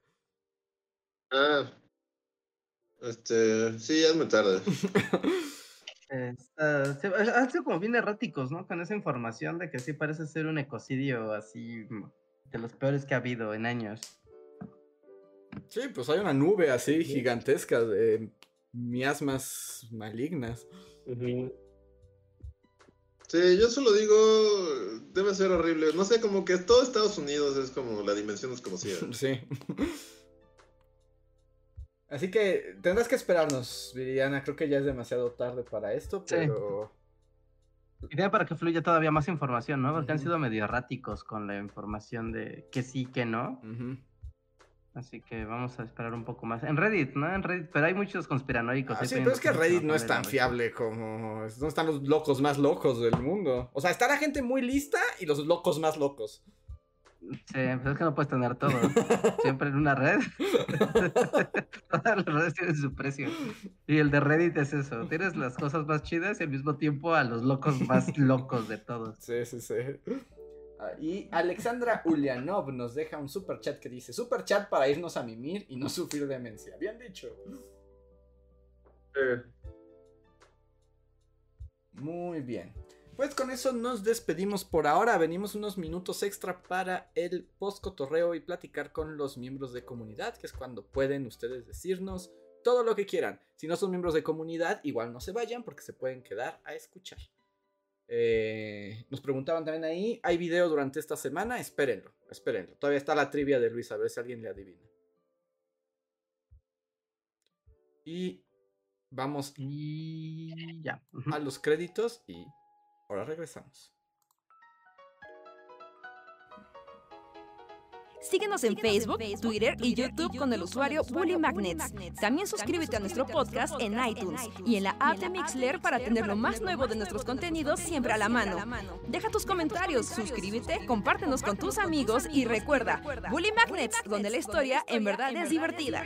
Ah. Este, sí, ya es muy tarde. Se- han sido como bien erráticos, ¿no? Con esa información de que sí parece ser un ecocidio así mm, de los peores que ha habido en años. Sí, pues hay una nube así gigantesca de miasmas malignas. Sí, yo solo digo, debe ser horrible. No sé, como que todo Estados Unidos es como la dimensión desconocida. Sí. Así que tendrás que esperarnos, Viridiana. Creo que ya es demasiado tarde para esto, Sí. pero. Idea para que fluya todavía más información, ¿no? Porque han sido medio erráticos con la información de que sí, que no. Así que vamos a esperar un poco más. En Reddit, ¿no? En Reddit, pero hay muchos conspiranoicos. Ah, sí, pero es que Reddit no es tan fiable como. No están los locos más locos del mundo. O sea, está la gente muy lista y los locos más locos. Sí, pues es que no puedes tener todo. Siempre en una red. Todas las redes tienen su precio. Y el de Reddit es eso. Tienes las cosas más chidas y al mismo tiempo a los locos más locos de todos. Sí, sí, sí. Ah, Y Alexandra Ulianov nos deja un super chat que dice: Super chat para irnos a mimir y no sufrir demencia. Bien dicho. Muy bien. Pues con eso nos despedimos por ahora. Venimos unos minutos extra para el post cotorreo y platicar con los miembros de comunidad, que es cuando pueden ustedes decirnos todo lo que quieran. Si no son miembros de comunidad, igual no se vayan porque se pueden quedar a escuchar. Eh, nos preguntaban también ahí, ¿hay video durante esta semana? Espérenlo, espérenlo. Todavía está la trivia de Luis, a ver si alguien le adivina. Y vamos Y ya. A los créditos y ahora regresamos. Síguenos en Facebook, Twitter y YouTube con el usuario Bully Magnets. También suscríbete a nuestro podcast en iTunes y en la app de Mixler para tener lo más nuevo de nuestros contenidos siempre a la mano. Deja tus comentarios, suscríbete, compártenos con tus amigos y recuerda, Bully Magnets, donde la historia en verdad es divertida.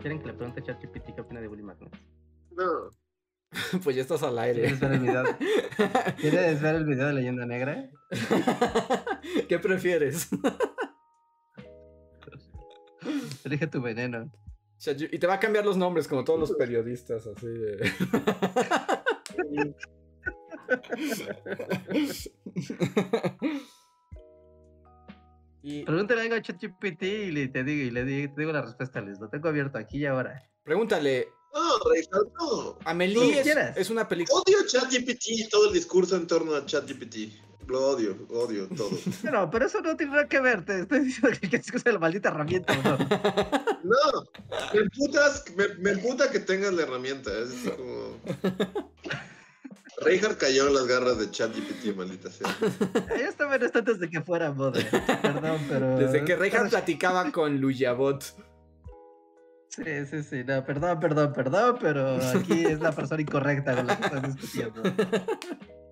¿Quieren que le pregunte a ChatGPT qué opina de Bully Magnets? No. pues ya estás al aire. ¿Quieres ver el video? ¿Quieres ver el video de Leyenda Negra? ¿Qué prefieres? Elige tu veneno. Y te va a cambiar los nombres como todos los periodistas, así de... y Pregúntale algo a ChatGPT y le, te digo, y le te digo la respuesta, Liz. Lo tengo abierto aquí y ahora. Pregúntale, No, Reinhardt, no. Amelie que es, una película... Odio ChatGPT y todo el discurso en torno a ChatGPT. Lo odio, odio todo. Pero, pero eso no tiene nada que ver. Te estoy diciendo que que es la maldita herramienta, ¿o no? No, me emputas, me, me emputa que tengas la herramienta. Es así como. Reinhardt cayó en las garras de ChatGPT, maldita sea. Ya estaba en esto antes de que fuera moda. Perdón, pero. Desde que Reinhardt platicaba con Luyabot. Sí, sí, sí. No, perdón, perdón, perdón, pero aquí es la persona incorrecta con la que estás discutiendo.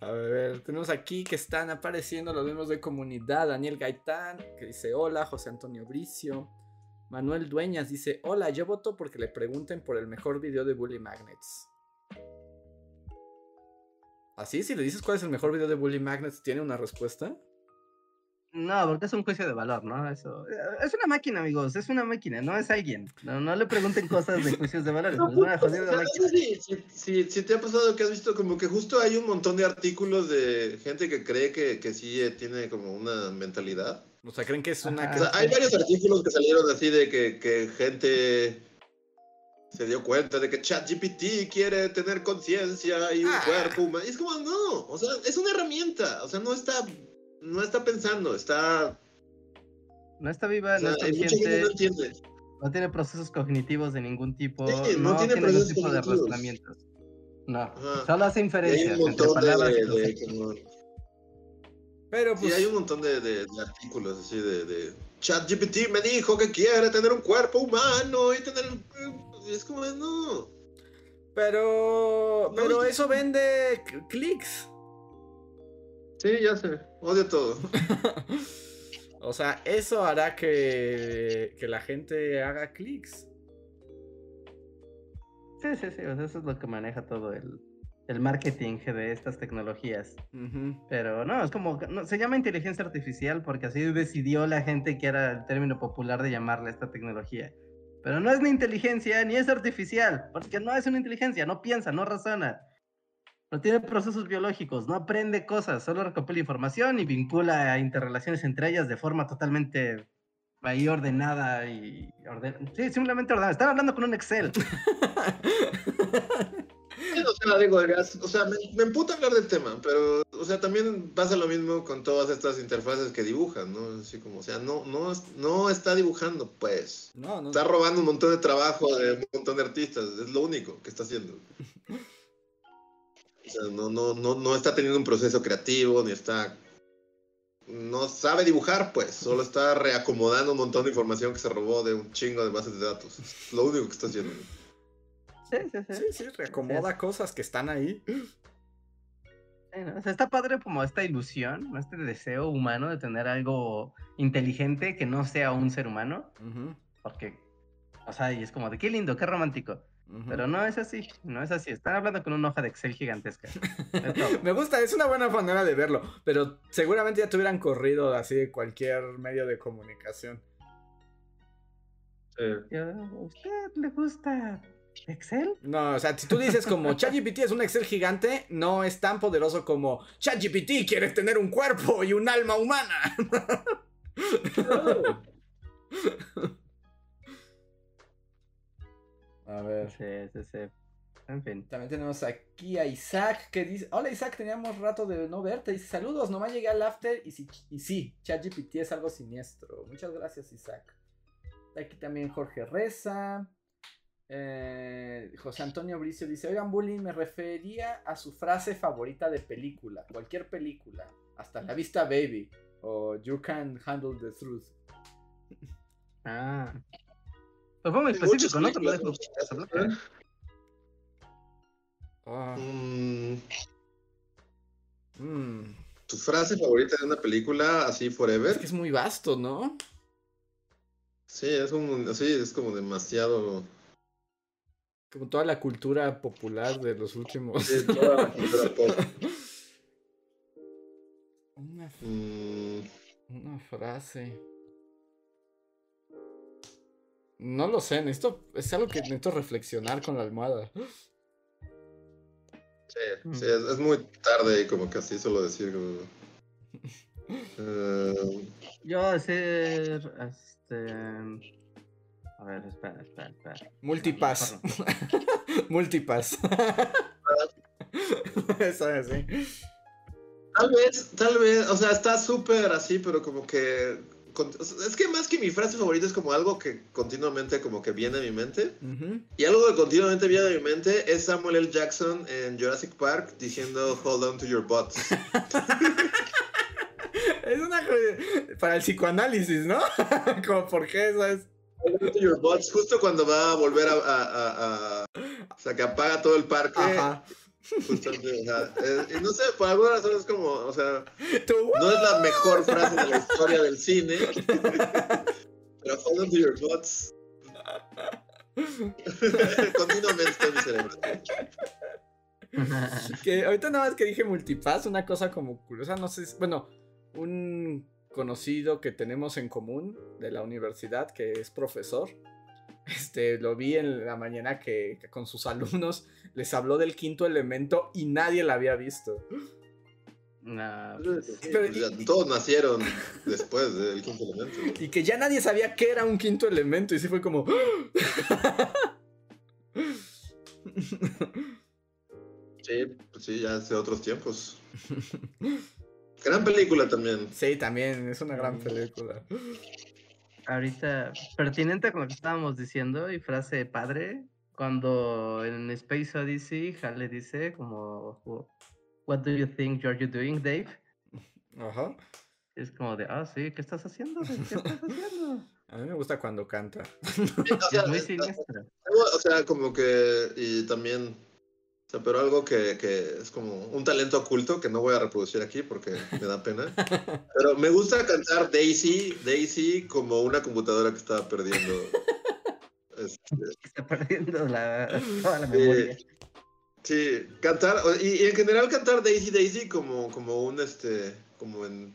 A ver, tenemos aquí que están apareciendo los miembros de comunidad. Daniel Gaitán, que dice hola. José Antonio Bricio. Manuel Dueñas dice hola, yo voto porque le pregunten por el mejor video de Bully Magnets. Así, si le dices cuál es el mejor video de Bully Magnets, ¿tiene una respuesta? No, porque es un juicio de valor, ¿no? Eso. Es una máquina, amigos. Es una máquina, no es alguien. No, no le pregunten cosas de juicios de valor. Es una jodida O sea, máquina. sí, sí, sí, sí te ha pasado que has visto como que justo hay un montón de artículos de gente que cree que, que sí eh, tiene como una mentalidad. O sea, ¿creen que es una... Ajá. O sea, hay varios artículos que salieron así de que, que gente se dio cuenta de que ChatGPT quiere tener conciencia y un Ah. cuerpo humano. Y es como, no, o sea, es una herramienta. O sea, no está, no está pensando, está... No está viva, O sea, no está mucha gente consciente, no entiende. no tiene procesos cognitivos de ningún tipo, Sí, no, no tiene tiene ningún procesos tipo de razonamientos. No, Ajá. solo hace Y hay inferencias un entre montón de, y de- conceptos. como- Pero Sí, pues... hay un montón de, de- de artículos así de, de ChatGPT me dijo que quiere tener un cuerpo humano y tener y es como no. Pero... No, Pero eso vende clics. Sí, ya sé. Odio todo. O sea, eso hará que, que la gente haga clics. Sí, sí, sí, o sea, eso es lo que maneja todo el, el marketing de estas tecnologías. Pero no, es como, no, se llama inteligencia artificial porque así decidió la gente que era el término popular de llamarle a esta tecnología. Pero no es ni inteligencia ni es artificial, porque no es una inteligencia, no piensa, no razona. No tiene procesos biológicos, no aprende cosas, solo recopila información y vincula interrelaciones entre ellas de forma totalmente ahí ordenada y orden... Sí, simplemente ordenada. Están hablando con un Excel. o sea, digo, o sea, me, me, emputa hablar del tema, pero, o sea, también pasa lo mismo con todas estas interfaces que dibujan, ¿no? Así como, o sea, no, no, no está dibujando, pues. No, no. Está robando un montón de trabajo de un montón de artistas, es lo único que está haciendo. No, no, no, no está teniendo un proceso creativo, ni está... No sabe dibujar, pues, solo está reacomodando un montón de información que se robó de un chingo de bases de datos. Es lo único que está haciendo. Sí, sí, sí. Sí, sí, reacomoda cosas que están ahí. Bueno, o sea, está padre como esta ilusión, este deseo humano de tener algo inteligente que no sea un ser humano. Porque, o sea, y es como de qué lindo, qué romántico. Pero no es así, no es así. Están hablando con una hoja de Excel gigantesca. Me gusta, es una buena manera de verlo, pero seguramente ya te hubieran corrido así de cualquier medio de comunicación. ¿A usted le gusta Excel? No, o sea, si tú dices como ChatGPT es un Excel gigante, no es tan poderoso como ChatGPT quieres tener un cuerpo y un alma humana. A ver. Sí, sí, sí. En fin. También tenemos aquí a Isaac que dice, hola Isaac, teníamos rato de no verte. Dice, saludos, nomás llegué al after y, si, y sí, ChatGPT es algo siniestro. Muchas gracias Isaac. Aquí también Jorge Reza. Eh, José Antonio Bricio dice, oigan, Bully, me refería a su frase favorita de película, cualquier película, hasta la vista baby, o you can handle the truth. Ah. Fue muy Hay muchas específico, ¿no? Te lo dejo. mexicanas, Ah, Mm, mm, ¿Tu frase favorita de una película así Es forever? que es muy vasto, ¿no? Sí, es como, sí, es como demasiado. Como toda la cultura popular de los últimos. Sí, toda la cultura pop. Una, Mm, una frase. No lo sé, necesito. Es algo que necesito reflexionar con la almohada. sí, sí, es, es muy tarde y como que así solo decir. como- Eh, Yo voy a decir, este... A ver, espera, espera, espera. Multipass. Multipass. Eso es, sí. tal vez, tal vez, o sea, está súper así, pero como que. Con- Es que más que mi frase favorita es como algo que continuamente como que viene a mi mente. Y algo que continuamente viene a mi mente es Samuel L. Jackson en Jurassic Park diciendo Hold on to your butts. Es una. Para el psicoanálisis, ¿no? Como, ¿por qué eso es? Hold on to your butts, justo cuando va a volver a, a- a- a- O sea, que apaga todo el parque. Ajá. Justamente, o sea, eh, y no sé, por alguna razón es como, o sea, no es la mejor frase de la historia del cine. Pero hold on to your butts. Continuamente está en mi cerebro. Que ahorita nada más que dije multipass, una cosa como curiosa, no sé, si- bueno, un conocido que tenemos en común de la universidad que es profesor, este, lo vi en la mañana que, que con sus alumnos les habló del quinto elemento y nadie la había visto. No, Pero- Pues ya, todos nacieron después del quinto elemento. Y que ya nadie sabía qué era un quinto elemento y sí fue como... Sí, pues sí, ya hace otros tiempos. Gran película también. sí, también, es una gran película. Ahorita, pertinente con lo que estábamos diciendo y frase padre, cuando en Space Odyssey Hal le dice como, What do you think you're you doing, Dave? Ajá. Es como de, ah, sí, ¿qué estás haciendo? Dave? ¿Qué estás haciendo? A mí me gusta cuando canta. O sea, es muy es- siniestra. o sea, como que. Y también. O sea, pero algo que, que es como un talento oculto que no voy a reproducir aquí porque me da pena. Pero me gusta cantar Daisy, Daisy como una computadora que estaba perdiendo. este, Está perdiendo la, toda la Sí. memoria. Sí, cantar, o- y, y en general cantar Daisy Daisy como, como un este, como en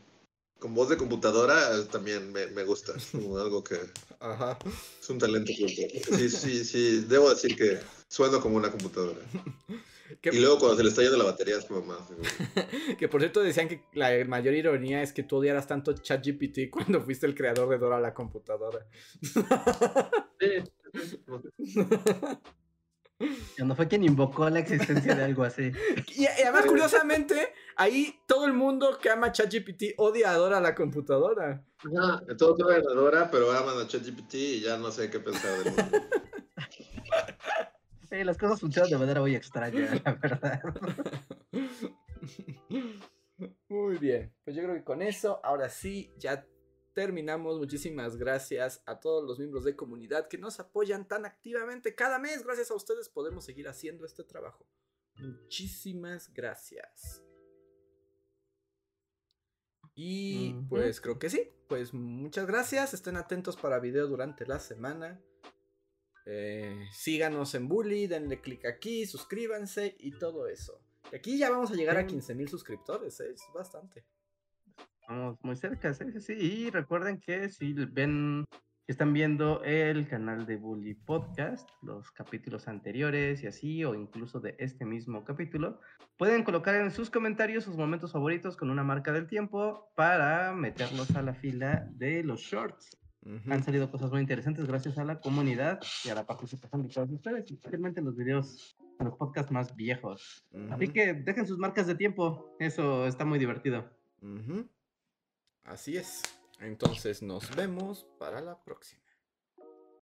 con voz de computadora eh, también me, me gusta. Es como algo que Ajá. es un talento oculto. Sí, sí, sí. Debo decir que sueno como una computadora. Que, Y luego cuando se le está yendo la batería es como más. como- que por cierto decían que la mayor ironía es que tú odiaras tanto ChatGPT cuando fuiste el creador de Dora la computadora. Cuando fue quien invocó la existencia de algo así. Y, y además, curiosamente, ahí todo el mundo que ama ChatGPT odia a Dora la computadora. Ajá, Entonces soy ganadora, pero aman a ChatGPT y ya no sé qué pensar del mundo. Sí, las cosas funcionan de manera muy extraña, la verdad. Muy bien, pues yo creo que con eso, ahora sí, ya terminamos. Muchísimas gracias a todos los miembros de comunidad que nos apoyan tan activamente cada mes. Gracias a ustedes podemos seguir haciendo este trabajo. Muchísimas gracias. Y pues creo que sí. Pues muchas gracias. Estén atentos para video durante la semana. Eh, síganos en Bully, denle click aquí, suscríbanse y todo eso. Y aquí ya vamos a llegar a Sí. 15 mil suscriptores, ¿eh? es bastante. Estamos muy cerca, sí, sí, sí. Y recuerden que si ven, si están viendo el canal de Bully Podcast, los capítulos anteriores y así, o incluso de este mismo capítulo, pueden colocar en sus comentarios sus momentos favoritos con una marca del tiempo para meterlos a la fila de los shorts. Han salido cosas muy interesantes gracias a la comunidad y a la participación de todos ustedes, especialmente en los videos, en los podcasts más viejos. Así que dejen sus marcas de tiempo, eso está muy divertido. Así es. Entonces nos vemos para la próxima.